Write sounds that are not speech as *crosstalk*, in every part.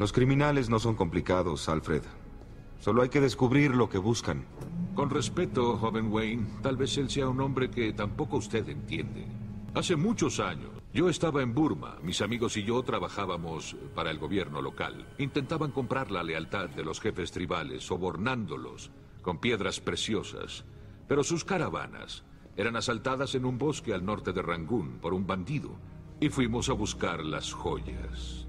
Los criminales no son complicados, Alfred. Solo hay que descubrir lo que buscan. Con respeto, joven Wayne, tal vez él sea un hombre que tampoco usted entiende. Hace muchos años, yo estaba en Burma. Mis amigos y yo trabajábamos para el gobierno local. Intentaban comprar la lealtad de los jefes tribales, sobornándolos con piedras preciosas. Pero sus caravanas eran asaltadas en un bosque al norte de Rangún por un bandido. Y fuimos a buscar las joyas.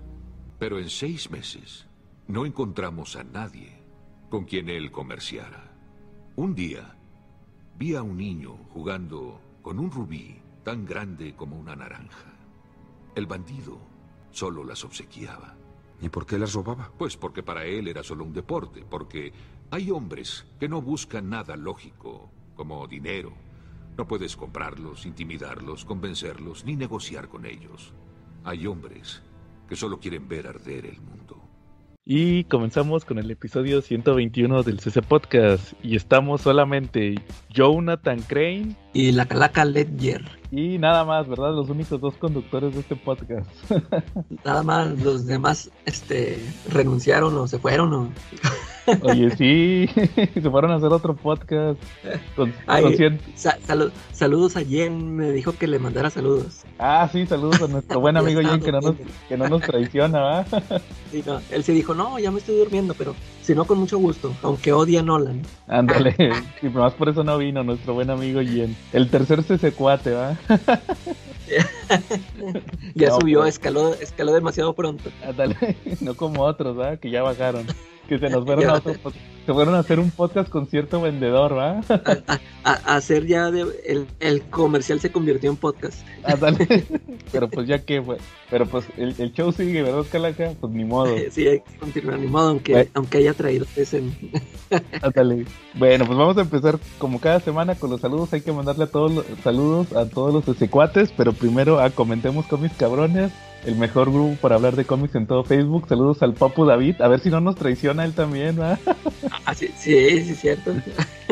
Pero en seis meses no encontramos a nadie con quien él comerciara. Un día vi a un niño jugando con un rubí tan grande como una naranja. El bandido solo las obsequiaba. ¿Y por qué las robaba? Pues porque para él era solo un deporte, porque hay hombres que no buscan nada lógico, como dinero. No puedes comprarlos, intimidarlos, convencerlos, ni negociar con ellos. Hay hombres que solo quieren ver arder el mundo. Y comenzamos con el episodio 121 del CC Podcast. Y estamos solamente Jonathan Crane. Y la Calaca Ledger. Y nada más, ¿verdad? Los únicos dos conductores de este podcast. *laughs* nada más, los demás este, renunciaron o se fueron o... Oye, sí, *laughs* se fueron a hacer otro podcast. saludos a Jen, me dijo que le mandara saludos. Ah, sí, saludos a nuestro buen *laughs* amigo Jen que no nos, que no nos traiciona, ¿va? Sí, no, él se dijo, no, ya me estoy durmiendo, pero si no, con mucho gusto, aunque odia a Nolan. Ándale, y más por eso no vino nuestro buen amigo Jen. El tercer CC cuate, ¿va? *laughs* ya subió, escaló, escaló demasiado pronto. Ándale, *laughs* no como otros, ¿va? Que ya bajaron que se nos *laughs* fueron a se fueron a hacer un podcast con cierto vendedor, ¿va? A, hacer ya de, el, comercial se convirtió en podcast. Ah, dale. *laughs* Pero pues ya que fue. Pero pues el, show sigue, ¿verdad, Calaca? Pues ni modo. *laughs* Sí, hay que continuar, ni modo, aunque, aunque haya traído ese. Dale. Bueno, pues vamos a empezar como cada semana con los saludos. Hay que mandarle a todos los saludos a todos los secuates, pero primero a comentemos con mis cabrones el mejor grupo para hablar de cómics en todo Facebook. Saludos al Papu David, a ver si no nos traiciona él también. *laughs* Ah, sí, sí, sí, cierto.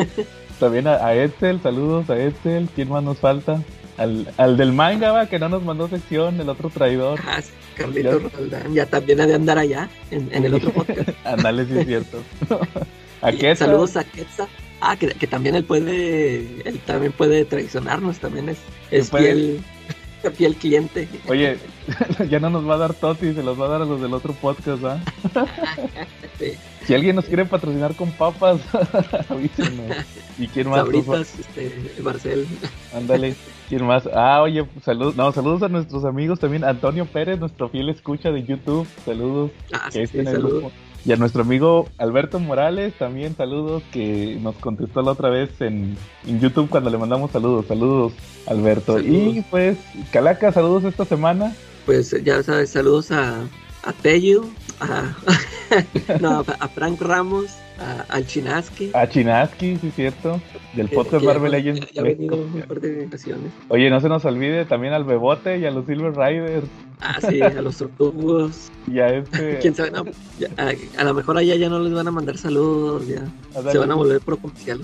*laughs* También a, a Edsel, saludos a Edsel. ¿Quién más nos falta? Al, al del manga, ¿va? Que no nos mandó sección, el otro traidor. Ah, sí, Carlito Roldán, ya también ha de andar allá, en, en el otro podcast. *laughs* Andale, sí es cierto. a Saludos a Quetzal. Ah, que, que, también él puede, él también puede traicionarnos, también es, es fiel *laughs* el cliente. Oye, *laughs* ya no nos va a dar Toti, se los va a dar a los del otro podcast, ¿ah? *laughs* Si alguien nos quiere patrocinar con papas, avísenos. ¿Y quién más? este, Marcel. Ándale. ¿Quién más? Ah, oye, saludos, no, saludos a nuestros amigos también. Antonio Pérez, nuestro fiel escucha de YouTube. Saludos. Ah, sí, sí, saludos. Y a nuestro amigo Alberto Morales, también saludos, que nos contestó la otra vez en, YouTube cuando le mandamos saludos. Saludos, Alberto. Y pues, Calaca, saludos esta semana. Pues ya sabes, saludos a, a Tello, a, *laughs* no, a Frank Ramos, a, al Chinaski. A Chinaski, sí, cierto. Del podcast Marvel Legends. Ya, venido un par de Oye, no se nos olvide también al Bebote y a los Silver Riders. Ah, sí, a los tortugos. Y a este. *laughs* ¿Quién sabe? a, lo mejor allá ya no les van a mandar saludos, ya. Se van a volver pro comercial.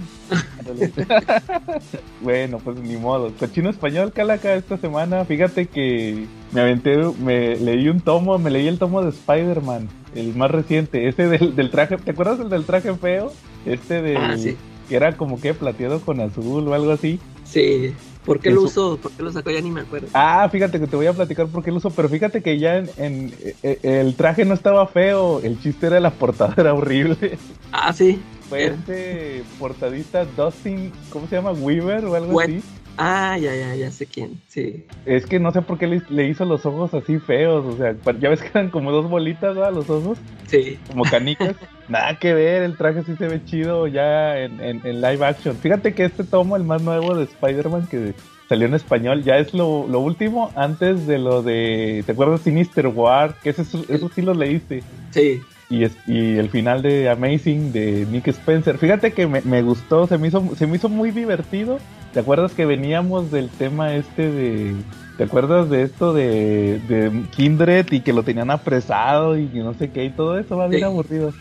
*laughs* bueno, pues ni modo. Cochino español, Calaca, esta semana. Fíjate que me aventé, me leí un tomo, me leí el tomo de Spider-Man, el más reciente, ese del, del traje. ¿Te acuerdas del del traje feo? Este de. Ah, sí. Que era como que plateado con azul o algo así. Sí. ¿Por qué lo usó? ¿Por qué lo sacó? Ya ni me acuerdo. Ah, fíjate que te voy a platicar por qué lo usó, pero fíjate que ya en, en, eh, el traje no estaba feo, el chiste era la portada, era *laughs* horrible. Ah, sí. Fue este portadista Dustin, ¿cómo se llama? Weaver o algo así. Ah, ya, ya, ya sé quién, sí. Es que no sé por qué le, hizo los ojos así feos, o sea, ya ves que eran como dos bolitas, ¿verdad? Los ojos. Sí. Como canicas. *laughs* Nada que ver, el traje sí se ve chido ya en, en, live action. Fíjate que este tomo, el más nuevo de Spider-Man que salió en español, ya es lo, lo, último antes de lo de, ¿te acuerdas Sinister War? Que eso, eso sí lo leíste. Sí y, y el final de Amazing de Nick Spencer. Fíjate que me, me, gustó, se me, hizo, se me hizo muy divertido. ¿Te acuerdas que veníamos del tema este de... ¿Te acuerdas de esto de, de Kindred y que lo tenían apresado y no sé qué y todo eso? Va bien aburrido.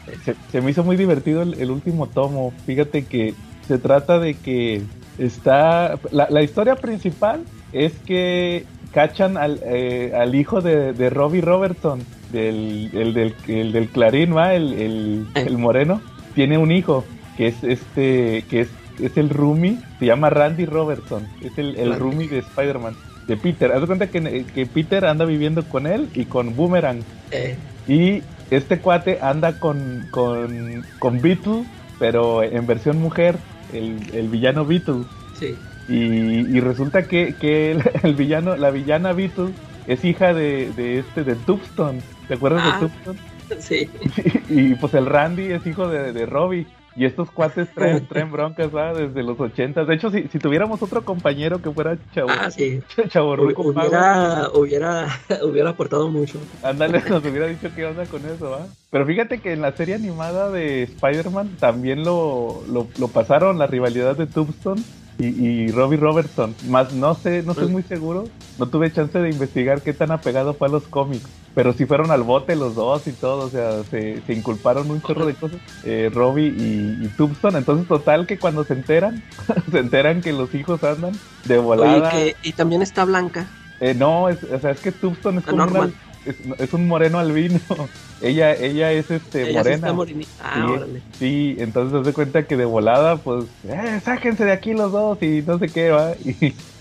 Se, me hizo muy divertido el, último tomo. Fíjate que se trata de que está... La, la historia principal es que cachan al, eh, al hijo de, de, Robbie Robertson, del, el, del, el del Clarín, ¿va? El, el, eh. el, moreno, tiene un hijo que es este, que es, es el roomie, se llama Randy Robertson, es el, el roomie de Spider-Man, de Peter. Haz de cuenta que, que, Peter anda viviendo con él y con Boomerang. Eh. Y este cuate anda con, con, con Beetle, pero en versión mujer, el, el villano Beetle. Sí. Y, resulta que, que *laughs* el, villano, la villana Beetle es hija de, de este, de Tubstone. ¿Te acuerdas de ah, Tubstone? Sí. *laughs* Y, pues el Randy es hijo de, de Robbie. Y estos cuates traen, *laughs* traen broncas, ¿verdad? Desde los ochentas. De hecho, si, si tuviéramos otro compañero que fuera chavo, ah, sí. *laughs* hubiera, hubiera, *laughs* hubiera aportado mucho. Ándale, nos hubiera dicho qué onda con eso, ¿va? Pero fíjate que en la serie animada de Spider-Man también lo, lo, lo pasaron, la rivalidad de Tombstone y, y Robbie Robertson. Más no sé, no estoy muy seguro. No tuve chance de investigar qué tan apegado fue a los cómics. Pero si fueron al bote los dos y todo. O sea, se, se inculparon un chorro de cosas. Eh, Robbie y, y Entonces, total que cuando se enteran, *laughs* se enteran que los hijos andan de volada. y también está Blanca. Eh, no, es, o sea, es que Tubstone es como una, *laughs* es, un moreno albino. ella, ella es este morena. Ah, sí, entonces se hace cuenta que de volada, pues, eh, sáquense de aquí los dos y no sé qué, va. *laughs*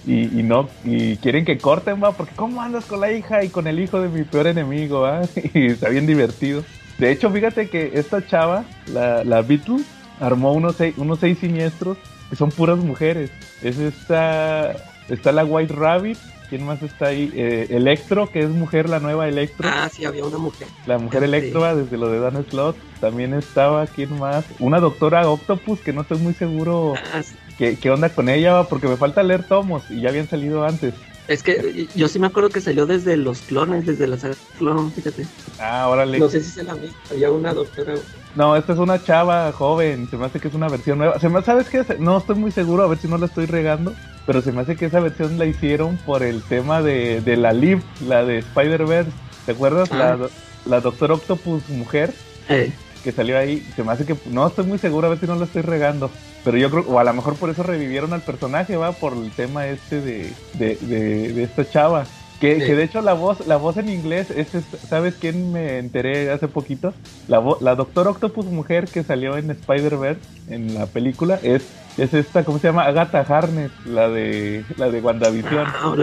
Y, y, no, y quieren que corten, va, porque ¿cómo andas con la hija y con el hijo de mi peor enemigo, va? *laughs* Y está bien divertido. De hecho, fíjate que esta chava, la, la Beatle, armó unos seis, unos seis siniestros que son puras mujeres. Es esta, está la White Rabbit, ¿Quién más está ahí? Eh, Electro, que es mujer, la nueva Electro. Ah, sí, había una mujer. La mujer Electro, desde lo de Dan Slot. También estaba, ¿quién más? Una doctora Octopus, que no estoy muy seguro ah, qué, onda con ella, porque me falta leer tomos y ya habían salido antes. Es que yo sí me acuerdo que salió desde los clones, desde la saga clon, fíjate. Ah, órale. No sé si se la vi, había una doctora. No, esta es una chava joven, se me hace que es una versión nueva. Se me, ¿Sabes qué? No estoy muy seguro, a ver si no la estoy regando, pero se me hace que esa versión la hicieron por el tema de, de la Liv, la de Spider-Verse. ¿Te acuerdas? La, ah. la Doctor Octopus mujer. Eh. Que salió ahí. Se me hace que. No estoy muy seguro, a ver si no la estoy regando. Pero yo creo, o a lo mejor por eso revivieron al personaje, va, por el tema este de, de, de, esta chava. Que, que, de hecho la voz, la voz en inglés es, ¿sabes quién me enteré hace poquito? La, la Doctor Octopus mujer que salió en Spider-Verse, en la película, es, es esta, ¿cómo se llama? Agatha Harness, la de, la de WandaVision. Ah,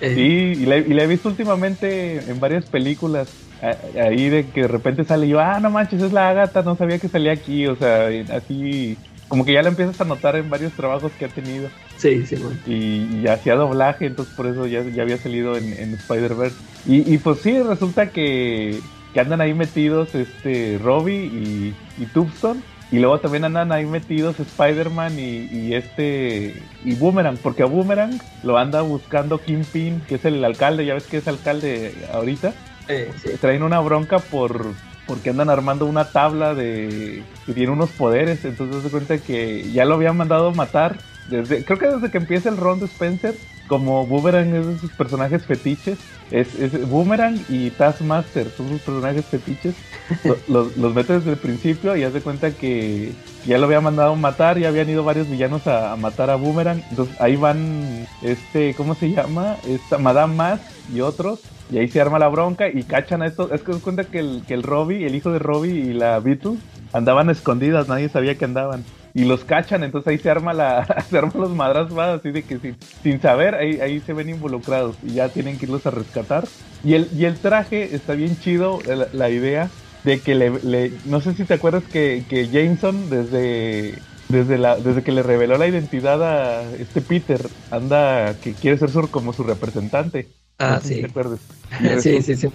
Sí, y la, y la, he visto últimamente en varias películas. Ahí de que de repente sale y yo, ah, no manches, es la Agatha, no sabía que salía aquí, o sea, así como que ya la empiezas a notar en varios trabajos que ha tenido. Sí, sí, bueno. Y, hacía doblaje, entonces por eso ya, ya había salido en, Spider-Verse. Y, pues sí, resulta que, que, andan ahí metidos este Robbie y, y Y luego también andan ahí metidos Spider-Man y, este y Boomerang, porque a Boomerang lo anda buscando Kingpin, que es el alcalde, ya ves que es alcalde ahorita. Eh, sí. Traen una bronca por porque andan armando una tabla de que tiene unos poderes, entonces se cuenta que ya lo habían mandado matar desde creo que desde que empieza el round de Spencer, como Boomerang es de sus personajes fetiches, es, es Boomerang y Taskmaster son sus personajes fetiches, *laughs* los, los mete desde el principio y hace cuenta que ya lo había mandado matar, ya habían ido varios villanos a, matar a Boomerang, entonces ahí van este, ¿cómo se llama? Esta Madame Mask y otros y ahí se arma la bronca y cachan a esto. Es que se cuenta que el, que el Robbie, el hijo de Robbie y la Beetle andaban escondidas, nadie sabía que andaban. Y los cachan, entonces ahí se arma la, *laughs* se arman los madrazos así de que sin, saber, ahí, ahí se ven involucrados y ya tienen que irlos a rescatar. Y el, y el traje está bien chido, la, idea de que le, no sé si te acuerdas que, que Jameson desde desde la desde que le reveló la identidad a este Peter anda que quiere ser como su representante Ah, *laughs* sí. sí, sí, sí.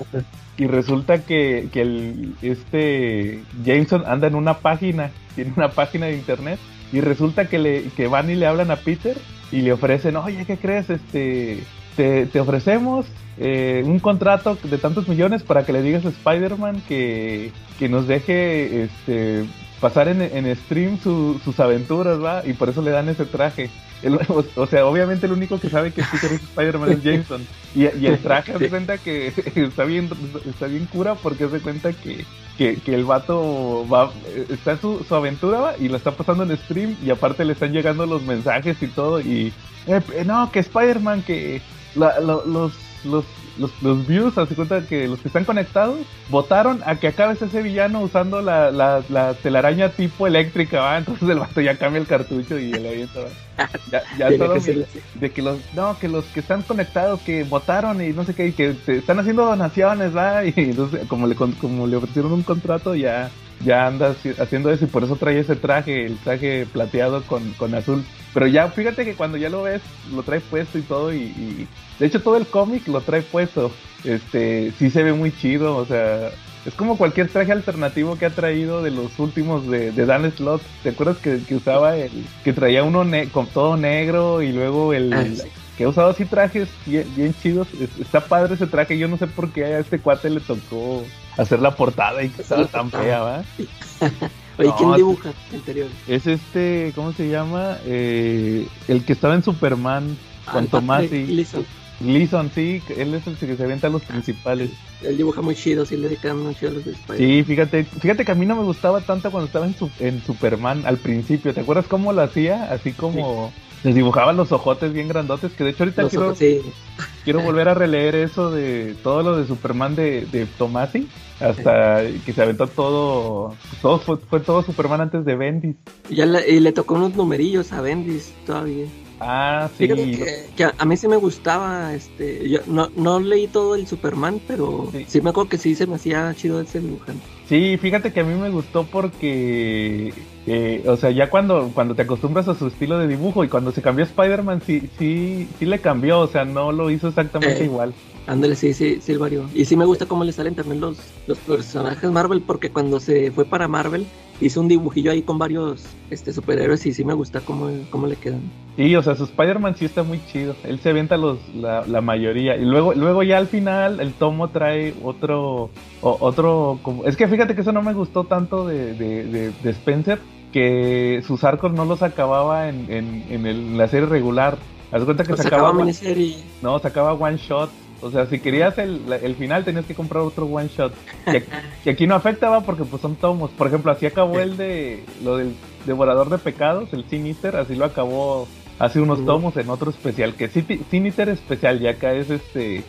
Y resulta que, que el, este Jameson anda en una página, tiene una página de internet, y resulta que, le, que van y le hablan a Peter y le ofrecen, oye, ¿qué crees? Este, te, te ofrecemos eh, un contrato de tantos millones para que le digas a Spider-Man que, que nos deje este, pasar en, en stream sus aventuras, ¿va? Y por eso le dan ese traje. o, sea, obviamente el único que sabe que Peter es Spider-Man es Jameson. Y, el traje se cuenta que *laughs* está bien, está bien cura porque se cuenta que, que, el vato va, está en su, aventura ¿va? y la está pasando en stream y aparte le están llegando los mensajes y todo y eh, no, que Spider-Man, que los los, los, los views, hace cuenta que los que están conectados, votaron a que acabe ese villano usando la, la, la telaraña tipo eléctrica, ¿va? Entonces el vato ya cambia el cartucho y el avienta, Ya, ya *laughs* todo de que los, no, que los que están conectados, que votaron y no sé qué, y que están haciendo donaciones, ¿va? *laughs* Y entonces, como le, como le ofrecieron un contrato, ya ya anda haciendo eso y por eso trae ese traje, el traje plateado con, con azul. Pero ya, fíjate que cuando ya lo ves, lo trae puesto y todo y, de hecho todo el cómic lo trae puesto. Este, sí se ve muy chido, o sea, es como cualquier traje alternativo que ha traído de los últimos de, de Dan Slott. ¿Te acuerdas que, usaba el, que traía uno con todo negro y luego el, ah, que ha usado así trajes bien, chidos? está padre ese traje, yo no sé por qué a este cuate le tocó hacer la portada y que estaba tan fea, ¿va? *laughs* Oye, ¿quién dibuja interior? Es este, ¿cómo se llama? Eh, el que estaba en Superman ah, con Tomás y... Gleason. Sí, él es el que se avienta a los principales. Él dibuja muy chido, sí le dedican muy chido a los de Sí, fíjate, fíjate que a mí no me gustaba tanto cuando estaba en, en Superman al principio. ¿Te acuerdas cómo lo hacía? Así como les dibujaba los ojotes bien grandotes, que de hecho ahorita quiero, quiero volver a releer eso de todo lo de Superman de, de Tomasi hasta que se aventó todo, todo fue, todo Superman antes de Bendis. Y, ya le, y le tocó unos numerillos a Bendis todavía. Ah, sí. que, a, mí sí me gustaba, este, yo no, no leí todo el Superman, pero sí. me acuerdo que sí se me hacía chido ese dibujante. Sí, fíjate que a mí me gustó porque, eh, o sea, ya cuando, cuando te acostumbras a su estilo de dibujo y cuando se cambió Spider-Man, sí, sí, sí le cambió, o sea, no lo hizo exactamente eh, igual. Ándale, sí, sí, sí, el varió. Y sí me gusta cómo le salen también los, los personajes Marvel, porque cuando se fue para Marvel, hizo un dibujillo ahí con varios este, superhéroes y sí me gusta cómo, cómo le quedan. Sí, o sea, su Spider-Man sí está muy chido. Él se avienta los, la, la, mayoría. Y luego, luego ya al final el tomo trae otro, otro, como, es que fíjate que eso no me gustó tanto de, de, de, Spencer, que sus arcos no los acababa en, en, en, la serie regular. Haz cuenta que miniserie. No, sacaba one shot o sea, si querías el, el final tenías que comprar otro one shot. Que, *laughs* aquí no afectaba porque pues son tomos. Por ejemplo, así acabó el de lo del Devorador de Pecados, el Sinister, así lo acabó hace unos tomos en otro especial. Que Sinister especial, ya acá es este...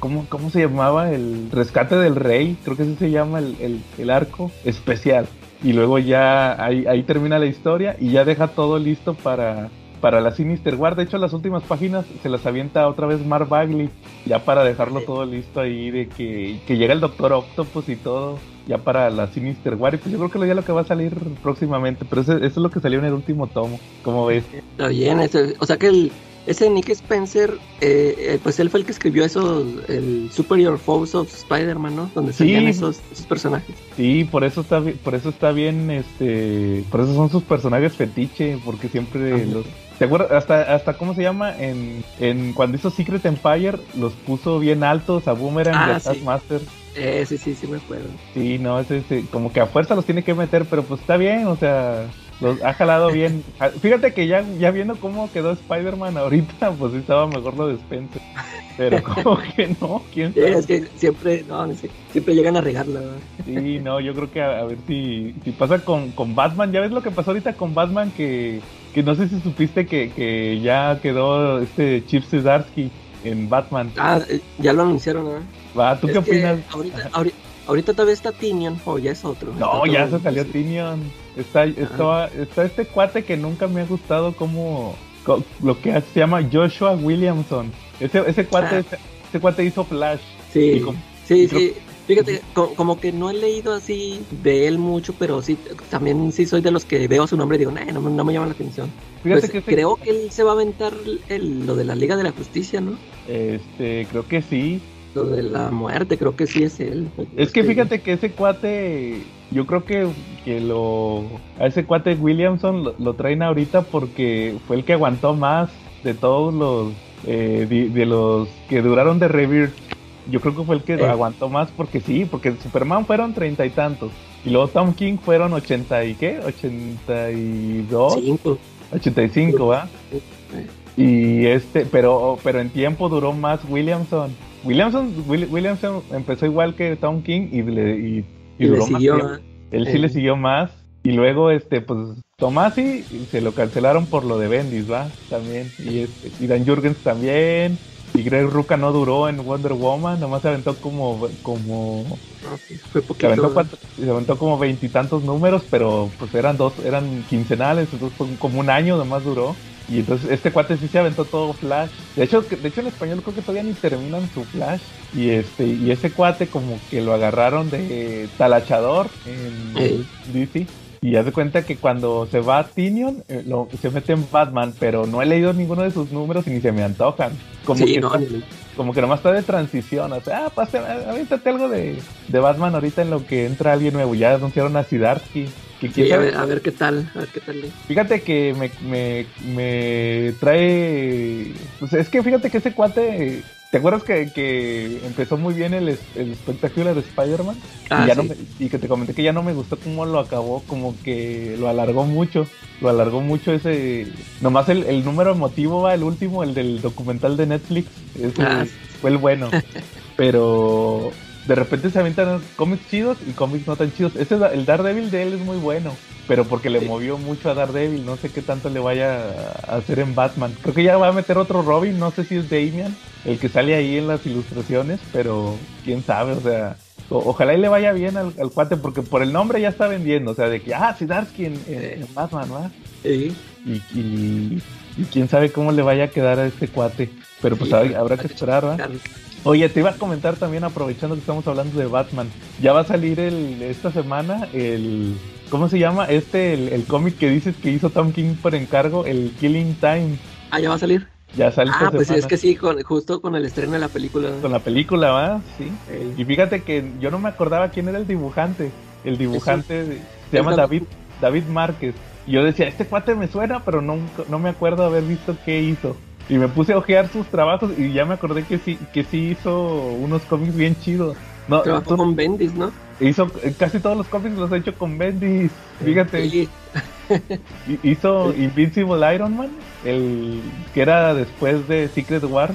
¿cómo, ¿Cómo se llamaba? El Rescate del Rey, creo que así se llama el, el, el arco especial. Y luego ya ahí, ahí termina la historia y ya deja todo listo para para la Sinister War. De hecho, las últimas páginas se las avienta otra vez Mark Bagley, ya para dejarlo todo listo ahí, de que, llega el Doctor Octopus y todo, ya para la Sinister War. Y pues yo creo que ya lo que va a salir próximamente, pero eso, es lo que salió en el último tomo, como ves. Está bien, o sea que el, ese Nick Spencer, eh, eh, pues él fue el que escribió eso, el Superior Foes of Spider-Man, ¿no? Donde salían esos, esos, personajes. Sí, por eso está por eso está bien, este, por eso son sus personajes fetiche, porque siempre los ¿Te acuerdas? Hasta, hasta cómo se llama? En, en cuando hizo Secret Empire, los puso bien altos a Boomerang y a ah, Taskmaster. Eh, sí, sí, sí me acuerdo. Sí, no, ese, como que a fuerza los tiene que meter, pero pues está bien, o sea, los ha jalado bien. *laughs* Fíjate que ya, ya viendo cómo quedó Spider-Man ahorita, *laughs* pues sí estaba mejor lo de Spencer. Pero como *laughs* que no, quién sabe. es que siempre, no, siempre llegan a regarla. Sí, no, yo creo que a, ver si, si pasa con, con Batman. Ya ves lo que pasó ahorita con Batman que que no sé si supiste que, que ya quedó este Chip Zdarsky en Batman. Ah, eh, ya lo anunciaron, ¿no? Va, ¿tú qué opinas? Ahorita, ahorita, todavía está Tinion, o ya es otro. No, ya se salió Tinion. Está, está, está, este cuate que nunca me ha gustado como lo que se llama Joshua Williamson. Ese, ese cuate, ah. ese, cuate hizo Flash. Sí, sí, sí. Fíjate, como que no he leído así de él mucho, pero sí, también sí soy de los que veo su nombre y digo, no, no, me llama la atención. Fíjate pues que creo que él se va a aventar lo de la Liga de la Justicia, ¿no? Este, creo que sí. Lo de la muerte, creo que sí es él. Es que fíjate que ese cuate, yo creo que, que lo... A ese cuate Williamson lo, traen ahorita porque fue el que aguantó más de todos los... Eh, de, los que duraron de Rebirth yo creo que fue el que eh. aguantó más porque sí, porque Superman fueron treinta y tantos. Y luego Tom King fueron ochenta y qué? Ochenta y dos. Ochenta y cinco, ¿va? Y este, pero, pero en tiempo duró más Williamson. Williamson, Williamson empezó igual que Tom King y, le, y, duró más tiempo. Él sí le siguió más. Y luego, este, pues, Tomasi se lo cancelaron por lo de Bendis, ¿va? También. Y, este, y Dan Jurgens también. Y Greg Ruca no duró en Wonder Woman, nomás se aventó como, como fue poquito. Se aventó, como veintitantos números, pero pues eran dos, eran quincenales, entonces como un año nomás duró. Y entonces este cuate sí se aventó todo Flash. De hecho, de hecho en español creo que todavía ni terminan su Flash. Y este, y ese cuate como que lo agarraron de talachador en DC. Y haz de cuenta que cuando se va a Tinion, eh, lo, se mete en Batman, pero no he leído ninguno de sus números y ni se me antojan. Como, que, como que nomás está de transición. O sea, ah, pase, avítate algo de, de, Batman ahorita en lo que entra alguien nuevo. Ya anunciaron a Sidarsky. Que a, ver, qué tal, a ver qué tal. Fíjate que me, me, me trae... Pues es que fíjate que ese cuate ¿Te acuerdas que, empezó muy bien el, el espectáculo de Spider-Man? Ah, y, que te comenté que ya no me gustó cómo lo acabó, como que lo alargó mucho. Lo alargó mucho ese. Nomás el, el número emotivo va, el último, el del documental de Netflix. Ese ah, fue el bueno. Pero de repente se aventan cómics chidos y cómics no tan chidos. Ese, el Daredevil de él es muy bueno, pero porque le movió mucho a Daredevil, no sé qué tanto le vaya a hacer en Batman. Creo que ya va a meter otro Robin, no sé si es Damian, el que sale ahí en las ilustraciones, pero quién sabe, o sea, ojalá y le vaya bien al, cuate, porque por el nombre ya está vendiendo, o sea, de que, ah, Sidarsky en, en, Batman, ¿verdad? Sí. Y, quién sabe cómo le vaya a quedar a este cuate, pero pues habrá que esperar, ¿verdad? Oye, te iba a comentar también, aprovechando que estamos hablando de Batman, ya va a salir el, esta semana el, ¿cómo se llama? Este, el, cómic que dices que hizo Tom King por encargo, el Killing Time. Ah, ya va a salir. Ya sale Ah, pues es que sí, justo con el estreno de la película. Con la película, ¿va? Sí. Y fíjate que yo no me acordaba quién era el dibujante. El dibujante se llama David, David Márquez. Y yo decía, este cuate me suena, pero no, no me acuerdo haber visto qué hizo. Y me puse a ojear sus trabajos y ya me acordé que sí, que sí hizo unos cómics bien chidos. No, Trabajó con Bendis, ¿no? Hizo casi todos los cómics los ha hecho con Bendis. Fíjate. hizo Invincible Iron Man, el que era después de Secret Wars.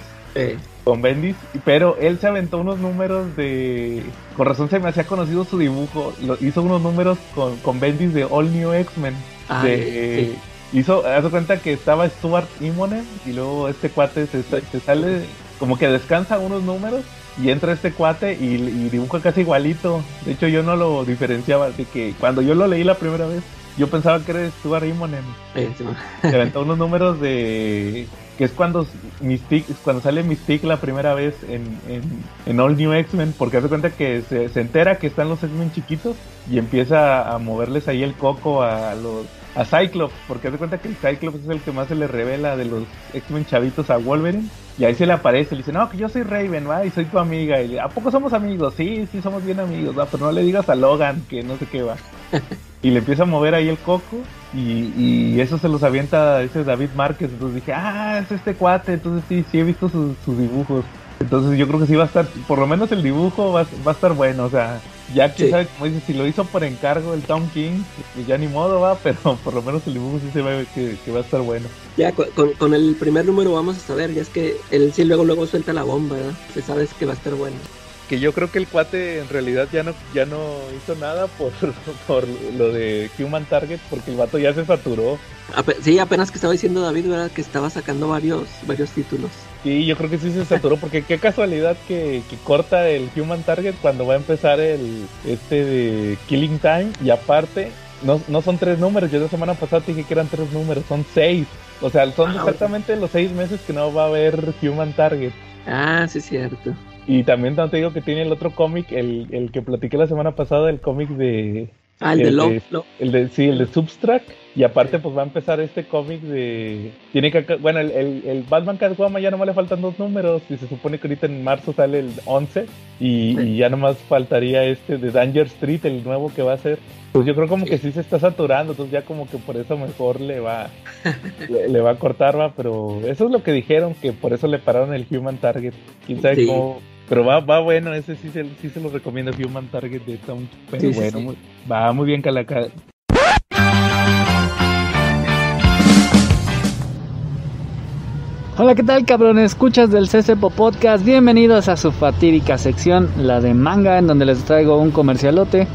Con Bendis, pero él se aventó unos números de. Con razón se me hacía conocido su dibujo. Hizo unos números con, con Bendis de All New X-Men. de, hizo, haz cuenta que estaba Stuart Immonen y luego este cuate se, sale, como que descansa unos números y entra este cuate y, dibuja casi igualito. De hecho, yo no lo diferenciaba, así que cuando yo lo leí la primera vez, yo pensaba que era Stuart Immonen. Se aventó unos números de que es cuando Mystique, cuando sale Mystique la primera vez en, en, All New X-Men, porque hace cuenta que se, se entera que están los X-Men chiquitos y empieza a moverles ahí el coco a los a Cyclops, porque hace cuenta que el Cyclops es el que más se le revela de los X-Men chavitos a Wolverine. Y ahí se le aparece, le dice, no, que yo soy Raven, va, y soy tu amiga. Y ¿a poco somos amigos? Sí, sí, somos bien amigos, va, pero no le digas a Logan que no sé qué va. *laughs* y le empieza a mover ahí el coco y, y eso se los avienta ese David Márquez. Entonces dije, ah, es este cuate, entonces sí, sí he visto sus, sus dibujos. Entonces yo creo que sí va a estar, por lo menos el dibujo va, va a estar bueno, o sea, ya que sabe, como dice, si lo hizo por encargo el Tom King, pues ya ni modo va, *laughs* pero por lo menos el dibujo sí se ve que, que va a estar bueno. Ya con, con, el primer número vamos a saber, ya es que él sí luego luego suelta la bomba, ¿verdad? Se sabe que va a estar bueno. Que yo creo que el cuate en realidad ya no, ya no hizo nada por, *laughs* por lo de Human Target, porque el vato ya se saturó. Sí, apenas que estaba diciendo David, ¿verdad? Que estaba sacando varios, varios títulos. Sí, yo creo que sí se saturó, porque qué casualidad que, corta el Human Target cuando va a empezar el este de Killing Time, y aparte, no, no son tres números, yo la semana pasada dije que eran tres números, son seis. O sea, son ah, exactamente los seis meses que no va a haber Human Target. Ah, sí, es cierto. Y también te digo que tiene el otro cómic, el, el que platiqué la semana pasada, el cómic de Ah, el, de Love, El de, sí, el de Substract. Y aparte, pues va a empezar este cómic de. Tiene que. Bueno, el, el, el Batman Catwoman ya nomás le faltan dos números. Y se supone que ahorita en marzo sale el 11. Y, y ya nomás faltaría este de Danger Street, el nuevo que va a ser. Pues yo creo como que sí se está saturando. Entonces ya como que por eso mejor le va. le, va a cortar, va. Pero eso es lo que dijeron, que por eso le pararon el Human Target. Quién sabe cómo pero va, va bueno, ese sí se, sí se lo recomiendo, Human Target de Town. Pero bueno, va muy bien Calaca. Hola, ¿qué tal, cabrones? Escuchas del CCPO Podcast. Bienvenidos a su fatídica sección, la de manga, en donde les traigo un comercialote.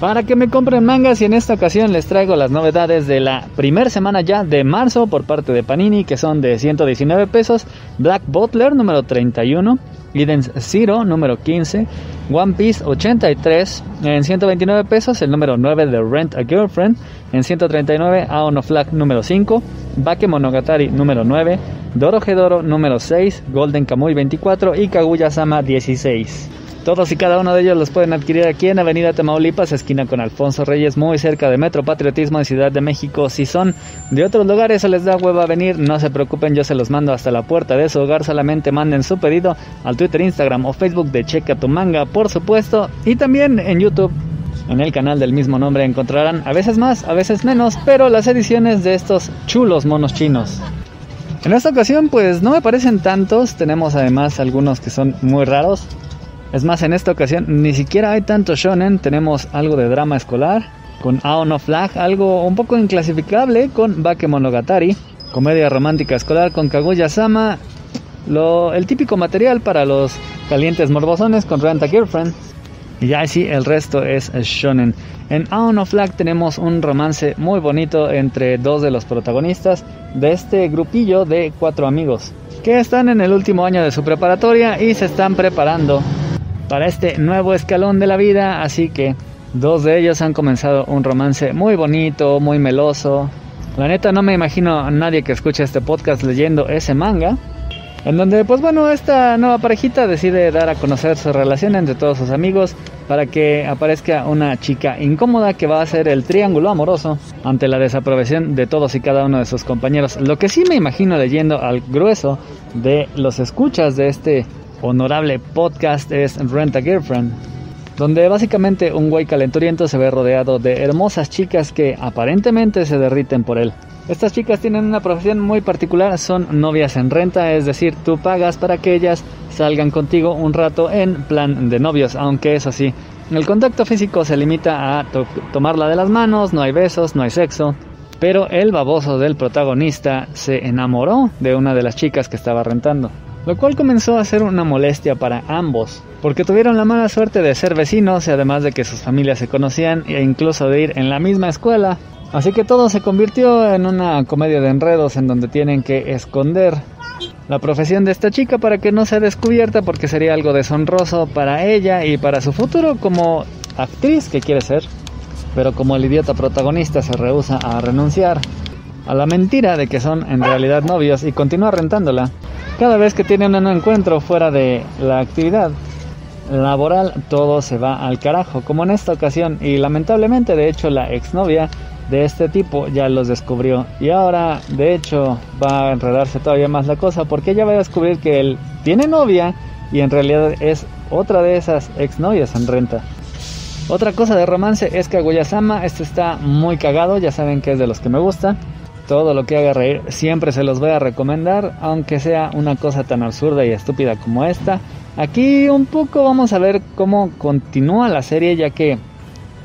Para que me compren mangas y en esta ocasión les traigo las novedades de la primera semana ya de marzo por parte de Panini que son de 119 pesos, Black Butler número 31, Eden Zero número 15, One Piece 83 en 129 pesos, el número 9 de Rent a Girlfriend en 139, Aon Flag número 5, Bakemonogatari número 9, Doro número 6, Golden Kamuy 24 y Kaguya Sama 16. Todos y cada uno de ellos los pueden adquirir aquí en Avenida Tamaulipas, esquina con Alfonso Reyes, muy cerca de Metro Patriotismo en Ciudad de México. Si son de otros lugares o les da hueva venir, no se preocupen, yo se los mando hasta la puerta de su hogar. Solamente manden su pedido al Twitter, Instagram o Facebook de Checa tu Manga, por supuesto, y también en YouTube. En el canal del mismo nombre encontrarán a veces más, a veces menos, pero las ediciones de estos chulos monos chinos. En esta ocasión pues no me parecen tantos, tenemos además algunos que son muy raros, es más, en esta ocasión ni siquiera hay tanto shonen, tenemos algo de drama escolar, con Aon of Flag, algo un poco inclasificable con Bakemonogatari, comedia romántica escolar con Kaguya-sama, el típico material para los calientes morbosones con Rent a Girlfriend. Y ya sí, el resto es shonen. En Aon of Flag tenemos un romance muy bonito entre dos de los protagonistas de este grupillo de cuatro amigos que están en el último año de su preparatoria y se están preparando para este nuevo escalón de la vida, así que dos de ellos han comenzado un romance muy bonito, muy meloso. La neta no me imagino a nadie que escuche este podcast leyendo ese manga, en donde pues bueno, esta nueva parejita decide dar a conocer su relación entre todos sus amigos para que aparezca una chica incómoda que va a ser el triángulo amoroso ante la desaprobación de todos y cada uno de sus compañeros. Lo que sí me imagino leyendo al grueso de los escuchas de este honorable podcast es Rent a Girlfriend, donde básicamente un güey calenturiento se ve rodeado de hermosas chicas que aparentemente se derriten por él. Estas chicas tienen una profesión muy particular, son novias en renta, es decir, tú pagas para que ellas salgan contigo un rato en plan de novios, aunque es así. El contacto físico se limita a tomarla de las manos, no hay besos, no hay sexo, pero el baboso del protagonista se enamoró de una de las chicas que estaba rentando lo cual comenzó a ser una molestia para ambos, porque tuvieron la mala suerte de ser vecinos y además de que sus familias se conocían e incluso de ir en la misma escuela. Así que todo se convirtió en una comedia de enredos en donde tienen que esconder la profesión de esta chica para que no sea descubierta porque sería algo deshonroso para ella y para su futuro como actriz que quiere ser. Pero como el idiota protagonista se rehúsa a renunciar a la mentira de que son en realidad novios y continúa rentándola, cada vez que tienen un encuentro fuera de la actividad laboral, todo se va al carajo, como en esta ocasión. Y lamentablemente, de hecho, la exnovia de este tipo ya los descubrió. Y ahora, de hecho, va a enredarse todavía más la cosa porque ella va a descubrir que él tiene novia y en realidad es otra de esas exnovias en renta. Otra cosa de romance es que Aguayasama, este está muy cagado, ya saben que es de los que me gusta. Todo lo que haga reír siempre se los voy a recomendar, aunque sea una cosa tan absurda y estúpida como esta. Aquí un poco vamos a ver cómo continúa la serie, ya que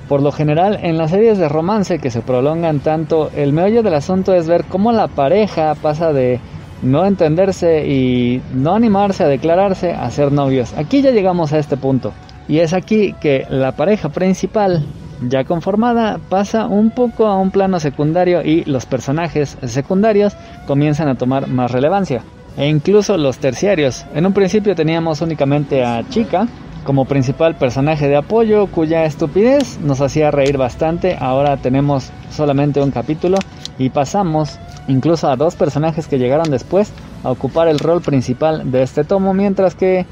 por lo general en las series de romance que se prolongan tanto, el meollo del asunto es ver cómo la pareja pasa de no entenderse y no animarse a declararse a ser novios. Aquí ya llegamos a este punto. Y es aquí que la pareja principal ya conformada pasa un poco a un plano secundario y los personajes secundarios comienzan a tomar más relevancia. E incluso los terciarios. En un principio teníamos únicamente a Chica como principal personaje de apoyo cuya estupidez nos hacía reír bastante. Ahora tenemos solamente un capítulo y pasamos incluso a dos personajes que llegaron después a ocupar el rol principal de este tomo, mientras que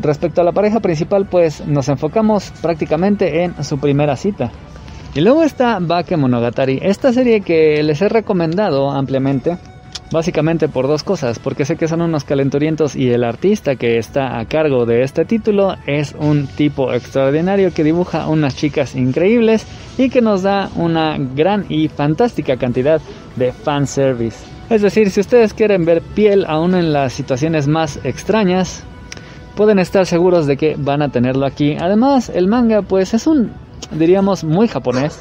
respecto a la pareja principal, pues nos enfocamos prácticamente en su primera cita. Y luego está Bakemonogatari, esta serie que les he recomendado ampliamente, básicamente por dos cosas, porque sé que son unos calenturientos y el artista que está a cargo de este título es un tipo extraordinario que dibuja unas chicas increíbles y que nos da una gran y fantástica cantidad de fanservice. Es decir, si ustedes quieren ver piel aún en las situaciones más extrañas, pueden estar seguros de que van a tenerlo aquí. Además, el manga pues es un, diríamos, muy japonés,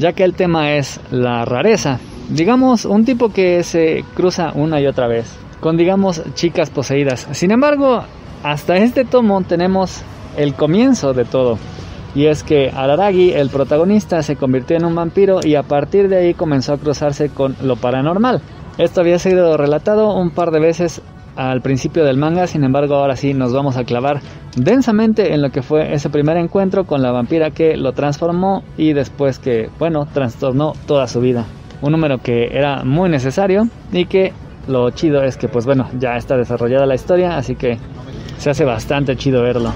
ya que el tema es la rareza. Digamos, un tipo que se cruza una y otra vez, con digamos chicas poseídas. Sin embargo, hasta este tomo tenemos el comienzo de todo. Y es que Araragi, el protagonista, se convirtió en un vampiro y a partir de ahí comenzó a cruzarse con lo paranormal. Esto había sido relatado un par de veces al principio del manga, sin embargo ahora sí nos vamos a clavar densamente en lo que fue ese primer encuentro con la vampira que lo transformó y después que, bueno, trastornó toda su vida. Un número que era muy necesario y que lo chido es que pues bueno, ya está desarrollada la historia, así que se hace bastante chido verlo.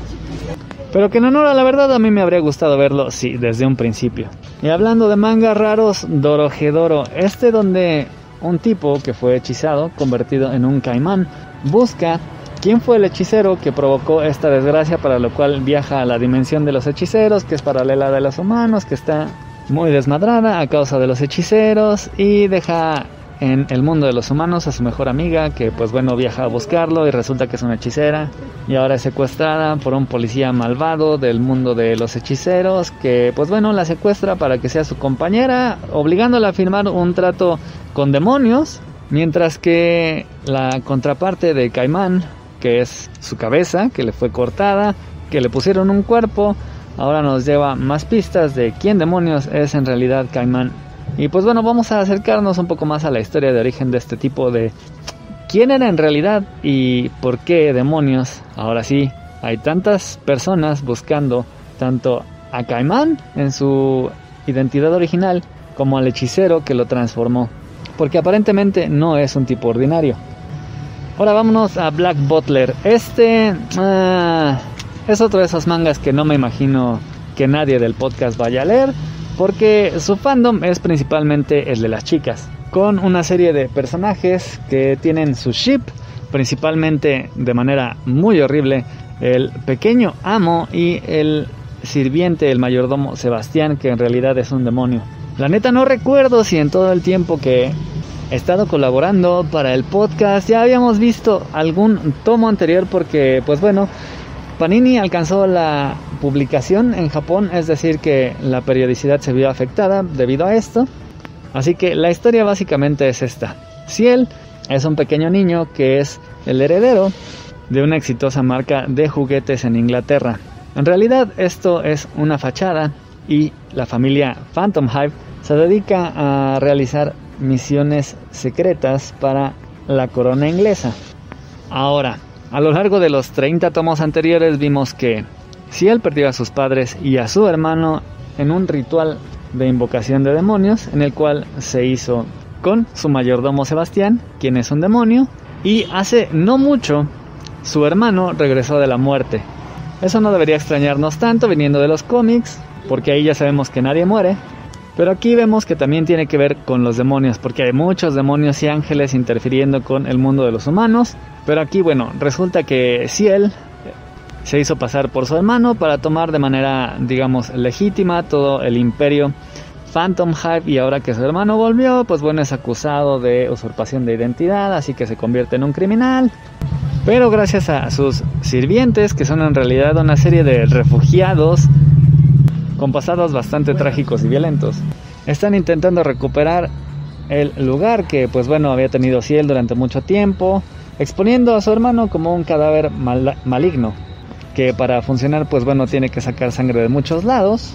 Pero que en honor a la verdad a mí me habría gustado verlo, sí, desde un principio. Y hablando de mangas raros, Dorojedoro, este donde un tipo que fue hechizado, convertido en un caimán, busca quién fue el hechicero que provocó esta desgracia, para lo cual viaja a la dimensión de los hechiceros, que es paralela de los humanos, que está muy desmadrada a causa de los hechiceros y deja en el mundo de los humanos a su mejor amiga que pues bueno viaja a buscarlo y resulta que es una hechicera. Y ahora es secuestrada por un policía malvado del mundo de los hechiceros que pues bueno la secuestra para que sea su compañera obligándola a firmar un trato con demonios mientras que la contraparte de Caimán que es su cabeza que le fue cortada que le pusieron un cuerpo ahora nos lleva más pistas de quién demonios es en realidad Caimán y pues bueno, vamos a acercarnos un poco más a la historia de origen de este tipo de quién era en realidad y por qué demonios. Ahora sí, hay tantas personas buscando tanto a Caimán en su identidad original como al hechicero que lo transformó. Porque aparentemente no es un tipo ordinario. Ahora vámonos a Black Butler. Este ah, es otro de esos mangas que no me imagino que nadie del podcast vaya a leer porque su fandom es principalmente el de las chicas, con una serie de personajes que tienen su ship, principalmente de manera muy horrible, el pequeño amo y el sirviente, el mayordomo Sebastián, que en realidad es un demonio. La neta no recuerdo si en todo el tiempo que he estado colaborando para el podcast ya habíamos visto algún tomo anterior porque pues bueno, Panini alcanzó la publicación en Japón, es decir, que la periodicidad se vio afectada debido a esto. Así que la historia básicamente es esta. Ciel es un pequeño niño que es el heredero de una exitosa marca de juguetes en Inglaterra. En realidad esto es una fachada y la familia Phantom Hive se dedica a realizar misiones secretas para la corona inglesa. Ahora, a lo largo de los 30 tomos anteriores vimos que Ciel perdió a sus padres y a su hermano en un ritual de invocación de demonios en el cual se hizo con su mayordomo Sebastián, quien es un demonio, y hace no mucho su hermano regresó de la muerte. Eso no debería extrañarnos tanto viniendo de los cómics, porque ahí ya sabemos que nadie muere, pero aquí vemos que también tiene que ver con los demonios, porque hay muchos demonios y ángeles interfiriendo con el mundo de los humanos. Pero aquí, bueno, resulta que Ciel se hizo pasar por su hermano para tomar de manera, digamos, legítima todo el imperio Phantom Hive y ahora que su hermano volvió, pues bueno, es acusado de usurpación de identidad, así que se convierte en un criminal. Pero gracias a sus sirvientes, que son en realidad una serie de refugiados con pasados bastante trágicos y violentos. Están intentando recuperar el lugar que pues bueno había tenido Ciel durante mucho tiempo, exponiendo a su hermano como un cadáver maligno, que para funcionar pues bueno tiene que sacar sangre de muchos lados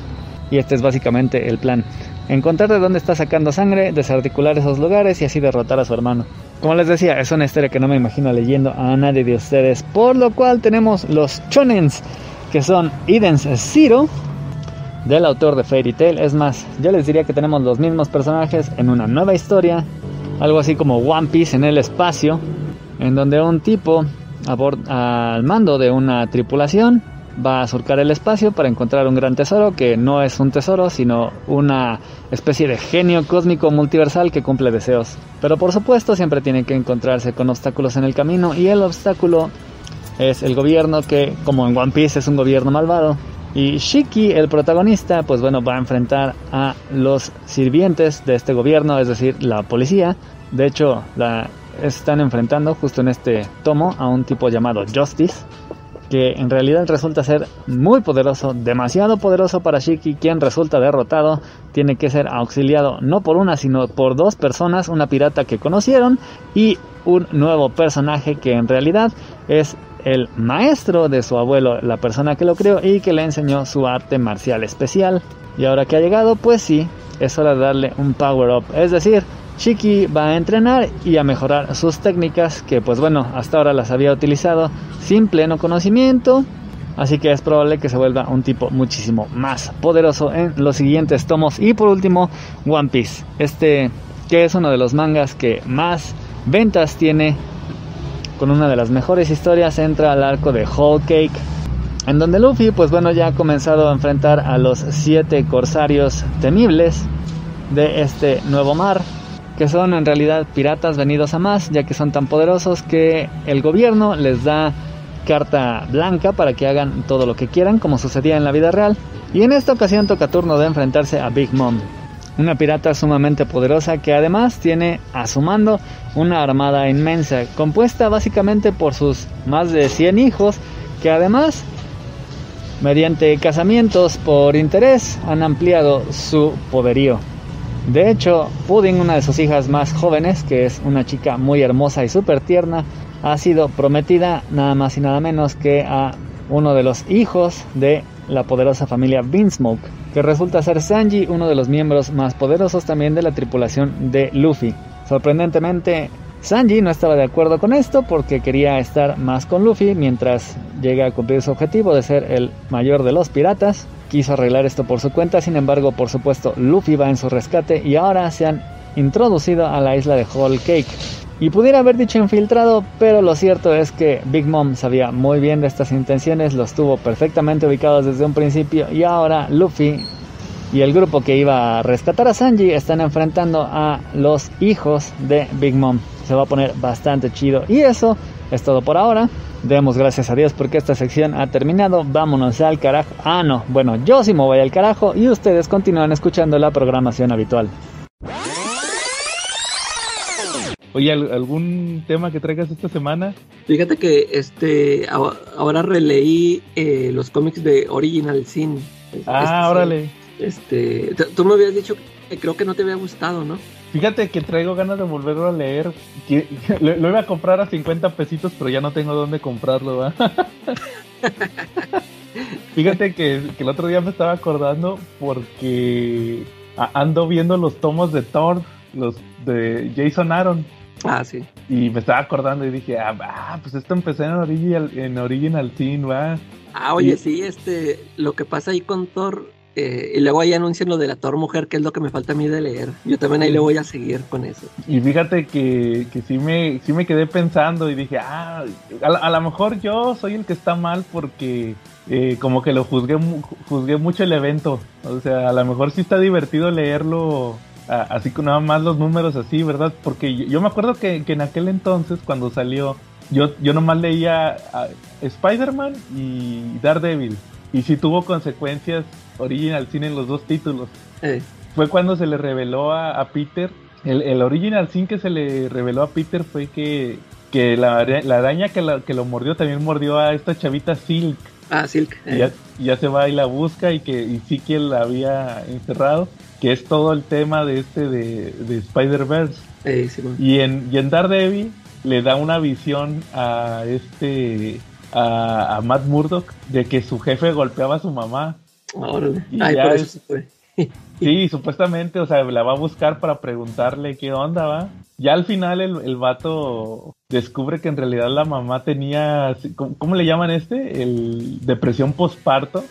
y este es básicamente el plan. Encontrar de dónde está sacando sangre, desarticular esos lugares y así derrotar a su hermano. Como les decía, es una historia que no me imagino leyendo a nadie de ustedes, por lo cual tenemos los chonens, que son Eden's Zero, del autor de Fairy Tail. Es más, yo les diría que tenemos los mismos personajes en una nueva historia, algo así como One Piece en el espacio, en donde un tipo al mando de una tripulación va a surcar el espacio para encontrar un gran tesoro que no es un tesoro, sino una especie de genio cósmico multiversal que cumple deseos. Pero por supuesto siempre tiene que encontrarse con obstáculos en el camino y el obstáculo es el gobierno que, como en One Piece, es un gobierno malvado y Shiki, el protagonista, pues bueno, va a enfrentar a los sirvientes de este gobierno, es decir, la policía. De hecho, la están enfrentando justo en este tomo a un tipo llamado Justice, que en realidad resulta ser muy poderoso, demasiado poderoso para Shiki, quien resulta derrotado, tiene que ser auxiliado no por una, sino por dos personas, una pirata que conocieron y un nuevo personaje que en realidad es el maestro de su abuelo, la persona que lo creó y que le enseñó su arte marcial especial. Y ahora que ha llegado, pues sí, es hora de darle un power up. Es decir, Shiki va a entrenar y a mejorar sus técnicas que pues bueno, hasta ahora las había utilizado sin pleno conocimiento. Así que es probable que se vuelva un tipo muchísimo más poderoso en los siguientes tomos. Y por último, One Piece. Este que es uno de los mangas que más ventas tiene. Con una de las mejores historias entra al arco de Whole Cake. En donde Luffy pues bueno ya ha comenzado a enfrentar a los siete corsarios temibles de este nuevo mar que son en realidad piratas venidos a más, ya que son tan poderosos que el gobierno les da carta blanca para que hagan todo lo que quieran, como sucedía en la vida real. Y en esta ocasión toca turno de enfrentarse a Big Mom, una pirata sumamente poderosa que además tiene a su mando una armada inmensa, compuesta básicamente por sus más de 100 hijos, que además, mediante casamientos por interés, han ampliado su poderío. De hecho, Pudding, una de sus hijas más jóvenes, que es una chica muy hermosa y súper tierna, ha sido prometida nada más y nada menos que a uno de los hijos de la poderosa familia Vinsmoke, que resulta ser Sanji, uno de los miembros más poderosos también de la tripulación de Luffy. Sorprendentemente, Sanji no estaba de acuerdo con esto porque quería estar más con Luffy mientras llega a cumplir su objetivo de ser el mayor de los piratas, quiso arreglar esto por su cuenta, sin embargo, por supuesto, Luffy va en su rescate y ahora se han introducido a la isla de Whole Cake. Y pudiera haber dicho infiltrado, pero lo cierto es que Big Mom sabía muy bien de estas intenciones, los tuvo perfectamente ubicados desde un principio y ahora Luffy y el grupo que iba a rescatar a Sanji están enfrentando a los hijos de Big Mom. Se va a poner bastante chido y eso es todo por ahora. Demos gracias a Dios porque esta sección ha terminado. Vámonos al carajo. Ah, no. Bueno, yo sí me voy al carajo y ustedes continúan escuchando la programación habitual. Oye, ¿algún tema que traigas esta semana? Fíjate que este ahora releí eh, los cómics de Original Sin. Ah, este, órale. Este, tú me habías dicho que creo que no te había gustado, ¿no? Fíjate que traigo ganas de volverlo a leer. *laughs* Lo, iba a comprar a 50 pesitos, pero ya no tengo dónde comprarlo. *laughs* Fíjate que, el otro día me estaba acordando porque ando viendo los tomos de Thor, los de Jason Aaron. Ah, sí. Y me estaba acordando y dije, ah, pues esto empecé en Original, en Original Sin, va. Ah, oye, sí, este, lo que pasa ahí con Thor eh, y luego ahí anuncian lo de la Thor Mujer, que es lo que me falta a mí de leer. Yo también ahí le voy a seguir con eso. Y fíjate que, que sí, me, sí me quedé pensando y dije, ah, a, lo mejor yo soy el que está mal porque eh, como que lo juzgué, juzgué mucho el evento. O sea, a lo mejor sí está divertido leerlo así con nada más los números así, ¿verdad? Porque yo, me acuerdo que, que, en aquel entonces, cuando salió, yo, yo nomás leía Spider-Man y Daredevil. Y sí tuvo consecuencias Original Sin en los dos títulos. Fue cuando se le reveló a, Peter, el, Original Sin que se le reveló a Peter fue que, que la, araña que, que lo mordió también mordió a esta chavita Silk. Ah, Silk. Y, ya, se va y la busca y que y sí que la había encerrado, que es todo el tema de este de, de Spider-Verse. y, en, y en Daredevil le da una visión a este a, Matt Murdock de que su jefe golpeaba a su mamá. *laughs* sí, supuestamente, o sea, la va a buscar para preguntarle qué onda, va. Ya al final el, el vato descubre que en realidad la mamá tenía, ¿cómo, le llaman este? El depresión postparto.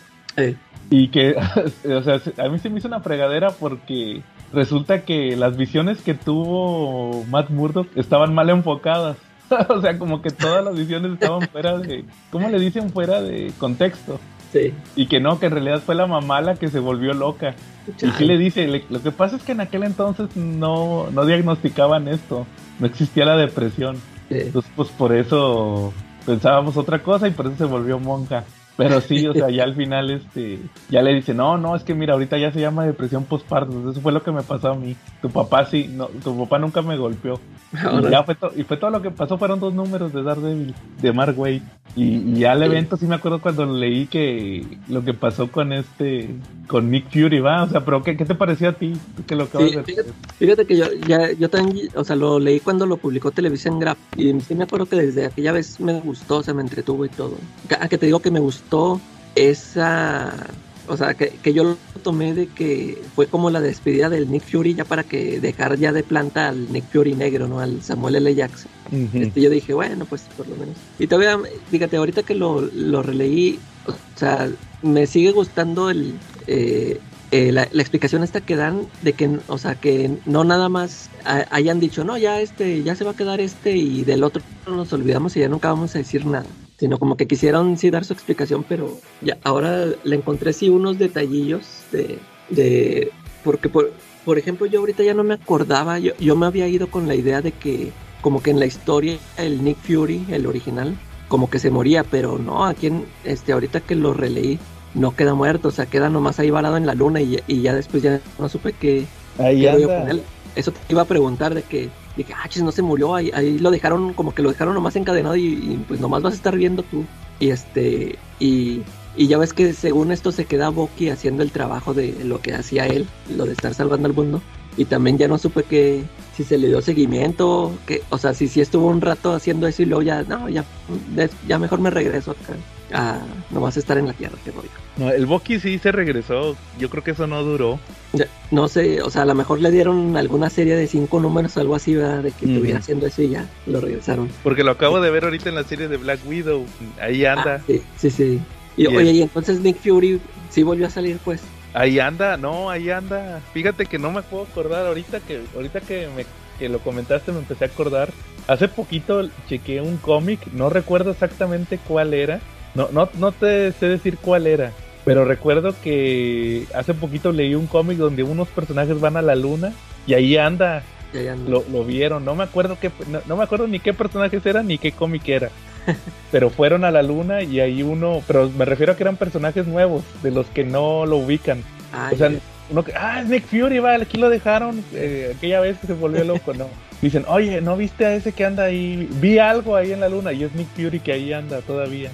Y que, *laughs* o sea, a mí se me hizo una fregadera porque resulta que las visiones que tuvo Matt Murdock estaban mal enfocadas. *laughs* o sea, como que todas las visiones estaban fuera de, ¿cómo le dicen? Fuera de contexto. Sí. Y que no, que en realidad fue la mamá la que se volvió loca. Y sí le dice, lo que pasa es que en aquel entonces no, no diagnosticaban esto, no existía la depresión. Entonces, pues por eso pensábamos otra cosa y por eso se volvió monja. Pero sí, o sea, ya *laughs* al final, este, ya le dice, no, no, es que mira, ahorita ya se llama depresión postparto. Eso fue lo que me pasó a mí. Tu papá sí, no, tu papá nunca me golpeó. Y, ya fue y fue todo lo que pasó, fueron dos números de Daredevil, de Mark Wade. Y, ya al evento sí me acuerdo cuando leí que lo que pasó con este, con Nick Fury, va, o sea, pero ¿qué, qué te pareció a ti? Que lo acabas de fíjate, fíjate, que yo, ya, yo también, o sea, lo leí cuando lo publicó Televisión Graph y sí me acuerdo que desde aquella vez me gustó, se me entretuvo y todo. A que te digo que me gustó esa o sea, que, que, yo lo tomé de que fue como la despedida del Nick Fury ya para que dejar ya de planta al Nick Fury negro, ¿no? Al Samuel L. Jackson. este, yo dije, bueno, pues por lo menos. Y todavía, fíjate, ahorita que lo, lo releí, o sea, me sigue gustando el, eh, eh, la, explicación esta que dan de que, o sea, que no nada más hayan dicho, no, ya este, ya se va a quedar este y del otro nos olvidamos y ya nunca vamos a decir nada sino como que quisieron sí dar su explicación, pero ya ahora le encontré sí unos detallillos de, de porque por, por ejemplo yo ahorita ya no me acordaba, yo, yo me había ido con la idea de que como que en la historia el Nick Fury, el original, como que se moría, pero no, aquí en, este, ahorita que lo releí, no queda muerto, o sea, queda nomás ahí varado en la luna y, y ya después ya no supe qué, ahí con él. Eso te iba a preguntar de que dije, ah, chis, no se murió, ahí, ahí lo dejaron, como que lo dejaron nomás encadenado y, pues nomás vas a estar viendo tú. Y este, y, y ya ves que según esto se queda Bucky haciendo el trabajo de lo que hacía él, lo de estar salvando al mundo. Y también ya no supe que si se le dio seguimiento, que, o sea, si, si estuvo un rato haciendo eso y luego ya, no, ya, ya mejor me regreso acá a nomás estar en la tierra, qué rollo. No, el Bucky sí se regresó, yo creo que eso no duró. No sé, o sea, a lo mejor le dieron alguna serie de cinco números o algo así, ¿verdad? De que estuviera haciendo eso y ya lo regresaron. Porque lo acabo de ver ahorita en la serie de Black Widow, ahí ah, anda. sí, sí, sí. Y, oye, y entonces Nick Fury sí volvió a salir, pues. Ahí anda, no, ahí anda. Fíjate que no me puedo acordar ahorita que ahorita que me que lo comentaste me empecé a acordar. Hace poquito chequeé un cómic, no recuerdo exactamente cuál era, no, no, no te sé decir cuál era, pero recuerdo que hace poquito leí un cómic donde unos personajes van a la luna y ahí anda. Lo, vieron, no me acuerdo qué, no, me acuerdo ni qué personajes eran ni qué cómic era. *laughs* pero fueron a la luna y ahí uno, pero me refiero a que eran personajes nuevos, de los que no lo ubican. o sea, uno que, ah, es Nick Fury, va, aquí lo dejaron, eh, aquella vez que se volvió loco, no. *laughs* Dicen, oye, ¿no viste a ese que anda ahí? Vi algo ahí en la luna y es Nick Fury que ahí anda todavía.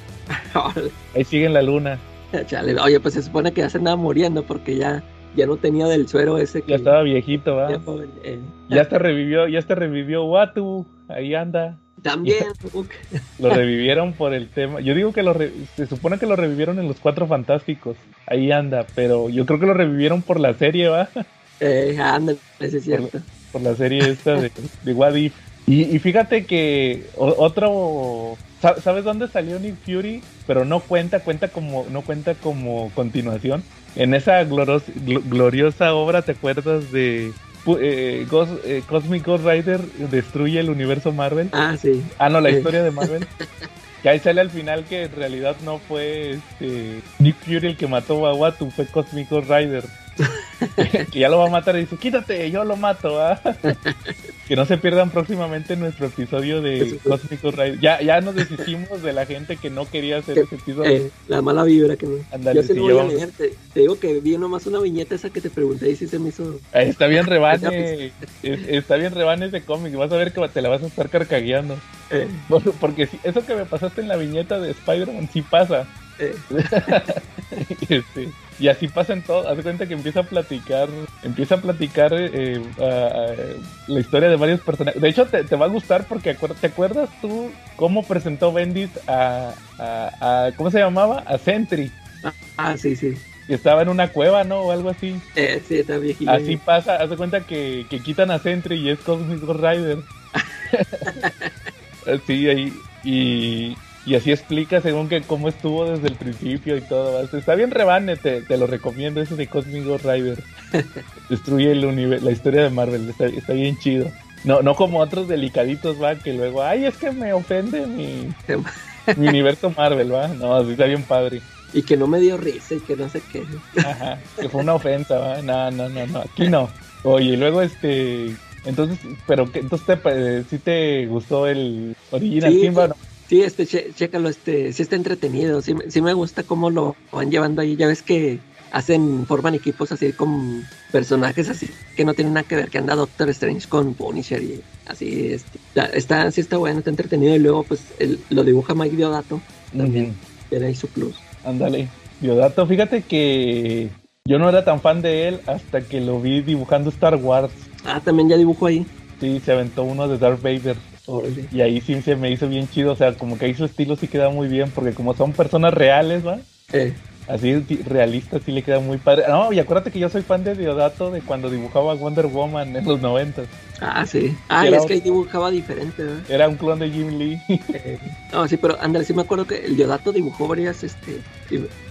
*laughs* Ahí sigue en la luna. *laughs* Oye, pues se supone que ya se andaba muriendo porque ya, ya no tenía del suero ese que... Ya estaba viejito, ¿va? Ya, eh. revivió, ya te revivió Watu, ahí anda. También. *laughs* *laughs* lo revivieron por el tema. Yo digo que lo se supone que lo revivieron en los Cuatro Fantásticos. Ahí anda, pero yo creo que lo revivieron por la serie, ¿va? *laughs* Eh, anda, es cierto. Por, la serie esta de, de What If. Y, fíjate que otro ¿Sabes dónde salió Nick Fury? Pero no cuenta, cuenta como, no cuenta como continuación. En esa gloriosa obra, ¿te acuerdas de eh, eh, Cosmic Ghost Rider destruye el universo Marvel? Ah, sí. Ah, no, la historia de Marvel. *laughs* que ahí sale al final que en realidad no fue este, Nick Fury el que mató a Watu, fue Cosmic Ghost Rider. Que ya lo va a matar y dice, quítate, yo lo mato. ¿ah? *laughs* que no se pierdan próximamente nuestro episodio de Cósmico Rider. Ya, ya nos deshicimos de la gente que no quería hacer ese episodio. Eh, la mala vibra que no. yo sí voy a leer. Te, digo que vi nomás una viñeta esa que te pregunté y si se me hizo. Está bien *laughs* rebane. está bien rebane ese cómic. Vas a ver que te la vas a estar carcagueando. Eh. Porque eso que me pasaste en la viñeta de Spider-Man sí pasa. Eh. *laughs* Este, y así pasa en todo. Haz cuenta que empieza a platicar, empieza a platicar eh, la historia de varios personajes. De hecho, te, va a gustar porque ¿te acuerdas tú cómo presentó Bendit a, a, ¿cómo se llamaba? A Sentry. Ah, sí, sí. Estaba en una cueva, ¿no? O algo así. Eh, sí, está viejito. Así pasa, haz de cuenta que, que quitan a Sentry y es Cosmic Rider. *laughs* *laughs* sí, ahí. Y, y así explica según que cómo estuvo desde el principio y todo. Está bien rebane, te, te lo recomiendo, ese de Cosmic Ghost Rider. *laughs* Destruye el la historia de Marvel, está, bien chido. No, no como otros delicaditos, va, que luego, ay, es que me ofende mi, *laughs* mi universo Marvel, va. No, así está bien padre. Y que no me dio risa y que no sé qué. Ajá, que fue una ofensa, va. No, no, no, no, aquí no. Oye, y luego este... Entonces, pero que entonces te, si te gustó el original sí, Sí, este, chécalo, este, sí está entretenido, sí, sí me gusta cómo lo van llevando ahí, ya ves que hacen, forman equipos así con personajes así que no tienen nada que ver, que anda Doctor Strange con Punisher y así, este, está, sí está bueno, está entretenido y luego pues lo dibuja Mike Diodato, también, tiene ahí su plus. Ándale, Diodato, fíjate que yo no era tan fan de él hasta que lo vi dibujando Star Wars. Ah, también ya dibujó ahí. Sí, se aventó uno de Darth Vader. Y ahí sí se me hizo bien chido, o sea, como que ahí su estilo sí queda muy bien, porque como son personas reales, ¿va? Eh así realista, sí le queda muy padre. No, y acuérdate que yo soy fan de Diodato de cuando dibujaba Wonder Woman en los 90. Ah, sí. Ah, es que ahí dibujaba diferente, ¿no? Era un clon de Jim Lee. *laughs* Eh, no, sí, pero ándale, sí me acuerdo que el Diodato dibujó varias, este,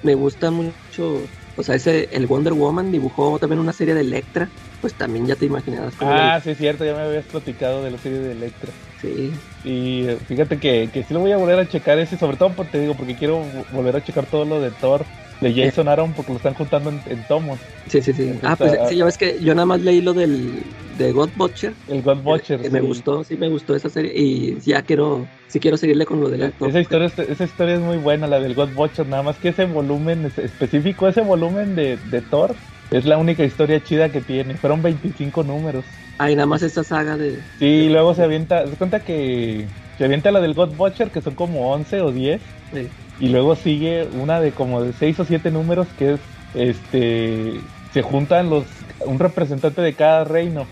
me gusta mucho, o sea, ese, el Wonder Woman dibujó también una serie de Electra, pues también ya te imaginabas. Ah, sí, es cierto, ya me habías platicado de la serie de Electra. Sí. Y eh, fíjate que, que sí lo voy a volver a checar ese, sobre todo porque te digo, porque quiero volver a checar todo lo de Thor de Jason Aaron porque lo están juntando en, tomos. Sí, sí, sí. ah, pues sí, ya ves que yo nada más leí lo del de God Butcher. El God Butcher. Que, me gustó, sí me gustó esa serie y ya quiero, sí quiero seguirle con lo del actor. Esa historia, esa historia es muy buena, la del God Butcher, nada más que ese volumen específico, ese volumen de, de Thor es la única historia chida que tiene. Fueron 25 números. Ah, y nada más esta saga de... Sí, luego se avienta, se cuenta que se avienta la del God Butcher, que son como 11 o 10. Sí. Y luego sigue una de como de 6 o 7 números que es, este, se juntan los, un representante de cada reino.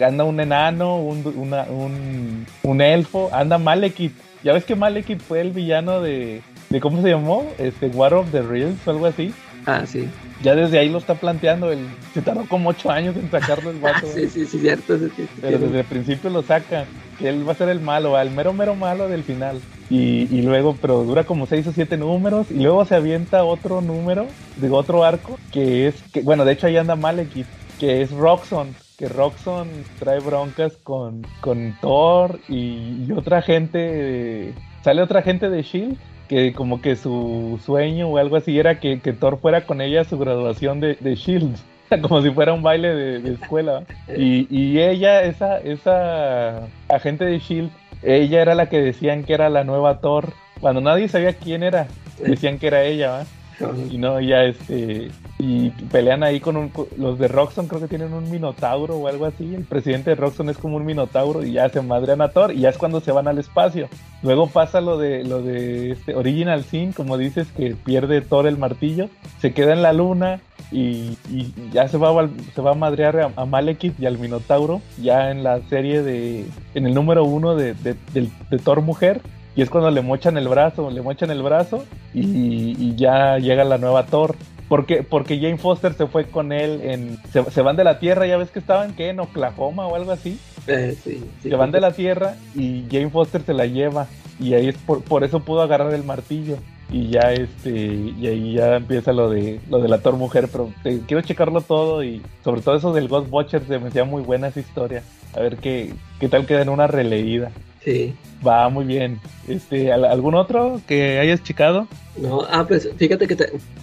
Anda un enano, un, un, un elfo, anda Malekith. Ya ves que Malekith fue el villano de, de ¿cómo se llamó? Este, War of the Realms o algo así. Ah, sí. Ya desde ahí lo está planteando. El, se tardó como ocho años en sacarlo el vato. *laughs* sí, sí, sí, cierto. Pero desde el principio lo saca. Que él va a ser el malo, el mero, mero malo del final. Y, y, luego, pero dura como seis o siete números. Y luego se avienta otro número, de otro arco, que es, que bueno, de hecho ahí anda Malekith, que es Roxxon. Que Roxxon trae broncas con, con Thor y, y otra gente. Sale otra gente de Shield que como que su sueño o algo así era que, Thor fuera con ella a su graduación de, de Shield, *laughs* como si fuera un baile de, escuela. Y, y, ella, esa, esa agente de Shield, ella era la que decían que era la nueva Thor. Cuando nadie sabía quién era, decían que era ella, ¿va? Y no, ya este. Y pelean ahí con, los de Roxxon, creo que tienen un minotauro o algo así. El presidente de Roxxon es como un minotauro y ya se madrean a Thor y ya es cuando se van al espacio. Luego pasa lo de lo de este Original Sin, como dices, que pierde Thor el martillo, se queda en la luna y, ya se va, se va a madrear a, Malekith y al minotauro ya en la serie de. en el número uno de, de Thor Mujer y es cuando le mochan el brazo, le mochan el brazo y, ya llega la nueva Thor. Porque, porque Jane Foster se fue con él en... Se, van de la Tierra, ya ves que estaban, ¿qué? En Oklahoma o algo así. Eh, sí, se van de la Tierra y Jane Foster se la lleva. Y ahí es por, por eso pudo agarrar el martillo y ya este y ahí ya empieza lo de lo de la Thor mujer pero quiero checarlo todo y sobre todo eso del Ghost Watcher se me hacía muy buena esa historia a ver qué, qué tal queda en una releída Sí. Va muy bien. Este, ¿Algún otro que hayas checado? No, ah, pues fíjate que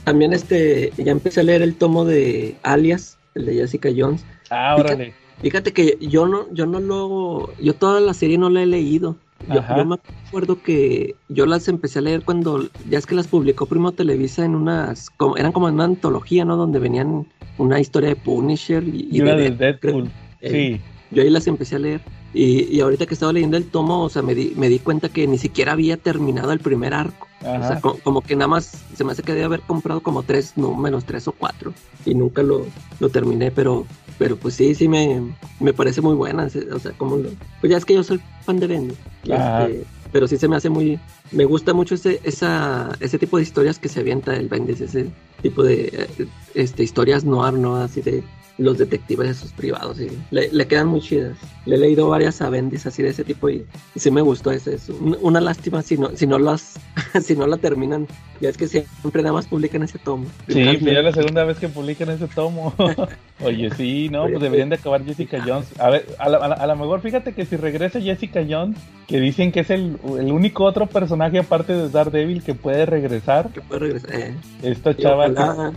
también este, ya empecé a leer el tomo de Alias, el de Jessica Jones. Ah, órale. Fíjate, que yo no, yo no lo, yo toda la serie no la he leído. Yo, me acuerdo que yo las empecé a leer cuando, ya es que las publicó Primo Televisa en unas, como, eran como en una antología, ¿no? Donde venían una historia de Punisher y, de, Deadpool. sí. Yo ahí las empecé a leer. Y, ahorita que estaba leyendo el tomo, o sea, me di, me di cuenta que ni siquiera había terminado el primer arco. O sea, como, que nada más se me hace que debe haber comprado como tres números, tres o cuatro. Y nunca lo, lo terminé, pero pero pues sí, sí me, me parece muy buena. O sea, como lo, pues ya es que yo soy fan de Bendy. Este, pero sí se me hace muy, me gusta mucho ese, esa, ese tipo de historias que se avienta el Bendis, ese tipo de eh, este, historias noir, ¿no? Así de los detectives esos privados y le, quedan muy chidas. Le he leído varias Avendis así de ese tipo y, sí me gustó ese. Es una lástima si no, si no las, *laughs* si no la terminan. Ya es que siempre nada más publican ese tomo. Sí, es la segunda vez que publican ese tomo. *laughs* Oye, sí, no, pues deberían de acabar Jessica Jones. A ver, a lo mejor fíjate que si regresa Jessica Jones, que dicen que es el, el único otro personaje aparte de Daredevil que puede regresar. Que puede regresar, eh. Esta chava.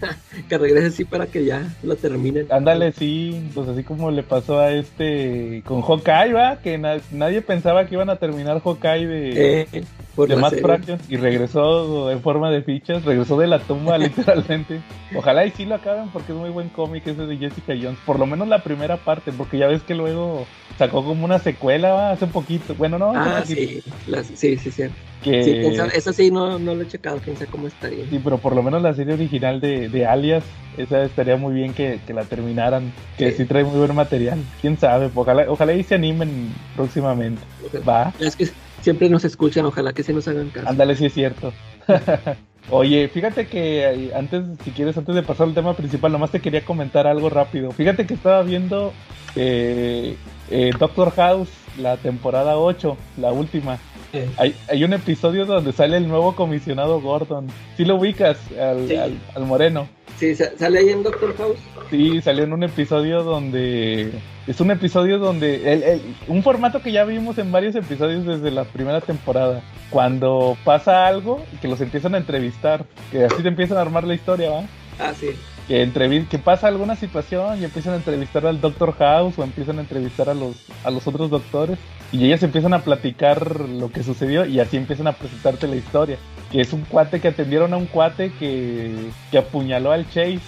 *laughs* que regrese así para que ya lo terminen. Ándale, sí, pues así como le pasó a este con Hawkeye, ¿va? Que nadie pensaba que iban a terminar Hawkeye de, eh, de Matt Fraction y regresó en forma de fichas, regresó de la tumba *laughs* literalmente. Ojalá y sí lo acaben porque es muy buen cómic ese de Jessica Jones, por lo menos la primera parte, porque ya ves que luego sacó como una secuela hace un poquito. Bueno, no, ah, sí, sí, sí, sí. Que... eso sí, no, no lo he checado, quién sabe cómo estaría. Sí, pero por lo menos la serie original de, de Alias, esa estaría muy bien que, que la terminaran, que sí. trae muy buen material. Quién sabe, ojalá, ojalá y se animen próximamente. Va. Es que siempre nos escuchan, ojalá que se nos hagan caso. Ándale, sí es cierto. *laughs* Oye, fíjate que eh, antes, si quieres, antes de pasar al tema principal, nomás te quería comentar algo rápido. Fíjate que estaba viendo eh, eh, Doctor House, la temporada 8, la última. Hay, hay, un episodio donde sale el nuevo comisionado Gordon. ¿Sí lo ubicas al, al, moreno? Sí, sale ahí en Doctor House. Sí, salió en un episodio donde... Es un episodio donde... El, un formato que ya vimos en varios episodios desde la primera temporada. Cuando pasa algo y que los empiezan a entrevistar. Que así te empiezan a armar la historia, ¿va? Ah, sí que, que pasa alguna situación y empiezan a entrevistar al Doctor House o empiezan a entrevistar a los, a los otros doctores y ellas empiezan a platicar lo que sucedió y así empiezan a presentarte la historia. Que es un cuate que atendieron a un cuate que, que apuñaló al Chase.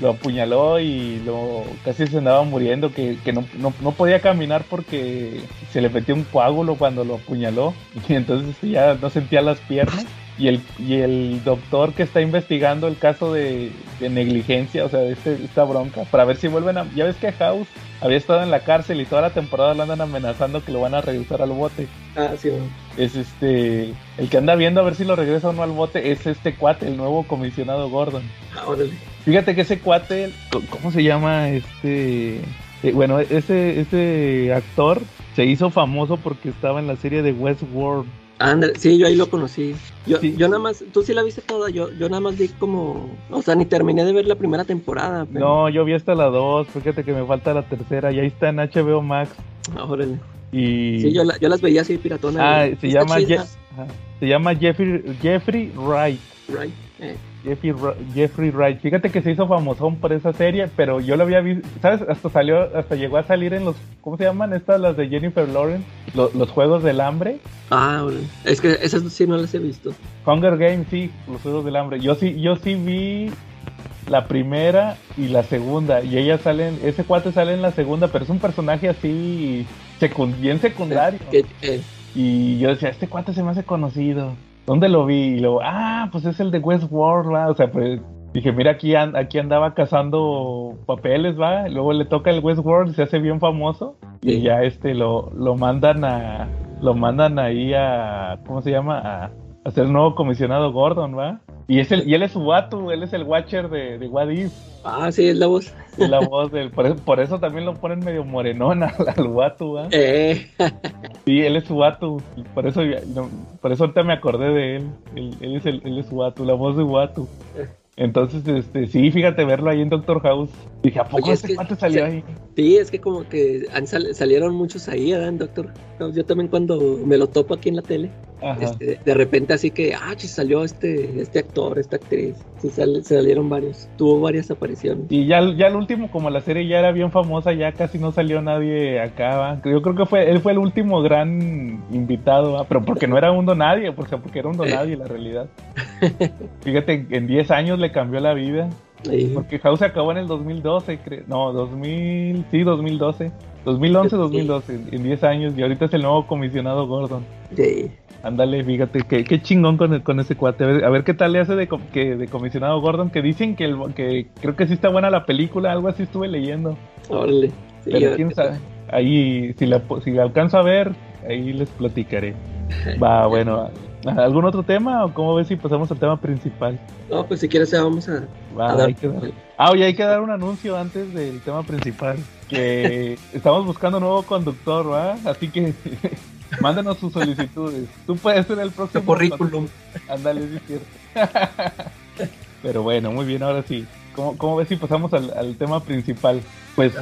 lo apuñaló y lo casi se andaba muriendo, que, que no, no, no, podía caminar porque se le metió un coágulo cuando lo apuñaló y entonces ya no sentía las piernas y el, y el doctor que está investigando el caso de, negligencia, o sea, de este, esta bronca, para ver si vuelven a... Ya ves que House había estado en la cárcel y toda la temporada lo andan amenazando que lo van a regresar al bote. Ah, sí. Es este... El que anda viendo a ver si lo regresa o no al bote es este cuate, el nuevo comisionado Gordon. Ah, Fíjate que ese cuate, ¿cómo se llama este...? Eh, bueno, ese, ese actor se hizo famoso porque estaba en la serie de Westworld sí, yo ahí lo conocí. Yo, yo nada más, tú sí la viste toda, yo, yo nada más vi como, o sea, ni terminé de ver la primera temporada. No, yo vi hasta la 2, fíjate que me falta la tercera, y ahí está en HBO Max. Ah, y... Sí, yo, yo las veía así piratona. Ah, se llama, se llama Jeffrey, Jeffrey Wright. Wright, eh. Jeffrey, Wright. Fíjate que se hizo famosón por esa serie, pero yo lo había visto, ¿sabes? Hasta salió, hasta llegó a salir en los, ¿cómo se llaman estas? Las de Jennifer Lawrence, los, Juegos del Hambre. Ah, es que esas sí no las he visto. Hunger Games, sí, los Juegos del Hambre. Yo sí, yo sí vi la primera y la segunda, y ellas salen, ese cuate sale en la segunda, pero es un personaje así, bien secundario. Y yo decía, este cuate se me hace conocido. ¿Dónde lo vi? Y luego, ah, pues es el de Westworld, ¿va? O sea, pues dije, mira, aquí, aquí andaba cazando papeles, ¿va? Luego le toca el Westworld, se hace bien famoso. Y ya este lo, lo mandan a. Lo mandan ahí a. ¿Cómo se llama? A, a ser nuevo comisionado Gordon, ¿va? Y, es el, y él es su Watu, él es el Watcher de, de What Ah, sí, es la voz. Es la voz del. Por, eso también lo ponen medio morenón al, Watu, ¿ah? Eh. Sí, él es su Watu. Por eso, por eso ahorita me acordé de él. Él, es, el, él es Watu, la voz de Watu. Entonces, este, sí, fíjate verlo ahí en Doctor House. Dije, ¿a poco este cuate salió ahí? Sí, es que como que salieron muchos ahí, ¿verdad? En Doctor House. Yo también cuando me lo topo aquí en la tele, este, de repente así que, ah, salió este, este actor, esta actriz. Sí, salieron varios. Tuvo varias apariciones. Y ya, ya el último, como la serie ya era bien famosa, ya casi no salió nadie acá. Yo creo que fue él fue el último gran invitado, pero porque no era un nadie, porque, porque era un nadie la realidad. *laughs* Fíjate, en 10 años le cambió la vida. Porque House acabó en el 2012, creo. No, 2000, sí, 2012. 2011, 2012, en 10 años. Y ahorita es el nuevo comisionado Gordon. Sí. Ándale, fíjate, qué, qué chingón con, con ese cuate. A ver, qué tal le hace de, que, de comisionado Gordon, que dicen que, el, que creo que sí está buena la película, algo así estuve leyendo. Órale. Pero quién sabe. Ahí, si la, si la alcanzo a ver, ahí les platicaré. *laughs* Va, bueno. ¿Algún otro tema o cómo ves si pasamos al tema principal? No, pues si quieres vamos a, Va, dar. Ah, oye, hay que dar un anuncio antes del tema principal. Que *laughs* estamos buscando un nuevo conductor, ¿va? Así que *laughs* Mándanos sus solicitudes. Tú puedes ser el próximo. currículum. Ándale, es cierto. *laughs* Pero bueno, muy bien, ahora sí. ¿Cómo, cómo ves si pasamos al, tema principal? Pues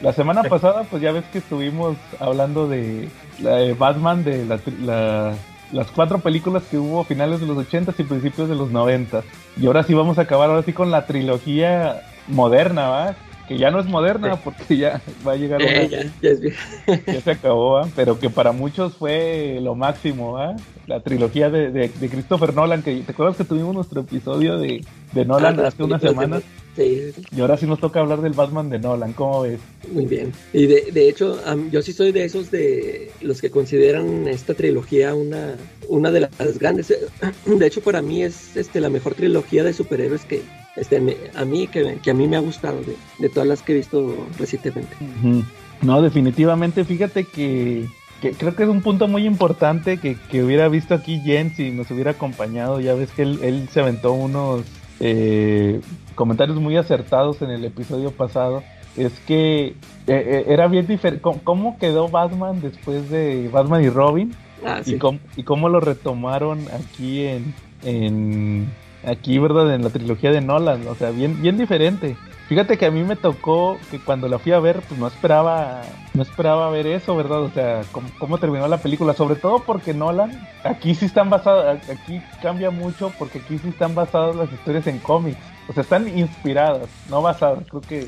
la semana pasada, pues ya ves que estuvimos hablando de, la Batman, de la, las cuatro películas que hubo a finales de los 80 y principios de los 90 y ahora sí vamos a acabar ahora sí con la trilogía moderna, ¿va? Que ya no es moderna porque ya va a llegar una... ya, ya, se acabó. Pero que para muchos fue lo máximo. La trilogía de, de, Christopher Nolan, que te acuerdas que tuvimos nuestro episodio de, de Nolan ah, hace unas semanas. Sí, Y ahora sí nos toca hablar del Batman de Nolan, ¿cómo ves? Muy bien. Y de, de hecho, yo sí soy de esos de los que consideran esta trilogía una, una de las grandes. *clears throat* De hecho, para mí es este, la mejor trilogía de superhéroes que, este, a mí que, que, a mí me ha gustado de, todas las que he visto recientemente. No, definitivamente, fíjate que, creo que es un punto muy importante que, que, hubiera visto aquí Jen si nos hubiera acompañado. Ya ves que él, él se aventó unos eh, comentarios muy acertados en el episodio pasado, es que eh, eh, era bien diferente. ¿Cómo, quedó Batman después de Batman y Robin? Ah, y, cómo, y, cómo, lo retomaron aquí en, en aquí, ¿verdad? En la trilogía de Nolan, o sea, bien, bien diferente. Fíjate que a mí me tocó que cuando la fui a ver, pues no esperaba, no esperaba ver eso, ¿verdad? O sea, cómo, terminó la película, sobre todo porque Nolan, aquí sí están basadas, aquí cambia mucho porque aquí sí están basadas las historias en cómics. O sea, están inspiradas, no basadas, creo que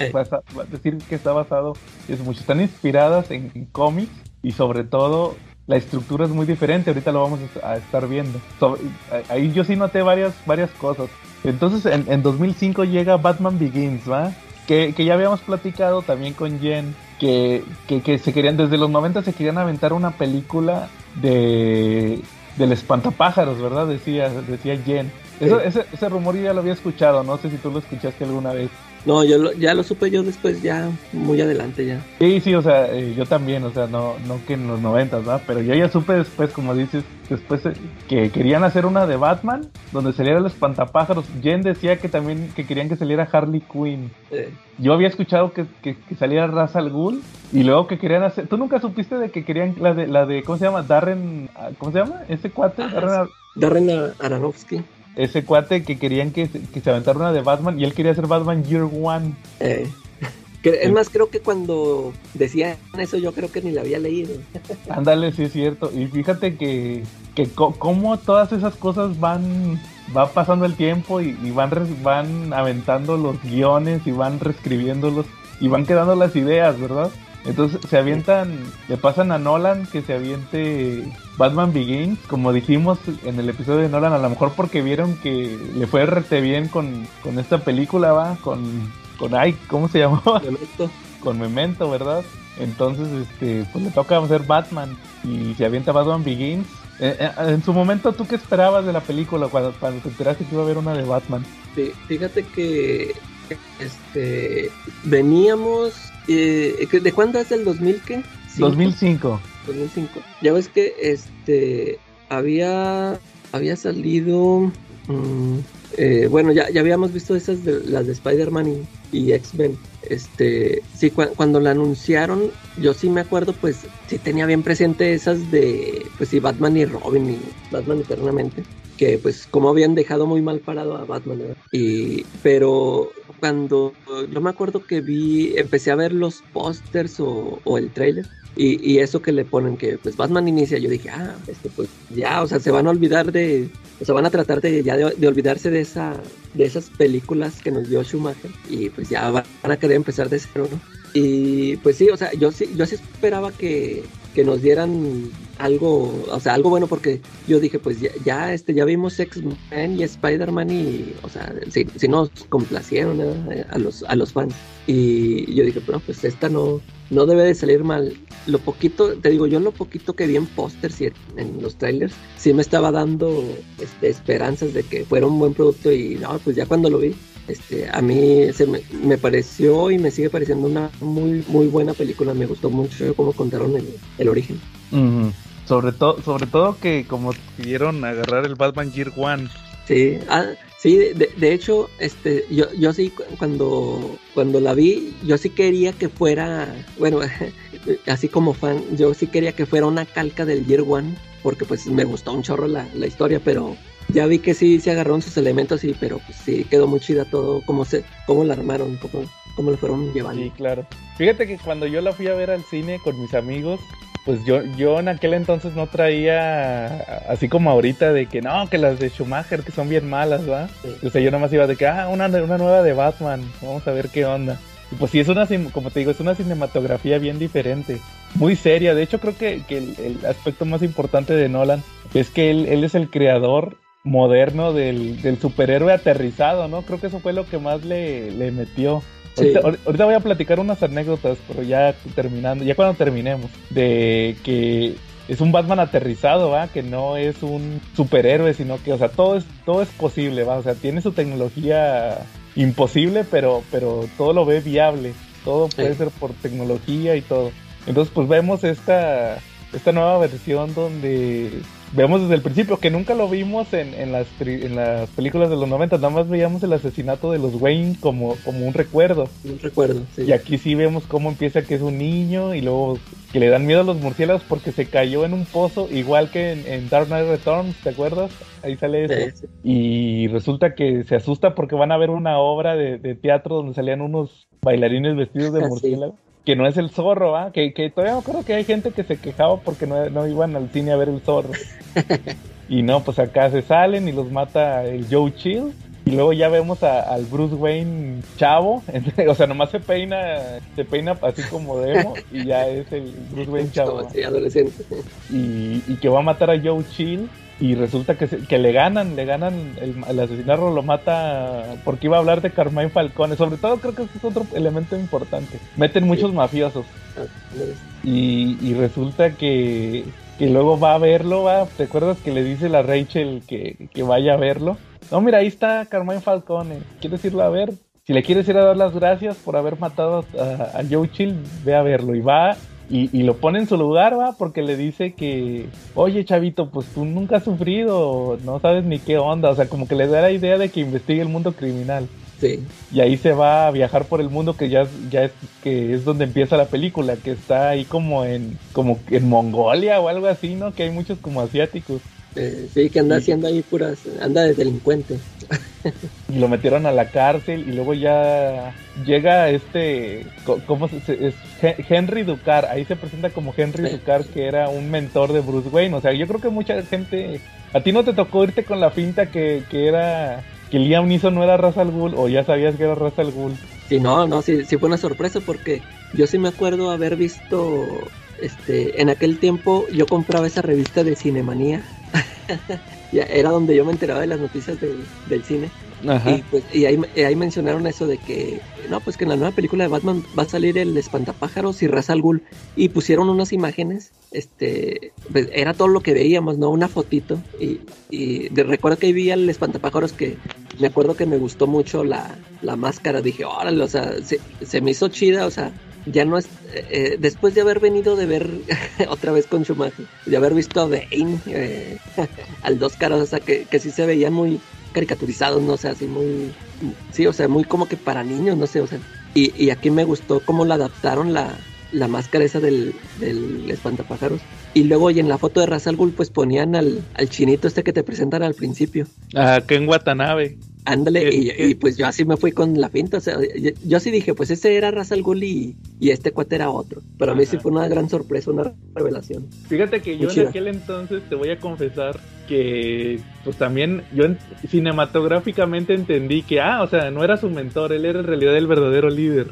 decir que está basado es mucho, están inspiradas en, cómics y sobre todo la estructura es muy diferente, ahorita lo vamos a estar viendo. ahí yo sí noté varias, varias cosas. Entonces en, en 2005 llega Batman Begins, ¿va? Que, que, ya habíamos platicado también con Jen, que, que, que, se querían, desde los 90 se querían aventar una película de del espantapájaros, ¿verdad? Decía, decía Jen. Eso, ese, ese rumor ya lo había escuchado, no sé si tú lo escuchaste alguna vez. No, yo ya lo supe yo después, ya muy adelante ya. Sí, sí, o sea, eh, yo también, o sea, no, no que en los noventas, ¿verdad? Pero yo ya supe después, como dices, después eh, que querían hacer una de Batman, donde saliera el espantapájaros. Jen decía que también que querían que saliera Harley Quinn. Yo había escuchado que, que, saliera Ra's al Ghul, y luego que querían hacer... ¿Tú nunca supiste de que querían la de, la de ¿cómo se llama? Darren... ¿Cómo se llama? ¿Ese cuate? Darren, Darren Aronofsky ese cuate que querían que, que se aventara una de Batman y él quería hacer Batman Year One. Eh. Es más, creo que cuando decían eso yo creo que ni la había leído. Ándale, sí es cierto. Y fíjate que, que cómo todas esas cosas van va pasando el tiempo y, van van aventando los guiones y van reescribiéndolos y van quedando las ideas, ¿verdad? Entonces se avientan, le pasan a Nolan que se aviente Batman Begins, como dijimos en el episodio de Nolan, a lo mejor porque vieron que le fue rete bien con, con esta película, va, con, con ay, ¿cómo se llamaba? Memento. Con Memento, ¿verdad? Entonces, este, pues le toca hacer Batman y se avienta Batman Begins. Eh, eh, en su momento, ¿tú qué esperabas de la película cuando, cuando te enteraste que iba a haber una de Batman? Sí, fíjate que este veníamos eh, ¿De cuándo es el 2000 qué? 2005. 2005. Ya ves que este había había salido mm, eh, bueno, ya, ya habíamos visto esas de las de Spider-Man y, X-Men. Este, sí, cuando la anunciaron, yo sí me acuerdo, pues sí tenía bien presente esas de, pues sí, Batman y Robin y Batman eternamente que pues como habían dejado muy mal parado a Batman, Y, pero cuando yo me acuerdo que vi, empecé a ver los pósters o, el trailer. Y, eso que le ponen que pues Batman inicia, yo dije, ah, este pues ya, o sea, se van a olvidar de, o sea, van a tratar de ya de, olvidarse de esa, de esas películas que nos dio Schumacher y pues ya van a querer empezar de cero, ¿no? Y pues sí, o sea, yo sí, yo sí esperaba que, que nos dieran algo, o sea, algo bueno porque yo dije, pues ya, este, ya vimos X-Men y Spider-Man y, o sea, si, si nos complacieron a los, a los fans. Y yo dije, bueno, pues esta no, no debe de salir mal. Lo poquito, te digo, yo lo poquito que vi en pósters y en los trailers, sí me estaba dando este, esperanzas de que fuera un buen producto y no, pues ya cuando lo vi, este, a mí se me, pareció y me sigue pareciendo una muy muy buena película. Me gustó mucho cómo contaron el, el origen. Sobre todo, sobre todo que como pidieron agarrar el Batman Year One. Sí, ah, sí, de, de, hecho, este, yo, yo sí cuando, cuando la vi, yo sí quería que fuera, bueno, *laughs* así como fan, yo sí quería que fuera una calca del Year One, porque pues me gustó un chorro la, la historia, pero ya vi que sí se agarraron sus elementos, sí, pero pues sí quedó muy chida todo, cómo se, cómo la armaron, cómo, cómo la fueron llevando. Sí, claro. Fíjate que cuando yo la fui a ver al cine con mis amigos, pues yo, yo en aquel entonces no traía así como ahorita de que no, que las de Schumacher que son bien malas, ¿va? O sea, yo nomás iba de que, ah, una, una nueva de Batman, vamos a ver qué onda. Y pues sí, es una, como te digo, es una cinematografía bien diferente, muy seria. De hecho, creo que, que el, aspecto más importante de Nolan es que él, él es el creador moderno del, del, superhéroe aterrizado, ¿no? Creo que eso fue lo que más le, le metió. Ahorita, voy a platicar unas anécdotas, pero ya terminando, ya cuando terminemos, de que es un Batman aterrizado, ¿va? Que no es un superhéroe, sino que, o sea, todo es, todo es posible, ¿va? O sea, tiene su tecnología imposible, pero, pero todo lo ve viable. Todo puede ser por tecnología y todo. Entonces, pues vemos esta, esta nueva versión donde vemos desde el principio que nunca lo vimos en, en, las, en las películas de los 90, nada más veíamos el asesinato de los Wayne como, como un recuerdo. Un recuerdo, sí. Y aquí sí vemos cómo empieza que es un niño y luego que le dan miedo a los murciélagos porque se cayó en un pozo, igual que en, Dark Knight Returns, ¿te acuerdas? Ahí sale eso. Y resulta que se asusta porque van a ver una obra de, de teatro donde salían unos bailarines vestidos de *laughs* murciélago que no es el zorro, ¿ah? Que, que todavía me acuerdo que hay gente que se quejaba porque no, no iban al cine a ver el zorro. *laughs* y no, pues acá se salen y los mata el Joe Chill. Y luego ya vemos al Bruce Wayne chavo, *laughs* o sea, nomás se peina, se peina así como demo y ya es el Bruce Wayne *laughs* chavo. Sí, adolescente. Y, y que va a matar a Joe Chill y resulta que, que le ganan, le ganan, el, el asesinato lo mata porque iba a hablar de Carmine Falcone, sobre todo creo que ese es otro elemento importante, meten muchos mafiosos. Y, y resulta que, que luego va a verlo, va, ¿te acuerdas que le dice la Rachel que, que vaya a verlo? No, mira, ahí está Carmine Falcone, ¿quieres irlo a ver? Si le quieres ir a dar las gracias por haber matado a, a Joe Chill, ve a verlo. Y va y, lo pone en su lugar, va, porque le dice que, oye, chavito, pues tú nunca has sufrido, no sabes ni qué onda, o sea, como que le da la idea de que investigue el mundo criminal. Sí. Y ahí se va a viajar por el mundo que ya, ya es, que es donde empieza la película, que está ahí como en, como en Mongolia o algo así, ¿no? Que hay muchos como asiáticos. Eh, sí, que anda haciendo ahí puras, anda de delincuente. y lo metieron a la cárcel y luego ya llega este, ¿cómo se, es Henry Ducar, ahí se presenta como Henry Ducar que era un mentor de Bruce Wayne, o sea, yo creo que mucha gente, a ti no te tocó irte con la finta que, que era que Liam Neeson no era Ra's al Ghul o ya sabías que era Ra's al Ghul. Sí, no, no, sí, sí fue una sorpresa porque yo sí me acuerdo haber visto este, en aquel tiempo yo compraba esa revista de Cinemanía. Era donde yo me enteraba de las noticias del cine. Y, pues, y ahí, ahí, mencionaron eso de que, no, pues que en la nueva película de Batman va a salir el espantapájaros y Ra's al Ghul. Y pusieron unas imágenes, este, pues, era todo lo que veíamos, ¿no? Una fotito. Y, y de, recuerdo que vi al espantapájaros que me acuerdo que me gustó mucho la, la máscara. Dije, órale, o sea, se, se me hizo chida, o sea, ya no es eh, después de haber venido de ver *laughs* otra vez con Schumacher de haber visto a Bane eh, *laughs* al dos caras o sea que, que sí se veían muy caricaturizados no sé así muy sí o sea muy como que para niños no sé o sea y, y aquí me gustó cómo la adaptaron la, la máscara esa del, del espantapájaros y luego y en la foto de Razal Ghul pues ponían al, al chinito este que te presentan al principio ah en Watanabe Ándale, y, pues yo así me fui con la pinta, o sea, yo, así dije, pues ese era Razal Ghul y, este cuate era otro. Pero a mí sí fue una gran sorpresa, una revelación. Fíjate que yo en aquel entonces te voy a confesar que pues también yo cinematográficamente entendí que, ah, o sea, no era su mentor, él era en realidad el verdadero líder.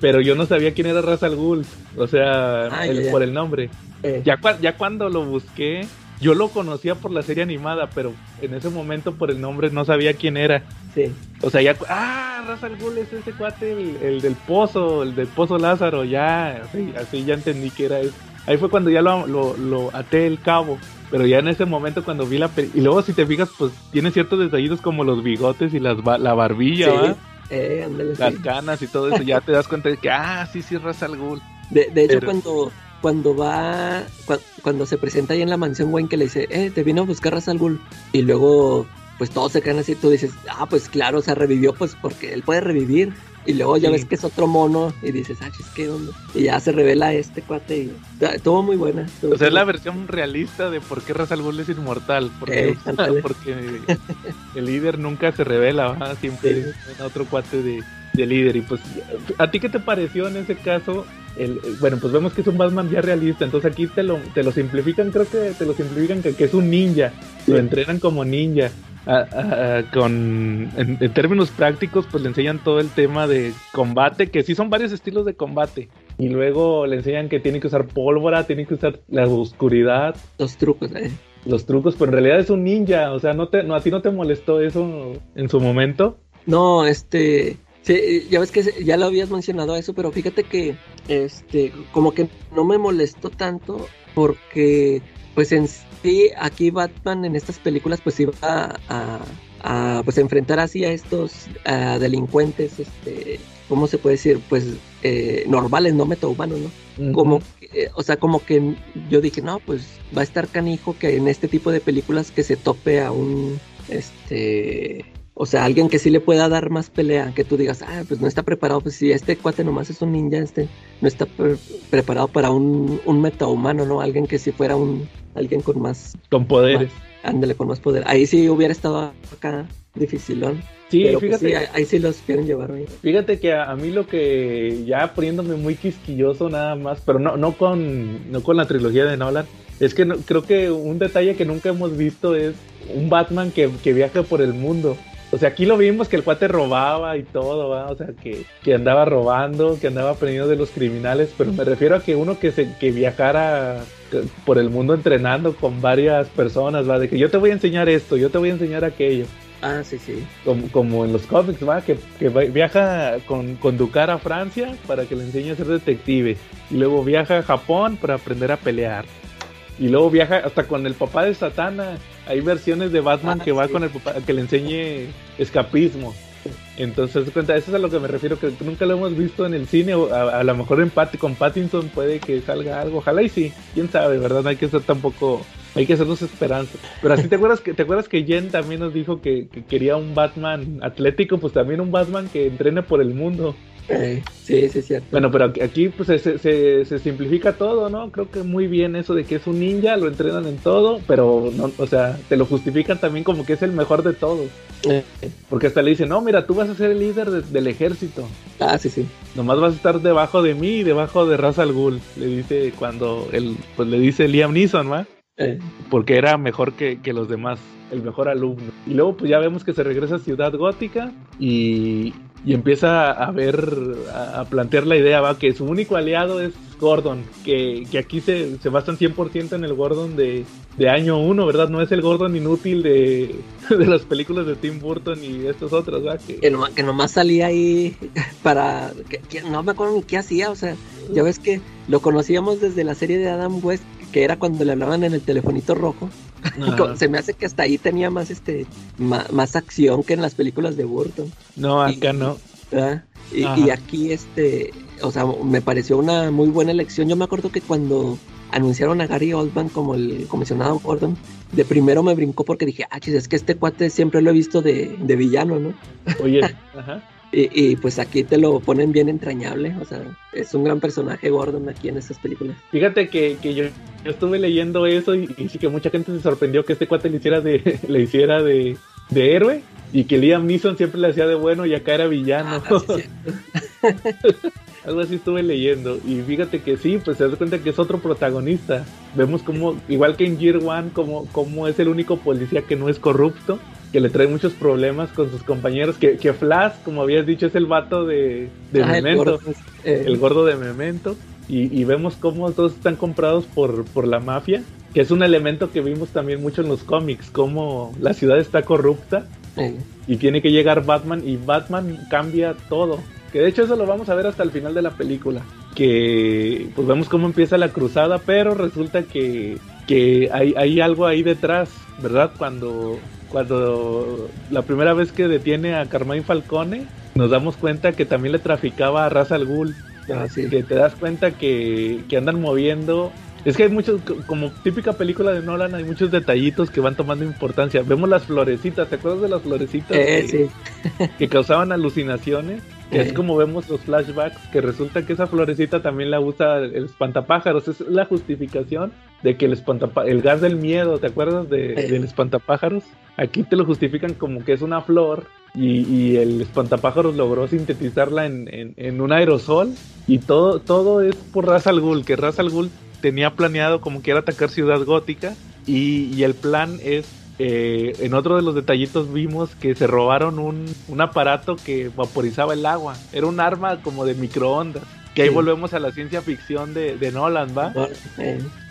Pero yo no sabía quién era Razal Ghul, o sea, ah, por el nombre. Ya, ya cuando lo busqué, yo lo conocía por la serie animada, pero en ese momento por el nombre no sabía quién era. Sí. O sea, ya, ah, Ra's al Ghul es ese cuate, el, del pozo, el del pozo Lázaro, ya, así, así ya entendí que era eso. Ahí fue cuando ya lo, lo, até el cabo. Pero ya en ese momento cuando vi la película... Y luego si te fijas, pues tiene ciertos detallitos como los bigotes y las la barbilla, eh, Las canas y todo eso. ya te das cuenta de que, ah, sí, sí, Ra's al Ghul. De, de hecho, cuando cuando va, cuando se presenta ahí en la mansión Wayne que le dice, eh, te vino a buscar Salgul. Y luego, pues todos se quedan así, tú dices, ah, pues claro, o sea, revivió, pues porque él puede revivir. Y luego ya ves que es otro mono y dices, ah, es que onda. Y ya se revela este cuate y estuvo muy buena. o sea, es la versión realista de por qué Ra's al Ghul es inmortal. Porque, *laughs* porque el líder nunca se revela, siempre es otro cuate de, de líder. Y pues, ¿a ti qué te pareció en ese caso? El, bueno, pues vemos que es un Batman ya realista, entonces aquí te lo, te lo simplifican, creo que te lo simplifican que, que es un ninja, lo entrenan como ninja. Con en, términos prácticos pues le enseñan todo el tema de combate que sí son varios estilos de combate. Y luego le enseñan que tiene que usar pólvora tiene que usar la oscuridad. Los trucos eh. Los trucos, pero en realidad es un ninja, o sea, no te, no, a ti no te molestó eso en su momento. No, este, sí, ya ves que ya lo habías mencionado eso, pero fíjate que, este, como que no me molestó tanto porque, pues en sí, aquí Batman en estas películas, pues iba a, a, pues enfrentar así a estos delincuentes, este, ¿cómo se puede decir? Pues eh, normales, no metahumanos, ¿no? Como, eh, o sea, como que yo dije, no, pues va a estar canijo que en este tipo de películas que se tope a un, este, o sea, alguien que sí le pueda dar más pelea, que tú digas, ah, pues no está preparado, pues si este cuate nomás es un ninja, este no está preparado para un, un metahumano, ¿no? Alguien que si fuera un, alguien con más... Con poderes. ándale, con más poder. Ahí sí hubiera estado acá dificilón. Sí, pues, fíjate. ahí sí los quieren llevar. Fíjate que a, mí lo que ya poniéndome muy quisquilloso nada más, pero no, no, con, no con la trilogía de Nolan, es que creo que un detalle que nunca hemos visto es un Batman que, que viaja por el mundo. O sea, aquí lo vimos que el cuate robaba y todo, ¿va? O sea, que, que, andaba robando, que andaba aprendiendo de los criminales, pero me refiero a que uno que, se, que viajara por el mundo entrenando con varias personas, ¿va? De que yo te voy a enseñar esto, yo te voy a enseñar aquello. Ah, sí, sí. Como, como en los cómics, ¿va? Que, que viaja con, con Ducar a Francia para que le enseñe a ser detective. Y luego viaja a Japón para aprender a pelear. Y luego viaja hasta con el papá de Satana. Hay versiones de Batman ah, que va con el papá, que le enseñe escapismo. Entonces, cuenta, eso es a lo que me refiero, que nunca lo hemos visto en el cine, o a, lo mejor en Pat con Pattinson puede que salga algo, ojalá y sí, quién sabe, ¿verdad? No hay que ser tampoco hay que hacernos esperanza. Pero así te acuerdas que te acuerdas que Jen también nos dijo que, quería un Batman atlético, pues también un Batman que entrene por el mundo. Sí, sí, es cierto. Bueno, pero aquí pues se, se, simplifica todo, ¿no? Creo que muy bien eso de que es un ninja, lo entrenan en todo, pero no, o sea, te lo justifican también como que es el mejor de todos. Porque hasta le dicen, no, mira, tú vas a ser el líder del ejército. Ah, sí, sí. Nomás vas a estar debajo de mí y debajo de Ra's al Ghul. Le dice cuando él, pues le dice Liam Neeson, ¿va? Porque era mejor que, los demás, el mejor alumno. Y luego pues ya vemos que se regresa a Ciudad Gótica y, empieza a ver, a, plantear la idea, va, que su único aliado es Gordon, que, aquí se, se basan 100% en el Gordon de, año 1, ¿verdad? No es el Gordon inútil de, *laughs* de las películas de Tim Burton y estos otros, ¿verdad? Que, que, nomás salía ahí para... Que, no me acuerdo ni qué hacía, o sea, ya ves que lo conocíamos desde la serie de Adam West que era cuando le hablaban en el telefonito rojo. Se me hace que hasta ahí tenía más este más, acción que en las películas de Burton. No, acá no. Y, aquí este, o sea, me pareció una muy buena elección. Yo me acuerdo que cuando anunciaron a Gary Oldman como el comisionado Gordon, de primero me brincó porque dije, ah, es que este cuate siempre lo he visto de, de villano, ¿no? Oye, *laughs* ajá. Y, pues aquí te lo ponen bien entrañable, o sea, es un gran personaje Gordon aquí en estas películas. Fíjate que, yo, estuve leyendo eso y, sí que mucha gente se sorprendió que este cuate le hiciera de, *laughs* le hiciera de, héroe y que Liam Neeson siempre le hacía de bueno y acá era villano. Ah, *laughs* Algo así estuve leyendo. Y fíjate que sí, pues se das cuenta que es otro protagonista. Vemos como, igual que en Year One, como, como es el único policía que no es corrupto que le trae muchos problemas con sus compañeros. Que, que Flash, como habías dicho, es el vato de, de Memento, eh. el gordo, de Memento. Y, vemos cómo todos están comprados por, por la mafia, que es un elemento que vimos también mucho en los cómics, cómo la ciudad está corrupta y tiene que llegar Batman y Batman cambia todo. Que de hecho eso lo vamos a ver hasta el final de la película. Que pues vemos cómo empieza la cruzada, pero resulta que, que hay, hay algo ahí detrás, ¿verdad? Cuando cuando la primera vez que detiene a Carmine Falcone, nos damos cuenta que también le traficaba a Ra's al Ghul. Ah, que te das cuenta que, andan moviendo. Es que hay muchos, como típica película de Nolan, hay muchos detallitos que van tomando importancia. Vemos las florecitas, ¿te acuerdas de las florecitas eh, que, que, causaban alucinaciones? Que es como vemos los flashbacks, que resulta que esa florecita también la usa el espantapájaros, es la justificación de que el el gas del miedo, ¿te acuerdas de, del espantapájaros? Aquí te lo justifican como que es una flor y, el espantapájaros logró sintetizarla en, un aerosol y todo, todo es por Ra's al Ghul, que Ra's al Ghul tenía planeado como que era atacar Ciudad Gótica y, el plan es eh, en otro de los detallitos vimos que se robaron un, aparato que vaporizaba el agua. Era un arma como de microondas. Que ahí volvemos a la ciencia ficción de, de Nolan, ¿va?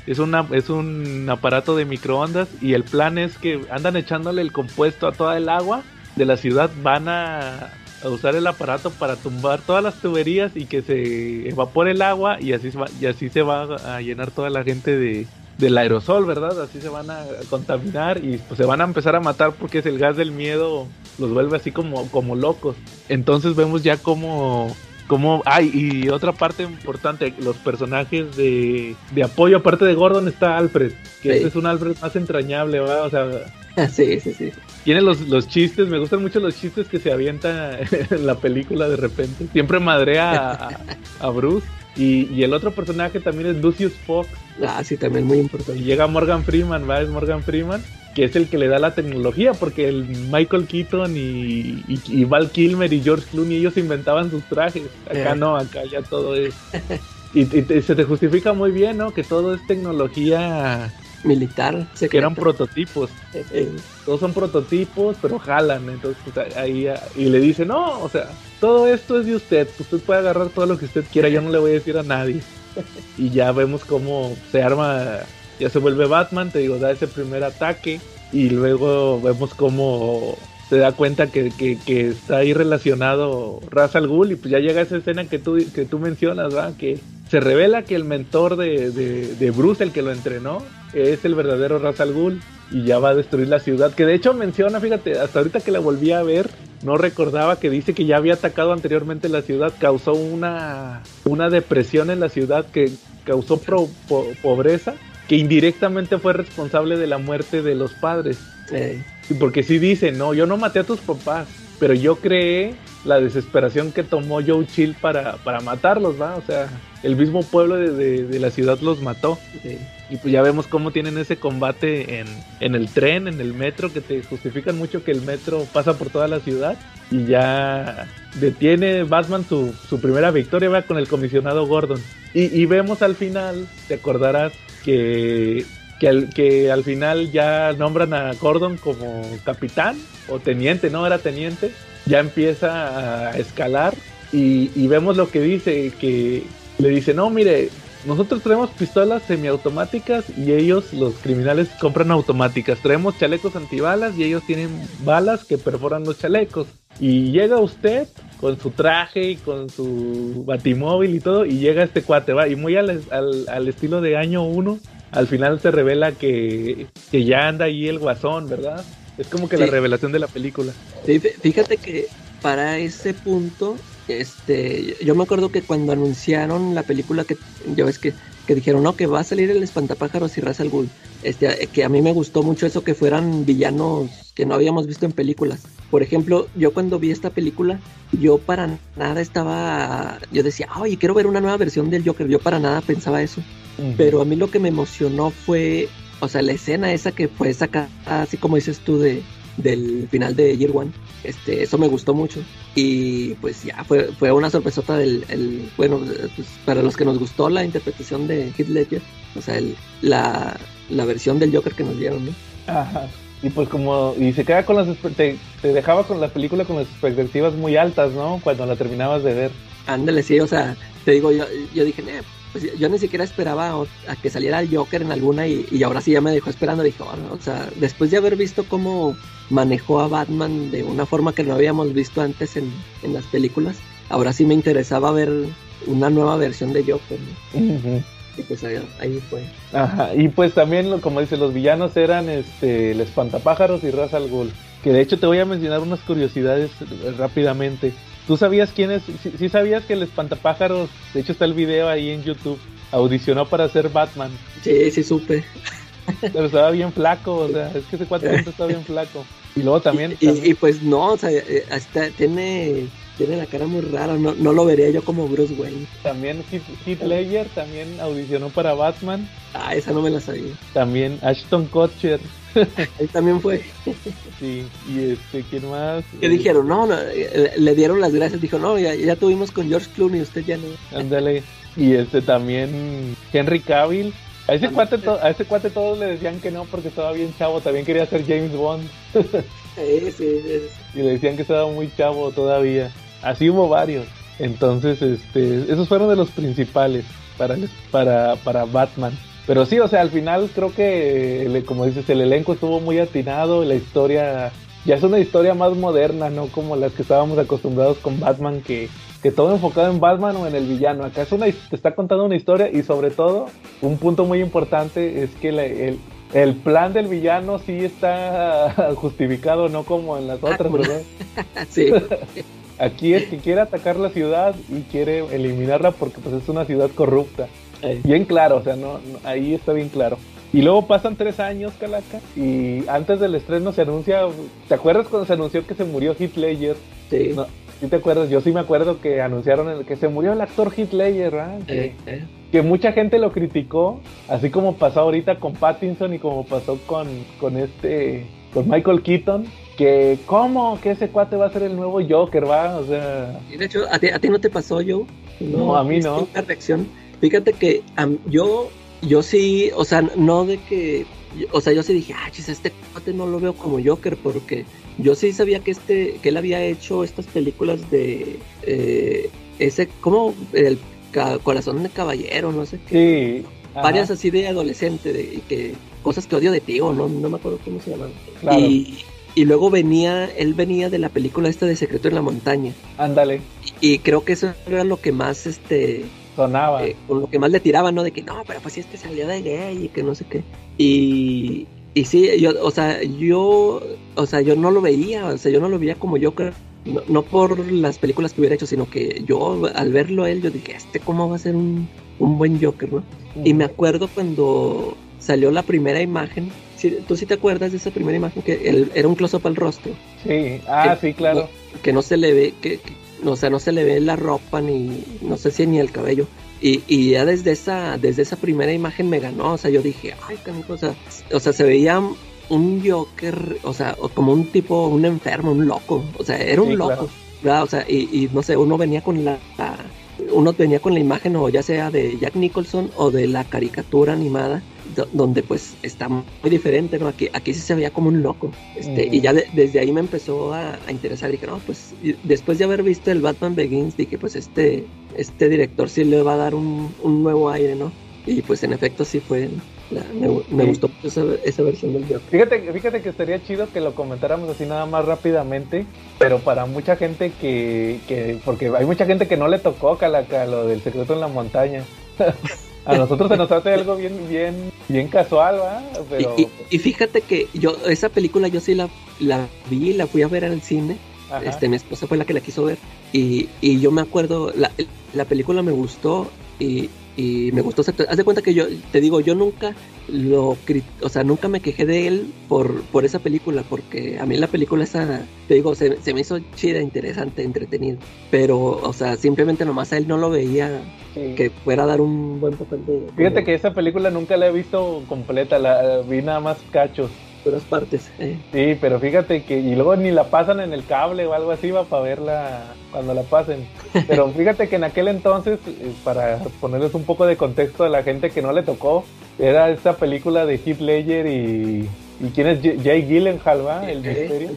Es, una, es un aparato de microondas y el plan es que andan echándole el compuesto a toda el agua de la ciudad. Van a, usar el aparato para tumbar todas las tuberías y que se evapore el agua y así, y así se va a llenar toda la gente de, del aerosol, ¿verdad? Así se van a contaminar y pues se van a empezar a matar porque es el gas del miedo los vuelve así como, como locos. Entonces vemos ya como como ay y otra parte importante los personajes de, de apoyo aparte de Gordon está Alfred que este es un Alfred más entrañable ¿verdad? o sea *laughs* sí sí sí tiene los, los chistes me gustan mucho los chistes que se avienta *laughs* en la película de repente siempre madrea a, a Bruce y, el otro personaje también es Lucius Fox. Ah, sí, también muy importante. Y llega Morgan Freeman, ¿va? Es Morgan Freeman, que es el que le da la tecnología, porque el Michael Keaton y, y, Val Kilmer y George Clooney, ellos inventaban sus trajes. Acá no, acá ya todo es... y, se te justifica muy bien, ¿no? Que todo es tecnología militar. Que eran prototipos. Todos son prototipos, pero jalan. Entonces, pues, ahí. Y le dice, no, o sea, todo esto es de usted. Usted puede agarrar todo lo que usted quiera. Yo no le voy a decir a nadie. *laughs* y ya vemos cómo se arma. Ya se vuelve Batman. Te digo, da ese primer ataque. Y luego vemos cómo se da cuenta que, que, está ahí relacionado Ra's al Ghul y pues ya llega esa escena que tú, que tú mencionas, ¿verdad? Que se revela que el mentor de, de, de Bruce, el que lo entrenó, es el verdadero Ra's al Ghul y ya va a destruir la ciudad. Que de hecho menciona, fíjate, hasta ahorita que la volví a ver, no recordaba que dice que ya había atacado anteriormente la ciudad, causó una, una depresión en la ciudad que causó pobreza, que indirectamente fue responsable de la muerte de los padres. Porque sí dice, no, yo no maté a tus papás, pero yo creé la desesperación que tomó Joe Chill para, para matarlos, ¿va? O sea, el mismo pueblo de, la ciudad los mató. Y pues ya vemos cómo tienen ese combate en, en, el tren, en el metro, que te justifican mucho que el metro pasa por toda la ciudad. Y ya detiene Batman su, su primera victoria ¿va? con el comisionado Gordon. Y, y, vemos al final, te acordarás, que, que, al, que al final ya nombran a Gordon como capitán o teniente, ¿no? Era teniente. Ya empieza a escalar y, y vemos lo que dice, que le dice, no, mire, nosotros traemos pistolas semiautomáticas y ellos, los criminales, compran automáticas. Traemos chalecos antibalas y ellos tienen balas que perforan los chalecos. Y llega usted con su traje y con su batimóvil y todo, y llega este cuate, va, y muy al, al, estilo de año 1, al final se revela que, que, ya anda ahí el guasón, ¿verdad? Es como que la revelación de la película. Sí, fíjate que para ese punto este, yo me acuerdo que cuando anunciaron la película que ya ves que, que dijeron, no, que va a salir el espantapájaros y Ra's al Ghul. Este, que a mí me gustó mucho eso que fueran villanos que no habíamos visto en películas. Por ejemplo, yo cuando vi esta película, yo para nada estaba, yo decía, ay, quiero ver una nueva versión del Joker. Yo para nada pensaba eso. Pero a mí lo que me emocionó fue, o sea, la escena esa que fue sacada, así como dices tú, de, del final de Year One. Este, eso me gustó mucho. Y pues ya, fue, fue una sorpresota del, el, bueno, pues para los que nos gustó la interpretación de Heath Ledger, o sea, el, la, la versión del Joker que nos dieron, ¿no? Ajá. Y pues como, y se queda con las, te, te dejaba con la película con las expectativas muy altas, ¿no? Cuando la terminabas de ver. Ándale, sí, o sea, te digo, yo, yo dije, eh, pues yo ni siquiera esperaba a que saliera el Joker en alguna y, y ahora sí ya me dejó esperando. Dije, oh, o sea, después de haber visto cómo manejó a Batman de una forma que no habíamos visto antes en, en las películas, ahora sí me interesaba ver una nueva versión de Joker. Y pues ahí, fue. Ajá, y pues también, como dice, los villanos eran este, el espantapájaros y Ra's al Ghul. Que de hecho te voy a mencionar unas curiosidades rápidamente. ¿Tú sabías quién es? Sí, sabías que el espantapájaros, de hecho está el video ahí en YouTube, audicionó para ser Batman. Sí, sí supe. Pero estaba bien flaco, o sea, es que ese cuatro está bien flaco. Y luego también... Y, pues no, o sea, eh, hasta tiene Tiene la cara muy rara, no, no lo vería yo como Bruce Wayne. También Heath, Ledger también audicionó para Batman. Ah, esa no me la sabía. También Ashton Kutcher. *laughs* Él también fue. sí, y este, ¿quién más? Que dijeron, no, le, dieron las gracias, dijo, no, ya, ya tuvimos con George Clooney, usted ya no. *laughs* Ándale. Y este también Henry Cavill. A ese, cuate a ese cuate todos le decían que no porque estaba bien chavo, también quería ser James Bond. *laughs* sí, sí, Y le decían que estaba muy chavo todavía. Así hubo varios. Entonces, este, esos fueron de los principales para, para, para Batman. Pero sí, o sea, al final creo que, como dices, el elenco estuvo muy atinado, la historia ya es una historia más moderna, no como las que estábamos acostumbrados con Batman, que, que todo enfocado en Batman o en el villano. Acá es una, te está contando una historia y sobre todo, un punto muy importante es que el, el plan del villano sí está *laughs* justificado, no como en las otras, ¿verdad? *laughs* sí. Aquí es que quiere atacar la ciudad y quiere eliminarla porque pues es una ciudad corrupta. Bien claro, o sea, no, ahí está bien claro. Y luego pasan tres años, Calaca, y antes del estreno se anuncia, ¿te acuerdas cuando se anunció que se murió Heath Ledger? Sí. ¿Sí te acuerdas? Yo sí me acuerdo que anunciaron que se murió el actor Heath Ledger, ¿verdad? Que, que, mucha gente lo criticó, así como pasó ahorita con Pattinson y como pasó con, con este, con Michael Keaton, que cómo que ese cuate va a ser el nuevo Joker, va, o sea. de hecho, ¿a ti, a ti no te pasó, Joe? No, a mí no. reacción Fíjate que yo, yo sí, o sea, no de que, o sea, yo sí dije, ah, chis, este cuate no lo veo como Joker, porque yo sí sabía que este, que él había hecho estas películas de, eh, ese, como el corazón de caballero, no sé qué. Sí. Varias así de adolescente, de que cosas que odio de ti, o no, no me acuerdo cómo se llaman. Y, y luego venía, él venía de la película esta de Secreto en la Montaña. Ándale. Y, y creo que eso era lo que más, este, Sonaba. Eh, con lo que más le tiraban, ¿no? De que no, pero pues si este salió de gay y que no sé qué. Y, y sí, yo, o sea, yo, o sea, yo no lo veía, o sea, yo no lo veía como yo creo. No, por las películas que hubiera hecho, sino que yo al verlo él, yo dije, este cómo va a ser un, un buen Joker, ¿no? Y me acuerdo cuando salió la primera imagen, ¿tú sí te acuerdas de esa primera imagen? Que era un close-up al rostro. Sí, ah, sí, claro. Que no se le ve, que, o sea, no se le ve la ropa ni, no sé si ni el cabello. Y, y ya desde esa, desde esa primera imagen me ganó, o sea, yo dije, ay, o sea, o sea, se veía un Joker, o sea, como un tipo, un enfermo, un loco, o sea, era un loco, ¿verdad? O sea, y, y, no sé, uno venía con la, uno venía con la imagen o ya sea de Jack Nicholson o de la caricatura animada donde pues está muy diferente, ¿no? Aquí, aquí sí se veía como un loco. Este, Y ya desde ahí me empezó a, interesar. Dije, no, pues después de haber visto el Batman Begins, dije, pues este, este director sí le va a dar un, un nuevo aire, ¿no? Y pues en efecto sí fue, me, gustó esa, esa, versión del Joker. Fíjate, fíjate que estaría chido que lo comentáramos así nada más rápidamente, pero para mucha gente que, que porque hay mucha gente que no le tocó Calaca lo del secreto en la montaña. *laughs* A nosotros se nos hace algo bien, bien, bien casual, ¿va? Pero... Y, fíjate que yo, esa película yo sí la, la vi, la fui a ver en el cine. Este, mi esposa fue la que la quiso ver. Y, y yo me acuerdo, la, la película me gustó y, y me gustó. Haz de cuenta que yo, te digo, yo nunca lo, o sea, nunca me quejé de él por, por esa película, porque a mí la película esa, te digo, se, se me hizo chida, interesante, entretenida. Pero, o sea, simplemente nomás a él no lo veía que fuera a dar un buen papel de... Fíjate que esa película nunca la he visto completa, la vi nada más cachos partes. Eh. Sí, pero fíjate que y luego ni la pasan en el cable o algo así va para verla cuando la pasen. Pero *laughs* fíjate que en aquel entonces, eh, para ponerles un poco de contexto a la gente que no le tocó, era esta película de Heath Ledger y ¿Y quién es Jay Gyllenhaal, va? El misterio.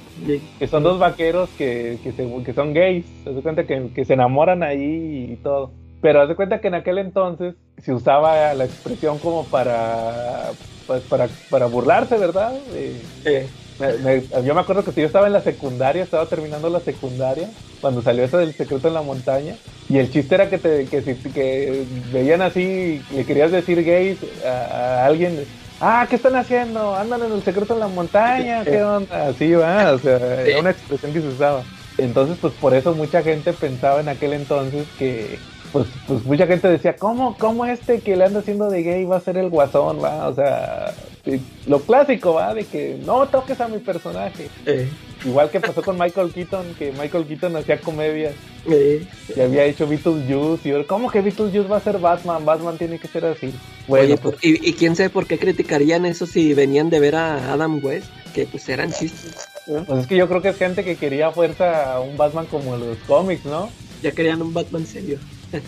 Que son dos vaqueros que, que, se, que son gays. Se cuenta que, que, se enamoran ahí y todo. Pero haz de cuenta que en aquel entonces se usaba la expresión como para pues para, para burlarse, ¿verdad? yo me acuerdo que yo estaba en la secundaria, estaba terminando la secundaria, cuando salió eso del secreto en la montaña, y el chiste era que, te, que si que veían así, le querías decir gays a, alguien, ah, ¿qué están haciendo? Andan en el secreto en la montaña, ¿qué onda? Así va, o sea, era una expresión que se usaba. Entonces, pues por eso mucha gente pensaba en aquel entonces que, pues, pues mucha gente decía, ¿cómo, ¿cómo este que le anda haciendo de gay va a ser el guasón, va? O sea, lo clásico, va, de que no toques a mi personaje. Igual que pasó con Michael Keaton, que Michael Keaton hacía comedias Y había hecho Beetlejuice. Y ¿cómo que Beetlejuice va a ser Batman? Batman tiene que ser así. Bueno, pues, ¿y, quién sabe por qué criticarían eso si venían de ver a Adam West? Que pues eran chistes. Pues es que yo creo que es gente que quería fuerza un Batman como los cómics, ¿no? Ya querían un Batman serio.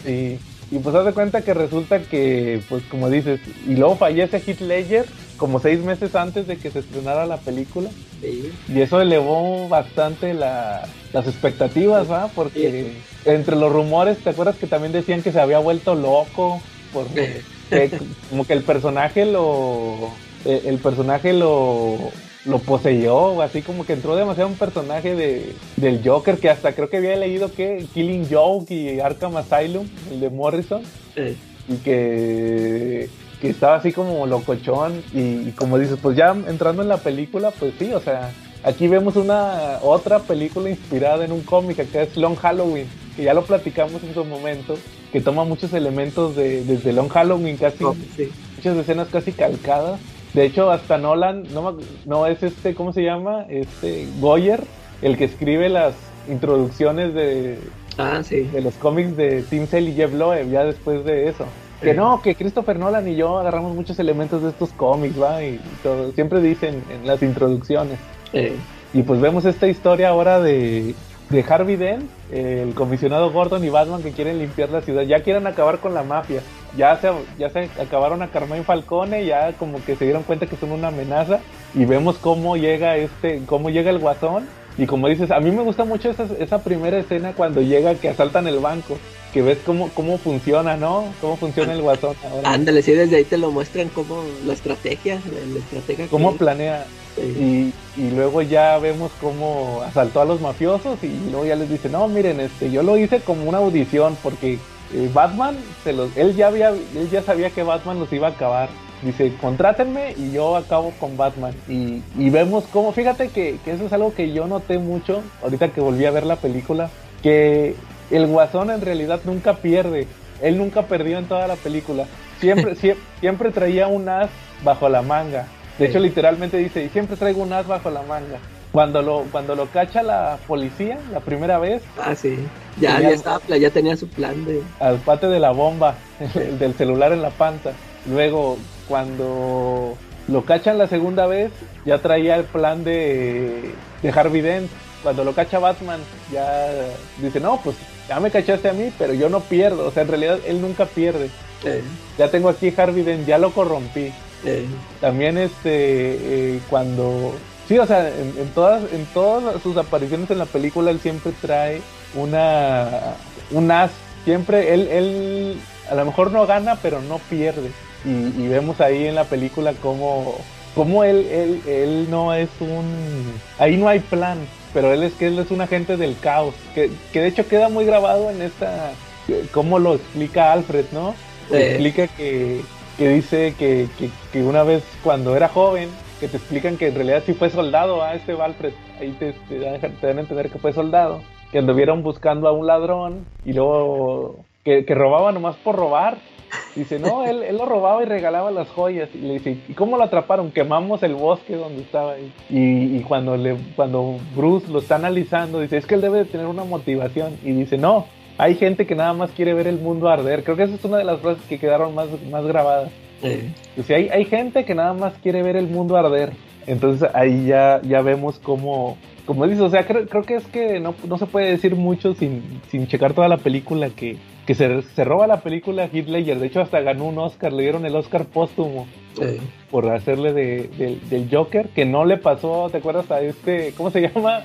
Sí. Y pues haz de cuenta que resulta que, pues como dices, y luego fallece Heath Ledger como seis meses antes de que se estrenara la película. Y eso elevó bastante las expectativas, ¿va? Porque entre los rumores, ¿te acuerdas que también decían que se había vuelto loco? Porque *laughs* como que el personaje lo... Eh, el personaje lo, lo poseyó, así como que entró demasiado un personaje de, del Joker que hasta creo que había leído que Killing Joke y Arkham Asylum, el de Morrison, y que, que, estaba así como locochón y, como dices, pues ya entrando en la película, pues sí, o sea, aquí vemos una otra película inspirada en un cómic que es Long Halloween, que ya lo platicamos en su momento, que toma muchos elementos de, desde Long Halloween, casi, oh, muchas escenas casi calcadas de hecho, hasta Nolan, no, no es este, ¿cómo se llama? Este Goyer, el que escribe las introducciones de, ah, de los cómics de Tim Sale y Jeff Loeb, ya después de eso. Que no, que Christopher Nolan y yo agarramos muchos elementos de estos cómics, ¿va? Y, todo, siempre dicen en las introducciones. Y pues vemos esta historia ahora de, de Harvey Dent, el comisionado Gordon y Batman que quieren limpiar la ciudad, ya quieren acabar con la mafia. Ya se, ya se acabaron a Carmine Falcone, ya como que se dieron cuenta que son una amenaza y vemos cómo llega este, cómo llega el guasón y como dices, a mí me gusta mucho esa, esa primera escena cuando llega que asaltan el banco, que ves cómo, cómo funciona, ¿no? Cómo funciona el guasón ahora. Ándale, sí, desde ahí te lo muestran como la estrategia, la, estrategia. Cómo planea. Y, y, luego ya vemos cómo asaltó a los mafiosos y luego ya les dice, no, miren, este, yo lo hice como una audición porque eh, Batman, se los, él, ya había, él ya sabía que Batman los iba a acabar dice, contrátenme y yo acabo con Batman. Y, vemos cómo, fíjate que, eso es algo que yo noté mucho, ahorita que volví a ver la película, que el guasón en realidad nunca pierde. Él nunca perdió en toda la película. Siempre, *laughs* siempre, traía un as bajo la manga. De hecho, literalmente dice, y siempre traigo un as bajo la manga. Cuando lo, cuando lo cacha la policía la primera vez. Ah, sí. Ya, ya, estaba, ya tenía su plan de. Al pate de la bomba, *laughs* del celular en la panza. Luego, cuando lo cachan la segunda vez, ya traía el plan de, de Harvey Dent. Cuando lo cacha Batman, ya dice, no, pues ya me cachaste a mí, pero yo no pierdo. O sea, en realidad él nunca pierde. Ya tengo aquí Harvey Dent, ya lo corrompí. También este, eh, cuando... Sí, o sea, en, todas, en todas sus apariciones en la película él siempre trae una... un as. Siempre él, él a lo mejor no gana, pero no pierde y, vemos ahí en la película cómo, cómo él, él, él no es un... Ahí no hay plan, pero él es que él es un agente del caos, que, que de hecho queda muy grabado en esta... cómo lo explica Alfred, ¿no? Explica que, que dice que, que, una vez cuando era joven, que te explican que en realidad sí fue soldado, a ¿ah? este Alfred, ahí te, te, dan, entender que fue soldado, que anduvieron buscando a un ladrón y luego que, que robaba nomás por robar Dice, no, él, él, lo robaba y regalaba las joyas. Y le dice, ¿y cómo lo atraparon? Quemamos el bosque donde estaba. Y, y, cuando, le, cuando Bruce lo está analizando, dice, es que él debe de tener una motivación. Y dice, no, hay gente que nada más quiere ver el mundo arder. Creo que esa es una de las frases que quedaron más, más grabadas. Dice, hay, hay gente que nada más quiere ver el mundo arder. Entonces ahí ya, ya vemos cómo, como dices, o sea, creo, creo que es que no, no, se puede decir mucho sin, sin checar toda la película que, que se, se roba la película Ledger. De hecho, hasta ganó un Oscar, le dieron el Oscar póstumo por hacerle de, del Joker, que no le pasó, ¿te acuerdas? A este, ¿cómo se llama?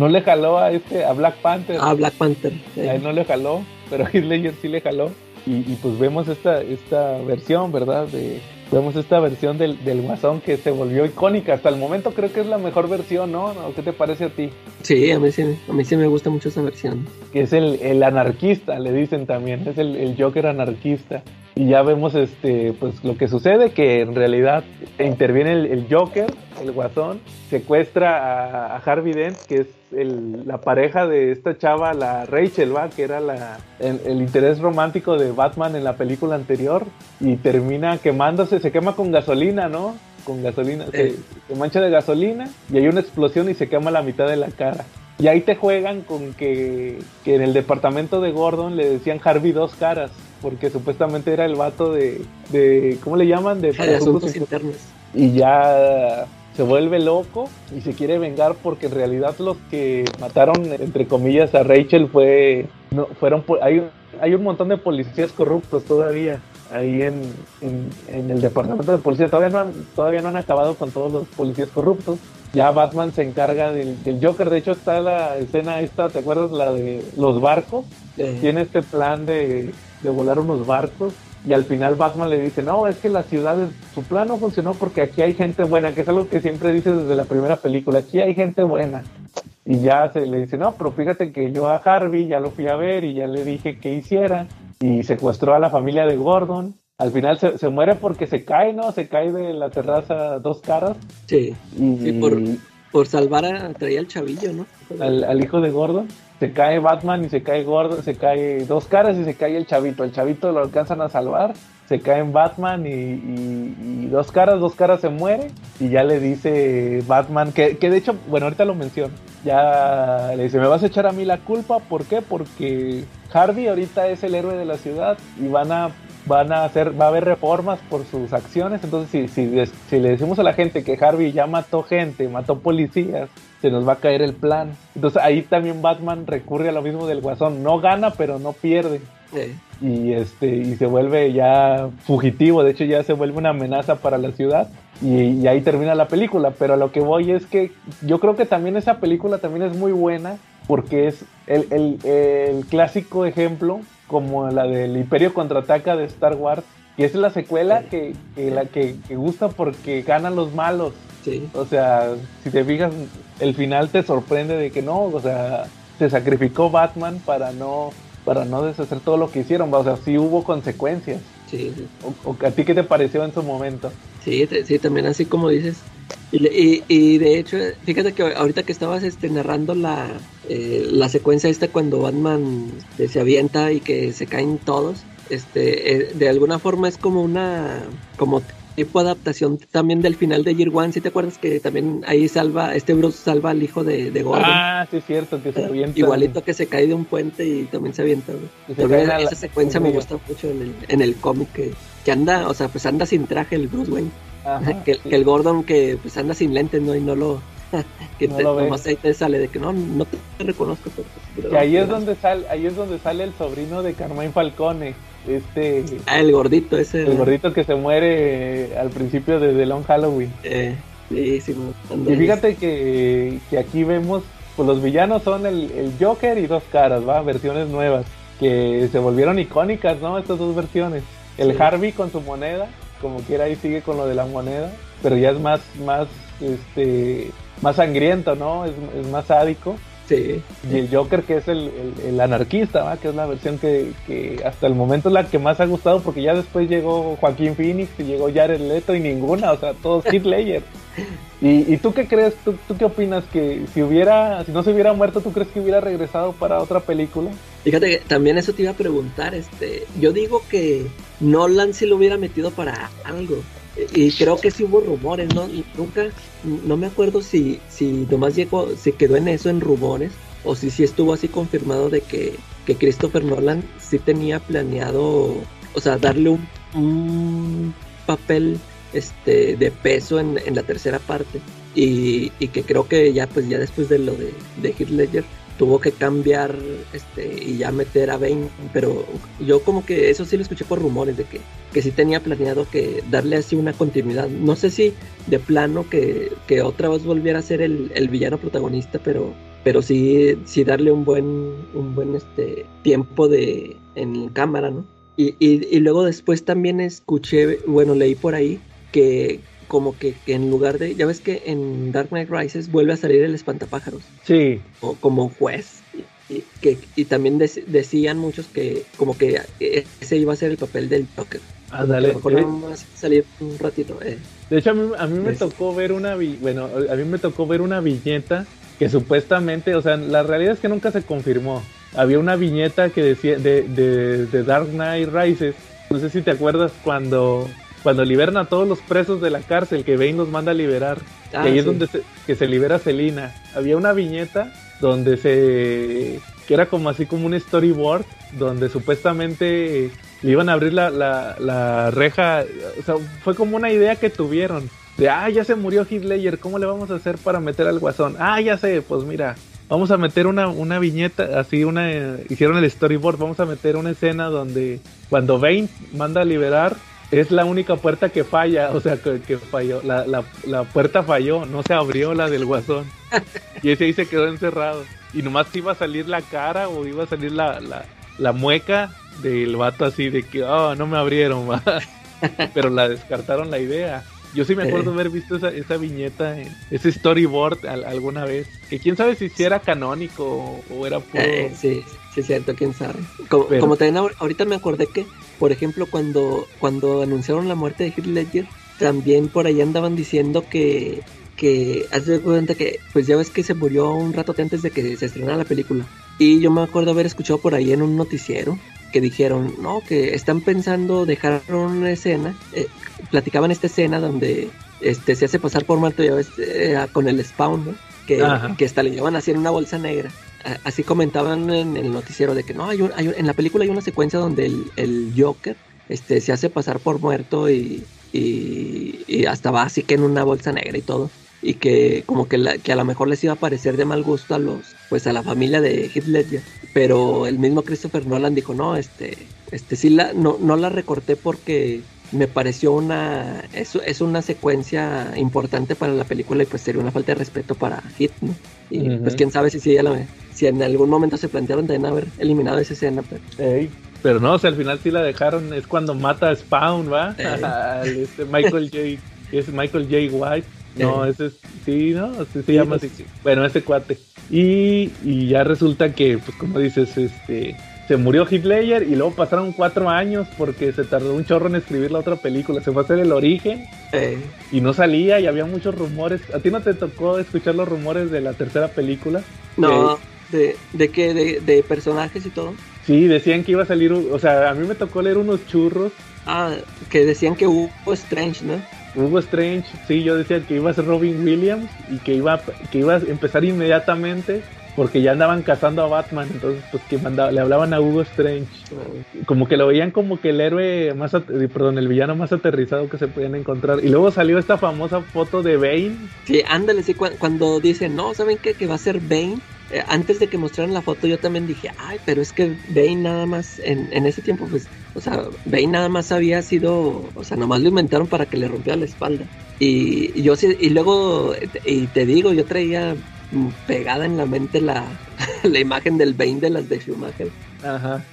No le jaló a este, a Black Panther. A Black Panther. A él no le jaló, pero Heath Ledger sí le jaló. Y, y pues vemos esta, esta versión, ¿verdad? De, vemos esta versión del, del Guasón que se volvió icónica. Hasta el momento creo que es la mejor versión, ¿no? ¿Qué te parece a ti? Sí, a mí sí, a mí sí me gusta mucho esa versión. Que es el, el anarquista, le dicen también, es el, el, Joker anarquista. Y ya vemos este, pues lo que sucede, que en realidad interviene el, el Joker, el Guasón, secuestra a, a Harvey Dent, que es la pareja de esta chava, la Rachel, ¿va? que era la, el, interés romántico de Batman en la película anterior, y termina quemándose, se quema con gasolina, ¿no? Con gasolina, se, mancha de gasolina y hay una explosión y se quema la mitad de la cara. Y ahí te juegan con que, que en el departamento de Gordon le decían Harvey dos caras, porque supuestamente era el vato de, de ¿cómo le llaman? De, *laughs* asuntos internos. Y ya se vuelve loco y se quiere vengar porque en realidad los que mataron entre comillas a Rachel fue no fueron hay hay un montón de policías corruptos todavía ahí en, en, el departamento de policía. Todavía no han, todavía no han acabado con todos los policías corruptos. Ya Batman se encarga del, del Joker. De hecho está la escena esta te acuerdas la de los barcos. Tiene este plan de, de volar unos barcos y al final Batman le dice, no, es que la ciudad, su plan no funcionó porque aquí hay gente buena, que es algo que siempre dice desde la primera película, aquí hay gente buena. Y ya se le dice, no, pero fíjate que yo a Harvey ya lo fui a ver y ya le dije que hiciera. Y secuestró a la familia de Gordon. Al final se, muere porque se cae, ¿no? Se cae de la terraza dos caras. Sí. Y, por, por salvar a, traía al chavillo, ¿no? Al, al hijo de Gordon se cae Batman y se cae Gordo, se cae dos caras y se cae el chavito. El chavito lo alcanzan a salvar, se cae en Batman y, dos caras, dos caras se muere y ya le dice Batman, que, que de hecho, bueno, ahorita lo menciono, ya le dice, me vas a echar a mí la culpa, ¿por qué? Porque Harvey ahorita es el héroe de la ciudad y van a van a hacer, va a haber reformas por sus acciones. Entonces, si, si, si, le decimos a la gente que Harvey ya mató gente, mató policías, se nos va a caer el plan. Entonces ahí también Batman recurre a lo mismo del Guasón. No gana, pero no pierde. Y este, y se vuelve ya fugitivo, de hecho ya se vuelve una amenaza para la ciudad. Y, ahí termina la película. Pero a lo que voy es que yo creo que también esa película también es muy buena. Porque es el, el, el clásico ejemplo como la del Imperio contraataca de Star Wars. Y es la secuela que, la que, gusta porque ganan los malos. O sea, si te fijas, el final te sorprende de que no, o sea, se sacrificó Batman para no para no deshacer todo lo que hicieron, o sea, sí hubo consecuencias. Sí. O, ¿A ti qué te pareció en su momento? Sí, sí, también así como dices. Y, y, de hecho, fíjate que ahorita que estabas este, narrando la, eh, la secuencia esta cuando Batman este, se avienta y que se caen todos, este, eh, de alguna forma es como una, como tipo adaptación también del final de Year One. Si te acuerdas que también ahí salva, este Bruce salva al hijo de, de Gordon. Ah, sí, es cierto, que se avienta. Igualito que se cae de un puente y también se avienta. esa secuencia me gusta mucho en el, en el cómic que, que anda, o sea, pues anda sin traje el Bruce Wayne. *laughs* Que, el Gordon que pues anda sin lentes, ¿no? Y no lo... *laughs* que no te, lo ahí te sale de que no, no te reconozco. Pero, ahí es donde sale, ahí es donde sale el sobrino de Carmine Falcone, este... Ah, el gordito ese. El gordito que se muere al principio de The Long Halloween. Eh, sí, sí, y fíjate que, que, aquí vemos, pues los villanos son el, el Joker y dos caras, ¿va? Versiones nuevas, que se volvieron icónicas, ¿no? Estas dos versiones. El Harvey con su moneda como quiera ahí sigue con lo de la moneda, pero ya es más, más, este, más sangriento, ¿no? Es, más sádico. Sí. Y el Joker, que es el, el, anarquista, ¿va? que es la versión que, que, hasta el momento es la que más ha gustado, porque ya después llegó Joaquín Phoenix y llegó Jared Leto y ninguna, o sea, todos Heath Ledger. *laughs* ¿Y, ¿Y, tú qué crees? ¿Tú, ¿Tú, qué opinas? Que si hubiera, si no se hubiera muerto, ¿tú crees que hubiera regresado para otra película? Fíjate que también eso te iba a preguntar, este, yo digo que Nolan sí lo hubiera metido para algo. Y creo que sí hubo rumores, ¿no? Nunca, no me acuerdo si, si nomás llegó, se quedó en eso en rumores, o si sí estuvo así confirmado de que, que Christopher Nolan sí tenía planeado, o sea, darle un, un papel este de peso en, en la tercera parte. Y, y, que creo que ya pues ya después de lo de, de Heath tuvo que cambiar este y ya meter a Bane, pero yo como que eso sí lo escuché por rumores de que, que sí tenía planeado que darle así una continuidad. No sé si de plano que, que otra vez volviera a ser el, el, villano protagonista, pero pero sí, sí darle un buen un buen este tiempo de en cámara, ¿no? Y, y, y luego después también escuché, bueno, leí por ahí que, como que, en lugar de, ya ves que en Dark Knight Rises vuelve a salir el espantapájaros. Sí. O, como juez. Y, que, y también decían muchos que como que ese iba a ser el papel del Joker. Ah, dale. salir un ratito. Eh. De hecho, a mí, me tocó ver una, bueno, a mí me tocó ver una viñeta que supuestamente, o sea, la realidad es que nunca se confirmó. Había una viñeta que decía de, de, de Dark Knight Rises. No sé si te acuerdas cuando cuando liberan a todos los presos de la cárcel que Bane los manda a liberar, ah, ahí es donde se, que se libera Selina. Había una viñeta donde se que era como así como un storyboard donde supuestamente le iban a abrir la, la, la reja, o sea, fue como una idea que tuvieron de, ah, ya se murió Hitler, ¿cómo le vamos a hacer para meter al guasón? Ah, ya sé, pues mira, vamos a meter una, una viñeta, así una, hicieron el storyboard, vamos a meter una escena donde cuando Bane manda a liberar, es la única puerta que falla, o sea, que, falló, la, la, la, puerta falló, no se abrió la del guasón. Y ese ahí se quedó encerrado. Y nomás iba a salir la cara o iba a salir la, la, la mueca del vato así de que, oh, no me abrieron, *laughs* pero la descartaron la idea. Yo sí me acuerdo haber visto esa, esa viñeta, ese storyboard alguna vez. Que quién sabe si, era canónico o, era puro. Eh, sí, sí, es cierto, quién sabe. Como, también ahorita me acordé que, por ejemplo, cuando, cuando anunciaron la muerte de Heath Ledger, también por ahí andaban diciendo que que hace cuenta que pues ya ves que se murió un rato antes de que se estrenara la película y yo me acuerdo haber escuchado por ahí en un noticiero que dijeron, no, que están pensando dejar una escena, eh, platicaban esta escena donde este se hace pasar por muerto, ya ves, eh, con el spawn, ¿no? Que, que hasta le llevan así en una bolsa negra. Así comentaban en el noticiero de que no, hay, en la película hay una secuencia donde el, el Joker este, se hace pasar por muerto y, y, y, hasta va así que en una bolsa negra y todo. Y que como que, la, que a lo mejor les iba a parecer de mal gusto a los pues a la familia de Heath Ledger pero el mismo Christopher Nolan dijo, no, este, este sí la, no, no la recorté porque me pareció una, es, es una secuencia importante para la película y pues sería una falta de respeto para Heath, ¿no? Y pues quién sabe si, si, la, si en algún momento se plantearon también haber eliminado esa escena, pero... Pero no, o sea, al final sí la dejaron, es cuando mata a Spawn, ¿va? *laughs* este Michael J. Es Michael J. White. No, ese es, sí, ¿no? se llama así. Bueno, ese cuate. Y, y ya resulta que, pues como dices, este se murió Hitler y luego pasaron cuatro años porque se tardó un chorro en escribir la otra película. Se fue a hacer el origen y no salía y había muchos rumores. ¿A ti no te tocó escuchar los rumores de la tercera película? No, ¿de, de qué? De, ¿De personajes y todo? Sí, decían que iba a salir, o sea, a mí me tocó leer unos churros. Ah, que decían que hubo Strange, ¿no? Hugo Strange, sí, yo decía que iba a ser Robin Williams y que iba, que iba a empezar inmediatamente porque ya andaban cazando a Batman, entonces pues que mandaba, le hablaban a Hugo Strange, como que lo veían como que el héroe más, perdón, el villano más aterrizado que se podían encontrar. Y luego salió esta famosa foto de Bane. Sí, ándale, sí, cuando dicen, no, ¿saben qué? Que va a ser Bane. Eh, antes de que mostraran la foto yo también dije, ay, pero es que Bane nada más, en, ese tiempo pues, o sea, Bane nada más había sido, o sea, nomás lo inventaron para que le rompiera la espalda. Y, yo y luego, y te digo, yo traía pegada en la mente la, *laughs* la imagen del Bane de las de Schumacher. Ajá.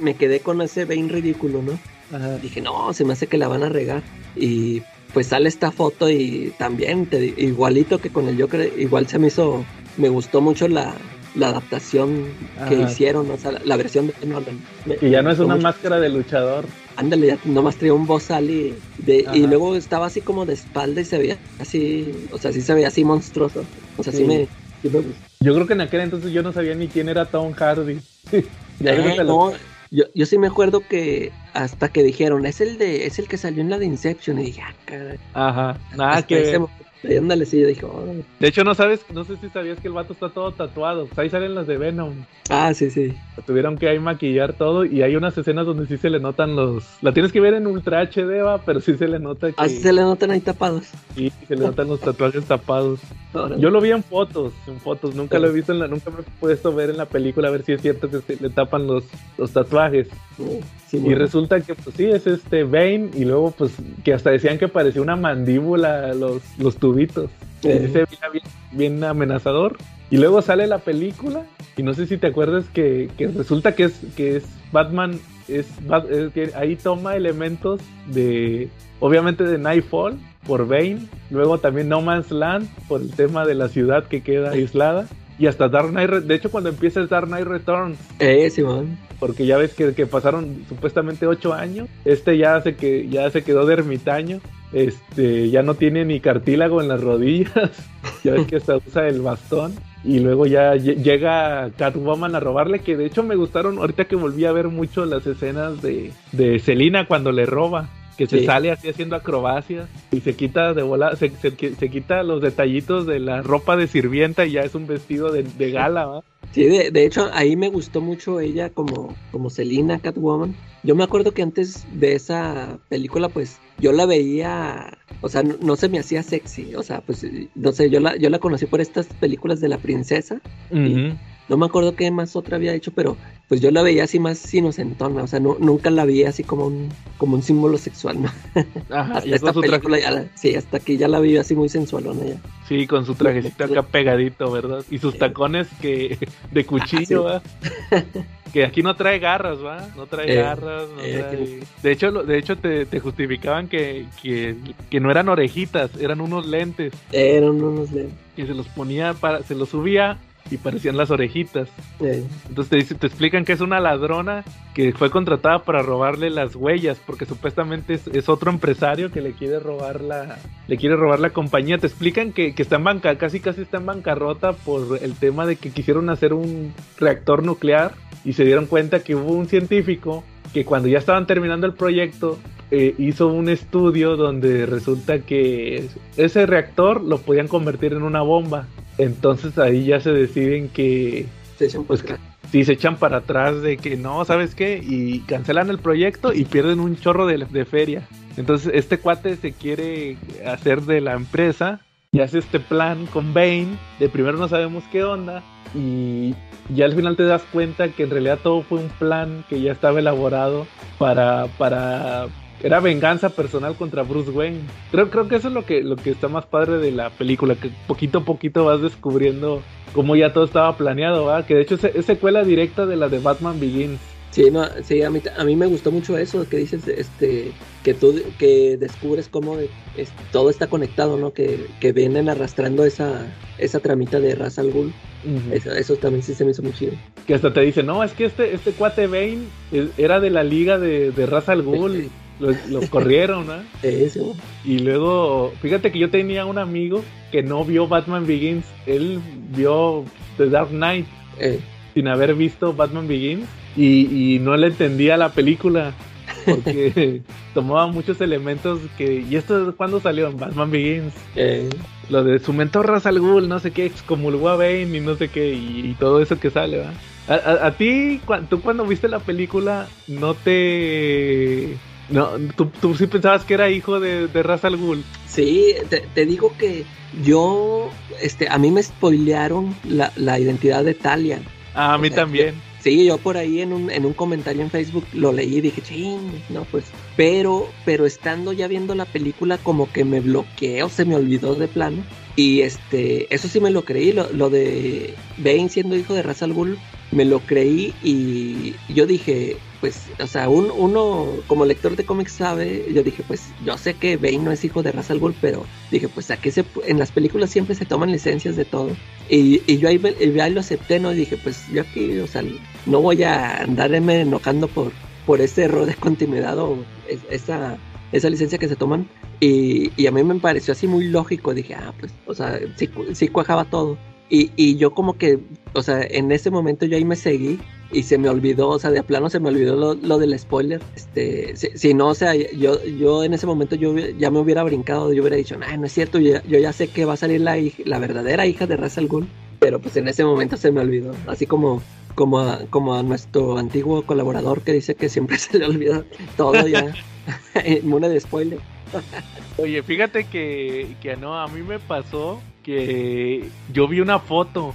me quedé con ese Bane ridículo, ¿no? Ajá. Dije, no, se me hace que la van a regar. Y pues sale esta foto y también, te, igualito que con el Joker, igual se me hizo, me gustó mucho la, la adaptación que hicieron, o sea, la, versión de ya no es una máscara de luchador. Ándale, ya nomás traía un bozal y, de, y luego estaba así como de espalda y se veía así, o sea, sí se veía así monstruoso. O sea, sí, me, Yo creo que en aquel entonces yo no sabía ni quién era Tom Hardy. *laughs* Eh, no, yo, yo sí me acuerdo que hasta que dijeron, es el de es el que salió en la de Inception y dije, ah, caray. Ajá, nada que De hecho, no sabes, no sé si sabías que el vato está todo tatuado. Pues ahí salen las de Venom. Ah, sí, sí. Tuvieron que ahí maquillar todo y hay unas escenas donde sí se le notan los. La tienes que ver en Ultra HD, va, pero sí se le nota que. Ah, sí se le notan ahí tapados. Sí, se le notan los tatuajes tapados. Yo lo vi en fotos, en fotos. Nunca lo he visto en la, nunca me he puesto a ver en la película a ver si es cierto que le tapan los, los tatuajes. Y resulta que pues sí, es este Bane y luego pues que hasta decían que parecía una mandíbula los, los tubitos. se veía bien, amenazador. Y luego sale la película y no sé si te acuerdas que, que resulta que es, que es Batman, es, que ahí toma elementos de, obviamente de Nightfall por Bane, luego también No Man's Land por el tema de la ciudad que queda aislada y hasta Dark Knight, de hecho cuando empieza el Dark Knight Returns. Eh, Simón. Porque ya ves que, que, pasaron supuestamente ocho años. Este ya se que ya se quedó de ermitaño. Este ya no tiene ni cartílago en las rodillas. *laughs* ya ves que hasta usa el bastón. Y luego ya llega Catwoman a robarle. Que de hecho me gustaron. Ahorita que volví a ver mucho las escenas de, de Selina cuando le roba que se sale así haciendo acrobacias y se quita de bola, se, se, quita los detallitos de la ropa de sirvienta y ya es un vestido de, gala, ¿va? Sí, de, de, hecho ahí me gustó mucho ella como, como Selina Catwoman. Yo me acuerdo que antes de esa película, pues yo la veía, o sea, no, se me hacía sexy, o sea, pues no sé, yo la, yo la conocí por estas películas de la princesa. No me acuerdo qué más otra había hecho, pero pues yo la veía así más inocentona, o sea, no, nunca la veía así como un, como un símbolo sexual, ¿no? *laughs* hasta esta película ya sí, hasta que ya la vi así muy sensualona ya. Sí, con su trajecito acá pegadito, ¿verdad? Y sus tacones que de cuchillo, ¿verdad? *laughs* que aquí no trae garras, ¿va? No trae eh, garras, no eh, trae... De hecho, de hecho te, justificaban que, que, que, no eran orejitas, eran unos lentes. Eran unos lentes. Que se los ponía, para, se los subía y parecían las orejitas. Entonces te, dice, te explican que es una ladrona que fue contratada para robarle las huellas, porque supuestamente es, otro empresario que le quiere robar la, le quiere robar la compañía. Te explican que, que está en banca, casi casi está en bancarrota por el tema de que quisieron hacer un reactor nuclear y se dieron cuenta que hubo un científico que cuando ya estaban terminando el proyecto eh, hizo un estudio donde resulta que ese reactor lo podían convertir en una bomba. Entonces ahí ya se deciden que... Se echan pues, si se echan para atrás de que no, ¿sabes qué? Y cancelan el proyecto y pierden un chorro de, de feria. Entonces este cuate se quiere hacer de la empresa y hace este plan con Bane. De primero no sabemos qué onda. Y ya al final te das cuenta que en realidad todo fue un plan que ya estaba elaborado para, para era venganza personal contra Bruce Wayne. Creo, creo que eso es lo que, lo que está más padre de la película, que poquito a poquito vas descubriendo cómo ya todo estaba planeado, ¿va? que de hecho es, secuela directa de la de Batman Begins. Sí, no, sí, a mí, a mí me gustó mucho eso que dices, este, que tú que descubres cómo todo está conectado, ¿no? Que, que vienen arrastrando esa, esa tramita de Ra's al Ghul. eso, también sí se me hizo muy chido. Que hasta te dice, no, es que este, este cuate Bane era de la liga de, de Ra's al Ghul. Lo, *laughs* corrieron, ¿no? Eso. Y luego, fíjate que yo tenía un amigo que no vio Batman Begins, él vio The Dark Knight eh. sin haber visto Batman Begins y, no le entendía la película porque *laughs* tomaba muchos elementos que... ¿Y esto cuándo salió? En Batman Begins. Eh. Lo de su mentor Ra's al Ghul, no sé qué, excomulgó a Bane y no sé qué, y, todo eso que sale, ¿va? A, a, ti, tú cuando viste la película, no te no, ¿tú, tú sí pensabas que era hijo de, de Ra's al Ghul. Sí, te, digo que yo, este, a mí me spoilearon la, la identidad de Talia. Ah, a mí también. Sí, yo por ahí en un, en un comentario en Facebook lo leí y dije, ching, no, pues. Pero, pero estando ya viendo la película, como que me bloqueé o se me olvidó de plano. Y este, eso sí me lo creí, lo, lo de Bane siendo hijo de Ra's al Ghul, me lo creí y yo dije, pues, o sea, uno como lector de cómics sabe, yo dije, pues, yo sé que Bane no es hijo de Ra's al pero dije, pues, aquí se, en las películas siempre se toman licencias de todo. Y, y yo ahí, ahí, lo acepté, ¿no? Y dije, pues, yo aquí, o sea, no voy a andarme enojando por, por este error de continuidad o esa, licencia que se toman. Y, y a mí me pareció así muy lógico, dije, ah, pues, o sea, sí, sí cuajaba todo. Y, y yo como que, o sea, en ese momento yo ahí me seguí y se me olvidó, o sea, de plano se me olvidó lo, lo del spoiler. Este, si, no, o sea, yo, yo en ese momento yo ya me hubiera brincado, yo hubiera dicho, no, no es cierto, yo, ya sé que va a salir la, la verdadera hija de Ra's al pero pues en ese momento se me olvidó, así como como a, como a nuestro antiguo colaborador que dice que siempre *laughs* se le olvida todo ya, *laughs* inmune de spoiler. Oye, fíjate que, que no, a mí me pasó que yo vi una foto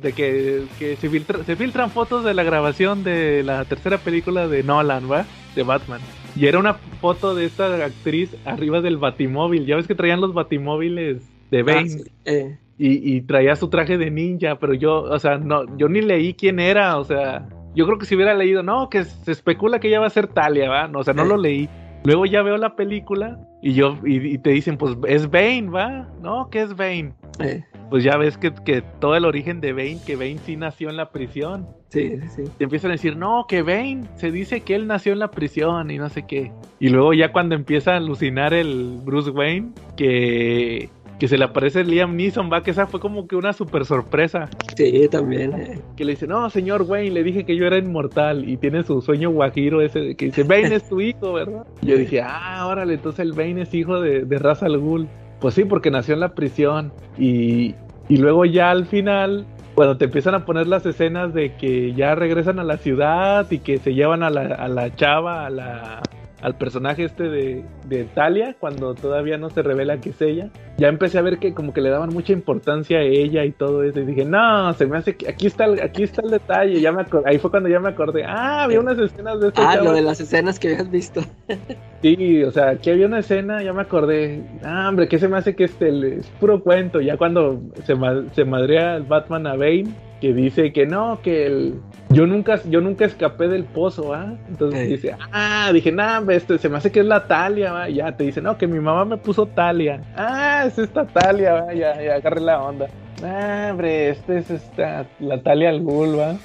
de que, que se, se filtran fotos de la grabación de la tercera película de Nolan, ¿va? De Batman. Y era una foto de esta actriz arriba del batimóvil. Ya ves que traían los batimóviles de ah, Bane. Eh. y, y, traía su traje de ninja, pero yo, o sea, no, yo ni leí quién era, o sea, yo creo que si hubiera leído, no, que se especula que ella va a ser Talia, ¿va? No, o sea, no lo leí. Luego ya veo la película y yo y, te dicen, pues es Bane, ¿va? No, ¿qué es Bane? Eh. Pues ya ves que, que, todo el origen de Bane, que Bane sí nació en la prisión. Sí, sí, sí. Te empiezan a decir, no, que Bane se dice que él nació en la prisión y no sé qué. Y luego ya cuando empieza a alucinar el Bruce Wayne, que que se le aparece Liam Neeson, va, que esa fue como que una super sorpresa. Sí, también. Eh. Que le dice, no, señor Wayne, le dije que yo era inmortal y tiene su sueño guajiro ese que dice, Bane es tu hijo, ¿verdad? Y yo dije, ah, órale, entonces el Bane es hijo de, de Ra's al Ghul. Pues sí, porque nació en la prisión y, y luego ya al final cuando te empiezan a poner las escenas de que ya regresan a la ciudad y que se llevan a la, a la chava, a la, al personaje este de, de Talia, cuando todavía no se revela que es ella, ya empecé a ver que como que le daban mucha importancia a ella y todo eso. Y dije, no, se me hace que aquí está el, aquí está el detalle. Ya me ahí fue cuando ya me acordé, ah, había unas escenas de esta Ah, lo de las escenas que habías visto. *laughs* sí, o sea, aquí había una escena, ya me acordé. Ah, hombre, que se me hace que este es puro cuento. Ya cuando se, se madrea el Batman a Bane que dice que no, que el, yo nunca, yo nunca escapé del pozo, ¿ah? Entonces dice, ah, dije, nah, este, se me hace que es la Talia, ¿va? Ya te dice, no, que mi mamá me puso Talia. Ah, es esta Talia, ¿va? Ya, ya agarré la onda. Ah, hombre, este es esta, la Talia al ¿va?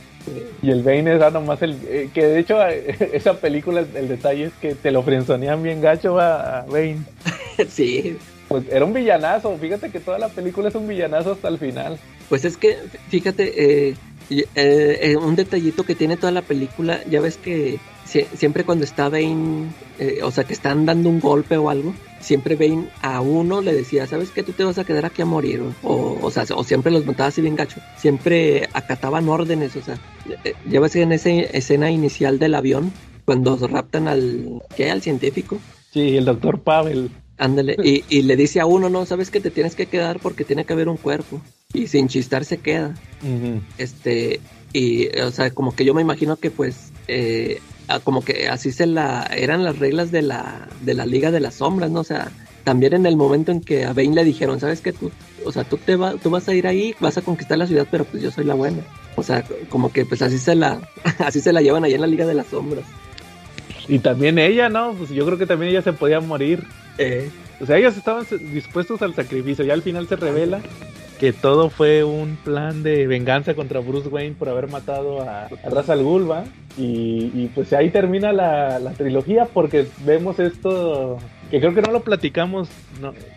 Y el Bane es ah, nomás el. Eh, que de hecho, *laughs* esa película, el, detalle es que te lo frenzonean bien gacho a Bane. *laughs* sí. Pues era un villanazo. Fíjate que toda la película es un villanazo hasta el final. Pues es que, fíjate, eh, eh, eh, un detallito que tiene toda la película, ya ves que siempre cuando está Bane, o sea, que están dando un golpe o algo, siempre Bane a uno le decía, ¿sabes qué? Tú te vas a quedar aquí a morir. O, o, sea, o siempre los mataba así bien gacho. Siempre acataban órdenes, o sea, ya ves que en esa escena inicial del avión, cuando raptan al, ¿qué? Al científico. Sí, el doctor Pavel. Ándale, y, y, le dice a uno, no, sabes que te tienes que quedar porque tiene que haber un cuerpo. Y sin chistar se queda. Este, y, o sea, como que yo me imagino que pues, eh, como que así se la, eran las reglas de la, de la Liga de las Sombras, ¿no? O sea, también en el momento en que a Bane le dijeron, sabes que tú, o sea, tú te va, tú vas a ir ahí, vas a conquistar la ciudad, pero pues yo soy la buena. O sea, como que pues así se la, *laughs* así se la llevan ahí en la Liga de las Sombras. Y también ella, ¿no? Pues yo creo que también ella se podía morir. O sea, ellos estaban dispuestos al sacrificio. Ya al final se revela que todo fue un plan de venganza contra Bruce Wayne por haber matado a, a Ra's al Ghul, y, pues ahí termina la, trilogía porque vemos esto que creo que no lo platicamos,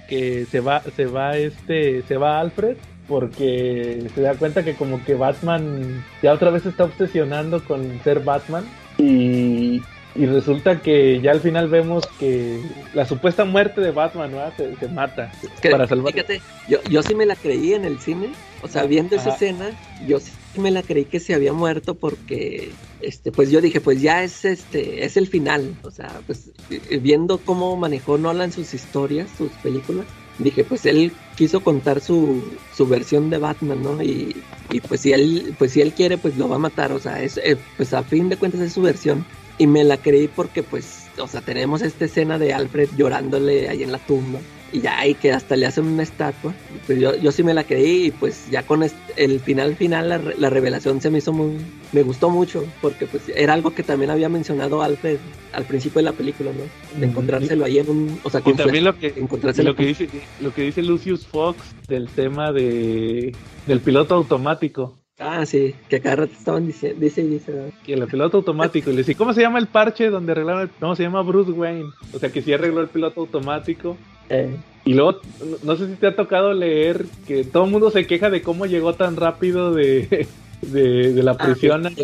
que se va, se va este, se va Alfred porque se da cuenta que como que Batman ya otra vez está obsesionando con ser Batman y, y resulta que ya al final vemos que la supuesta muerte de Batman ¿no? se, mata para salvar. Fíjate, yo, yo sí me la creí en el cine, o sea, viendo esa escena, yo sí me la creí que se había muerto porque, este, pues yo dije, pues ya es este, es el final, o sea, pues eh, viendo cómo manejó Nolan sus historias, sus películas, dije, pues él quiso contar su, su versión de Batman, ¿no? Y, y, pues si él, pues si él quiere, pues lo va a matar, o sea, es, eh, pues a fin de cuentas es su versión. Y me la creí porque, pues, o sea, tenemos esta escena de Alfred llorándole ahí en la tumba. Y ya, y que hasta le hacen una estatua. Pues yo, yo sí me la creí y pues ya con el final final la, revelación se me hizo muy... Me gustó mucho porque pues era algo que también había mencionado Alfred al principio de la película, ¿no? De encontrárselo ahí en un... O sea, y también lo que, lo, que dice, lo que dice Lucius Fox del tema de, del piloto automático Ah, sí, que cada rato estaban diciendo, dice y dice. Que el piloto automático. Y le dice, ¿cómo se llama el parche donde arreglaron el... No, se llama Bruce Wayne. O sea, que sí arregló el piloto automático. Eh. Y luego, no sé si te ha tocado leer que todo el mundo se queja de cómo llegó tan rápido de, *laughs* de, la ah, prisión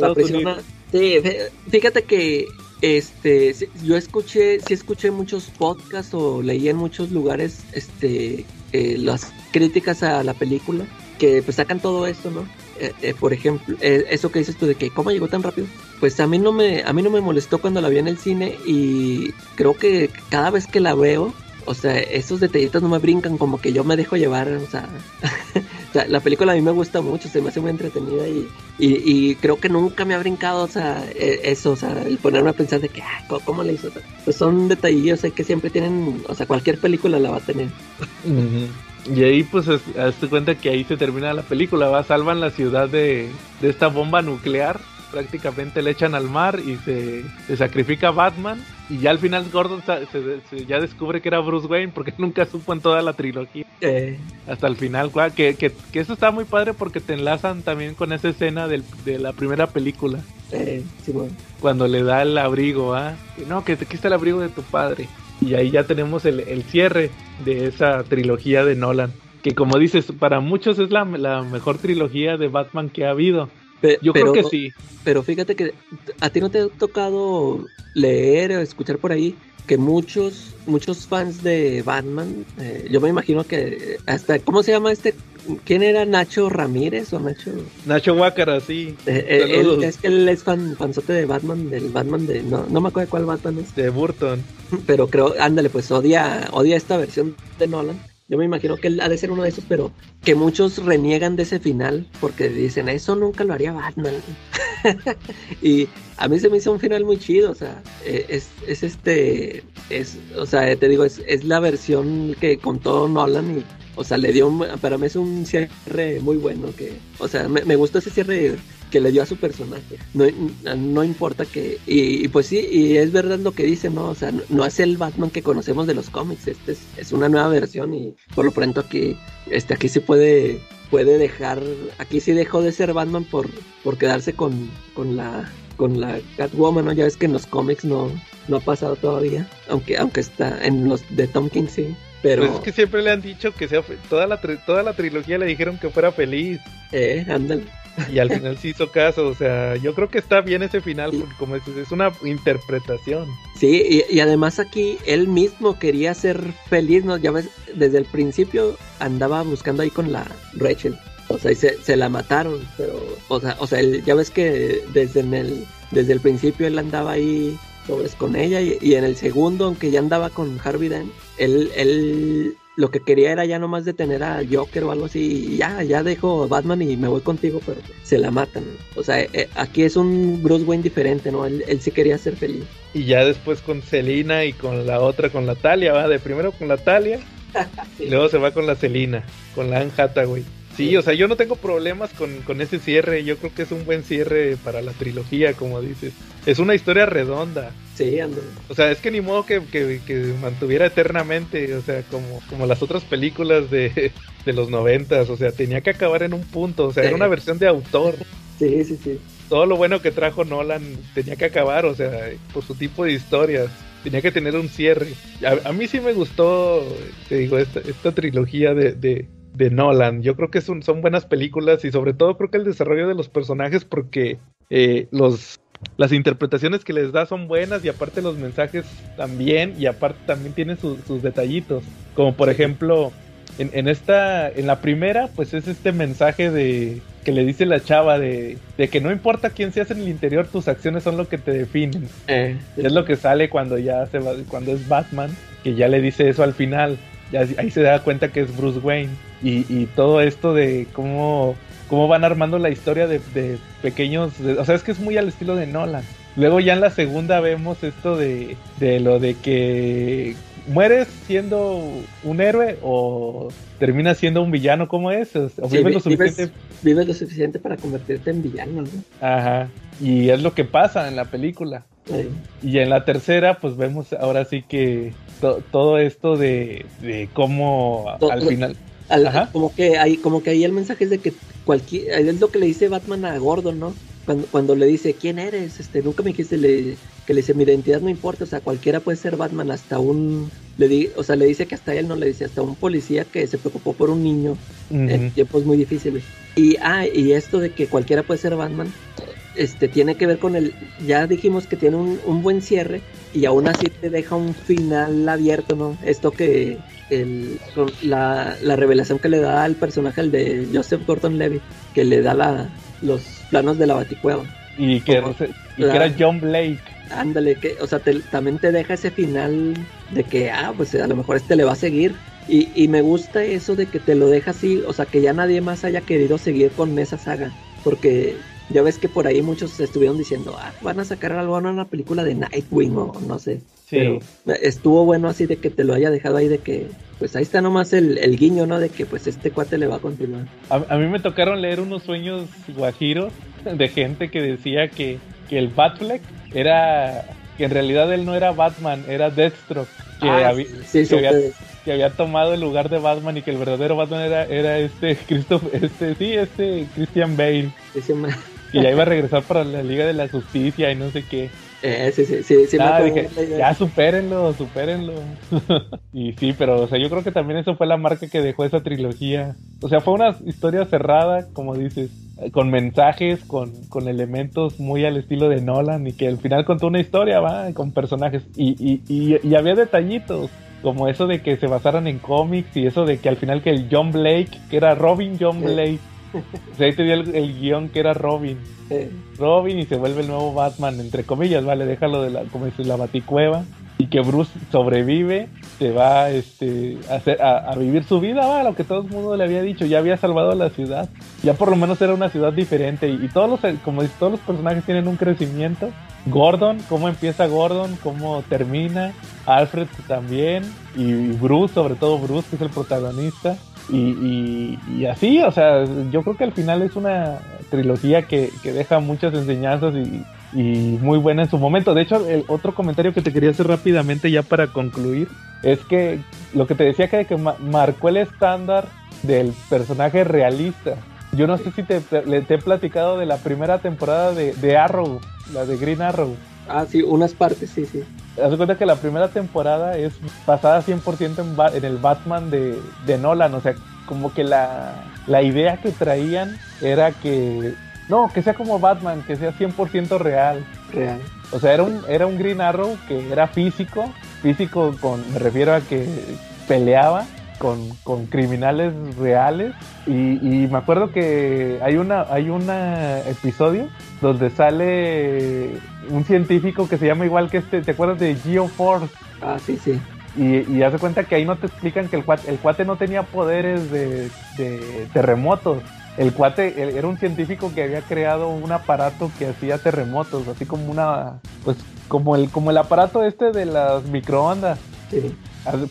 Sí, fíjate que este yo escuché, sí escuché muchos podcasts o leí en muchos lugares este eh, las críticas a la película que pues sacan todo esto, ¿no? Eh, eh, por ejemplo, eh, eso que dices tú de que cómo llegó tan rápido, pues a mí no me a mí no me molestó cuando la vi en el cine y creo que cada vez que la veo, o sea, esos detallitos no me brincan, como que yo me dejo llevar, o sea, *laughs* la película a mí me gusta mucho, se me hace muy entretenida y, y, creo que nunca me ha brincado, o sea, e, eso, o sea, el ponerme a pensar de que, ah, ¿cómo le hizo? Pues son detallitos que siempre tienen, o sea, cualquier película la va a tener. Y ahí pues hazte cuenta que ahí se termina la película, va, salvan la ciudad de, esta bomba nuclear, prácticamente le echan al mar y se, sacrifica Batman y ya al final Gordon se, ya descubre que era Bruce Wayne porque *laughs* nunca supo en toda la trilogía. Eh. Hasta el final, que, que, eso está muy padre porque te enlazan también con esa escena de la primera película. Eh, sí, bueno. Cuando le da el abrigo, ¿ah? No, que te quita el abrigo de tu padre. Y ahí ya tenemos el, el cierre de esa trilogía de Nolan. Que como dices, para muchos es la, la mejor trilogía de Batman que ha habido. Yo creo que sí. Pero fíjate que a ti no te ha tocado leer o escuchar por ahí que muchos muchos fans de Batman, eh, yo me imagino que hasta, ¿cómo se llama este? ¿Quién era Nacho Ramírez o Nacho? Nacho Huácara, sí. Eh, eh, es que él es fan, fanzote de Batman, del Batman de, no, no me acuerdo de cuál Batman es. De Burton. Pero creo, ándale, pues odia, odia esta versión de Nolan. Yo me imagino que él ha de ser uno de esos, pero que muchos reniegan de ese final porque dicen, eso nunca lo haría Batman. *laughs* y a mí se me hizo un final muy chido, o sea, eh, es, es este, es, o sea, te digo, es, es la versión que contó Nolan y o sea, le dio, para mí es un cierre muy bueno, que, o sea, me, me gustó ese cierre que le dio a su personaje. No, no importa que, y, pues sí, y es verdad lo que dice, ¿no? O sea, no, es el Batman que conocemos de los cómics, este es, es, una nueva versión y por lo pronto aquí, este, aquí se puede, puede dejar, aquí sí dejó de ser Batman por, por quedarse con, con la con la Catwoman, ¿no? Ya ves que en los cómics no, no ha pasado todavía, aunque, aunque está en los de Tom King sí. Pero... Pues es que siempre le han dicho que sea toda la toda la trilogía le dijeron que fuera feliz. Eh, ándale. Y al final sí hizo caso, o sea, yo creo que está bien ese final, como es, es una interpretación. Sí, y, además aquí él mismo quería ser feliz, ¿no? Ya ves, desde el principio andaba buscando ahí con la Rachel. O sea, y se, se la mataron, pero, o sea, o sea ya ves que desde, el, desde el principio él andaba ahí sobres con ella y, en el segundo, aunque ya andaba con Harvey Dent, él, él lo que quería era ya nomás detener a Joker o algo así, y ya, ya dejo Batman y me voy contigo, pero se la matan. O sea, eh, aquí es un Bruce Wayne diferente, ¿no? Él, él sí quería ser feliz. Y ya después con Selina y con la otra, con la Talia, va, de primero con la Talia, *laughs* y luego se va con la Selina, con la Anne Hathaway. Sí, o sea, yo no tengo problemas con, con ese cierre. Yo creo que es un buen cierre para la trilogía, como dices. Es una historia redonda. Sí, ando. O sea, es que ni modo que, que, mantuviera eternamente, o sea, como, como las otras películas de, *laughs* de los noventas. O sea, tenía que acabar en un punto. O sea, era una versión de autor. Sí, sí, sí. Todo lo bueno que trajo Nolan tenía que acabar, o sea, por su tipo de historias tenía que tener un cierre. A, mí sí me gustó, te digo, esta, esta trilogía de, de Nolan. Yo creo que son, son buenas películas y sobre todo creo que el desarrollo de los personajes porque eh, los las interpretaciones que les da son buenas y aparte los mensajes también y aparte también tienen sus detallitos. Como por ejemplo en, en, esta en la primera pues es este mensaje de que le dice la chava de, de que no importa quién seas en el interior tus acciones son lo que te definen. Eh, es lo que sale cuando ya se va, cuando es Batman que ya le dice eso al final. Ahí se da cuenta que es Bruce Wayne y, todo esto de cómo, cómo van armando la historia de, pequeños, o sea, es que es muy al estilo de Nolan. Luego ya en la segunda vemos esto de, de lo de que mueres siendo un héroe o terminas siendo un villano, ¿cómo es? O, vives, lo suficiente... Vives, lo suficiente para convertirte en villano, ¿no? Ajá, y es lo que pasa en la película. Y en la tercera, pues vemos ahora sí que todo esto de, de cómo al final como que hay, como que ahí el mensaje es de que cualquier, es lo que le dice Batman a Gordon, ¿no? Cuando, cuando le dice, ¿quién eres? Este, nunca me dijiste le, que le dice, mi identidad no importa, o sea, cualquiera puede ser Batman, hasta un, le di, o sea, le dice que hasta él no le dice, hasta un policía que se preocupó por un niño en tiempos muy difíciles. Y, ah, y esto de que cualquiera puede ser Batman, este, tiene que ver con el, ya dijimos que tiene un, un buen cierre y aún así te deja un final abierto, ¿no? Esto que el, la, la, revelación que le da al personaje, el de Joseph Gordon Levy, que le da la, los planos de la baticueva. Y que, era John Blake. Ándale, que, o sea, también te deja ese final de que, ah, pues a lo mejor este le va a seguir. Y, y me gusta eso de que te lo deja así, o sea, que ya nadie más haya querido seguir con esa saga. Porque ya ves que por ahí muchos estuvieron diciendo, ah, van a sacar algo en una película de Nightwing o no sé. Pero estuvo bueno así de que te lo haya dejado ahí de que, pues ahí está nomás el, el guiño, ¿no? De que pues este cuate le va a continuar. A, mí me tocaron leer unos sueños guajiros de gente que decía que, que el Batfleck era, que en realidad él no era Batman, era Deathstroke. Que, ah, había, que, había, tomado el lugar de Batman y que el verdadero Batman era, era este *laughs* Christopher, este, sí, este Christian Bale. Que ya iba a regresar para la Liga de la Justicia y no sé qué. Eh, sí, sí, sí, sí ah, ya supérenlo, supérenlo. *laughs* y sí, pero o sea, yo creo que también eso fue la marca que dejó esa trilogía. O sea, fue una historia cerrada, como dices, con mensajes, con, con elementos muy al estilo de Nolan y que al final contó una historia, va, con personajes. Y, y, y, y había detallitos como eso de que se basaran en cómics y eso de que al final que el John Blake, que era Robin John Blake, o sea, ahí te dio el, guion que era Robin. Robin y se vuelve el nuevo Batman, entre comillas, vale, déjalo de la, como dices, la baticueva. Y que Bruce sobrevive, se va este, a, hacer, a, vivir su vida, va, lo que todo el mundo le había dicho, ya había salvado a la ciudad. Ya por lo menos era una ciudad diferente. Y, todos los, como dices, todos los personajes tienen un crecimiento. Gordon, cómo empieza Gordon, cómo termina. Alfred también. Y Bruce, sobre todo Bruce, que es el protagonista. Y, y, así, o sea, yo creo que al final es una trilogía que, que deja muchas enseñanzas y, y, muy buena en su momento. De hecho, el otro comentario que te quería hacer rápidamente ya para concluir es que lo que te decía que, que marcó el estándar del personaje realista. Yo no sé si te, te, he platicado de la primera temporada de, de Arrow, la de Green Arrow. Ah, sí, unas partes, sí, sí. Haz cuenta que la primera temporada es basada 100% en, en, el Batman de, de, Nolan. O sea, como que la, la idea que traían era que. No, que sea como Batman, que sea 100% real. Real. O sea, era un, era un Green Arrow que era físico. Físico con. Me refiero a que peleaba con, con criminales reales. Y, y, me acuerdo que hay una hay un episodio donde sale un científico que se llama igual que este, ¿te acuerdas de Geoforce? Ah, sí, sí. Y, y hace cuenta que ahí no te explican que el cuate, el cuate no tenía poderes de, terremotos. El cuate era un científico que había creado un aparato que hacía terremotos, así como una, pues como el, como el aparato este de las microondas. Sí.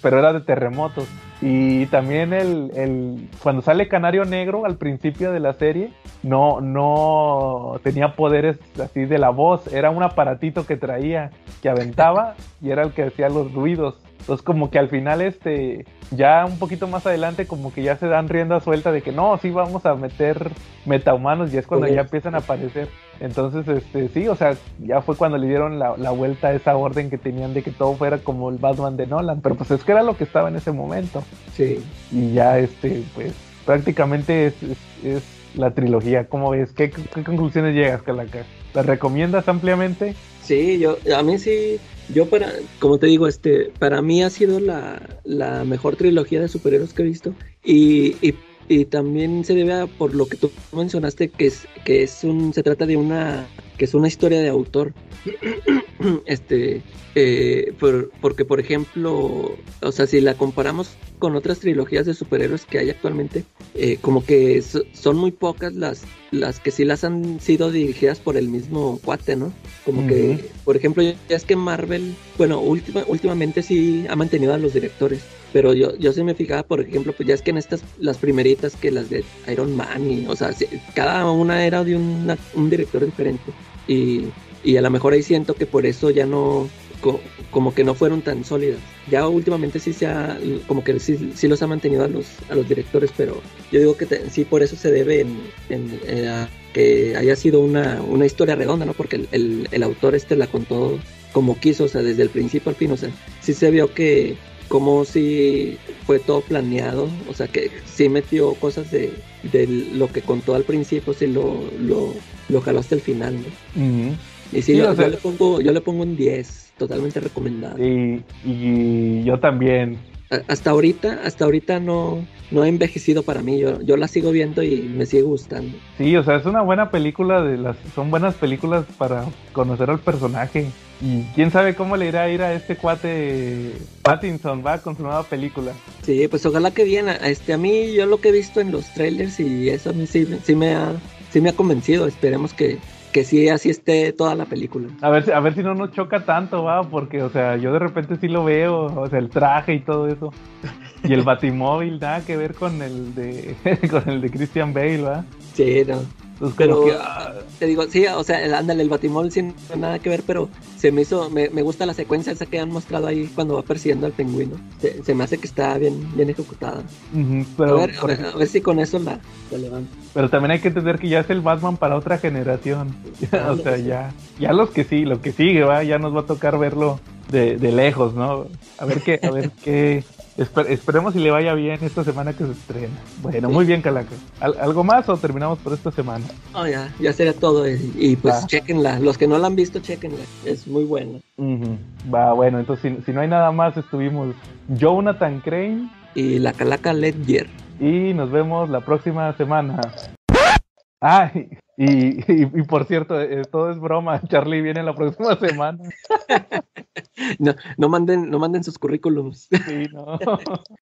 Pero era de terremotos. Y también el, el, cuando sale Canario Negro al principio de la serie, no, no tenía poderes así de la voz, era un aparatito que traía, que aventaba y era el que hacía los ruidos. Entonces como que al final este, ya un poquito más adelante como que ya se dan rienda suelta de que no, sí vamos a meter metahumanos y es cuando ya empiezan a aparecer. Entonces este, sí, o sea, ya fue cuando le dieron la, la, vuelta a esa orden que tenían de que todo fuera como el Batman de Nolan, pero pues es que era lo que estaba en ese momento. Sí. Y ya este, pues prácticamente es, es, la trilogía. ¿Cómo ves? ¿Qué, ¿Qué, conclusiones llegas, Calaca? ¿La recomiendas ampliamente? Sí, yo, a mí sí, yo para, como te digo, este, para mí ha sido la, la mejor trilogía de superhéroes que he visto y, y, y, también se debe a por lo que tú mencionaste que es, que es un, se trata de una, que es una historia de autor. *clears throat* este, eh, porque por ejemplo, o sea, si la comparamos con otras trilogías de superhéroes que hay actualmente, eh, como que son muy pocas las, las que sí las han sido dirigidas por el mismo cuate, ¿no? Como que, por ejemplo, ya es que Marvel, bueno, última, últimamente sí ha mantenido a los directores, pero yo, yo sí me fijaba, por ejemplo, pues ya es que en estas, las primeritas que las de Iron Man, y, o sea, cada una era de un director diferente. Y, y a lo mejor ahí siento que por eso ya no, como que no fueron tan sólidas. Ya últimamente sí se ha, como que sí, sí los ha mantenido a los, a los directores, pero yo digo que sí por eso se debe en, eh, a que haya sido una, una historia redonda, ¿no? Porque el, el, autor este la contó como quiso, o sea, desde el principio al fin, o sea, sí se vio que como si fue todo planeado, o sea, que sí metió cosas de, de lo que contó al principio, sí lo, lo, lo jaló hasta el final, ¿no? Y sí, yo, le pongo, yo le pongo un 10, totalmente recomendado. Y, y yo también. hasta ahorita, hasta ahorita no, no ha envejecido para mí. Yo, yo la sigo viendo y me sigue gustando. Sí, o sea, es una buena película de las, son buenas películas para conocer al personaje. Y quién sabe cómo le irá a ir a este cuate Pattinson, va con su nueva película. Sí, pues ojalá que bien. Este, a mí, yo lo que he visto en los trailers y eso a mí sí, sí me ha, sí me ha convencido. Esperemos que, que sí así esté toda la película. A ver, a ver si no nos choca tanto, va, porque, o sea, yo de repente sí lo veo, o sea, el traje y todo eso. Y el *laughs* batimóvil, nada que ver con el de *laughs* con el de Christian Bale, va. Sí, no. Pero ah. te digo, sí, o sea, ándale, el Batimol sin nada que ver, pero se me hizo, me, gusta la secuencia esa que han mostrado ahí cuando va persiguiendo al pingüino. Se, me hace que está bien, bien ejecutada. pero, a, ver, si con eso la, levanta. Pero también hay que entender que ya es el Batman para otra generación. *laughs* o sea, ya, ya los que sí, lo que sigue, va, ya nos va a tocar verlo de, de lejos, ¿no? A ver qué, a ver qué, esperemos si le vaya bien esta semana que se estrena. Bueno, muy bien, Calaca. ¿Algo más o terminamos por esta semana? Oh, ya, ya sería todo. Y, pues ah. chequenla. Los que no la han visto, chequenla. Es muy buena. Va, bueno, entonces si, no hay nada más, estuvimos Jonathan Crane y la Calaca Ledger. Y nos vemos la próxima semana. Ah, y, y, por cierto, eh, todo es broma. *laughs* Charlie viene la próxima semana. *laughs* no, no manden, no manden sus currículums. Sí, no. *laughs*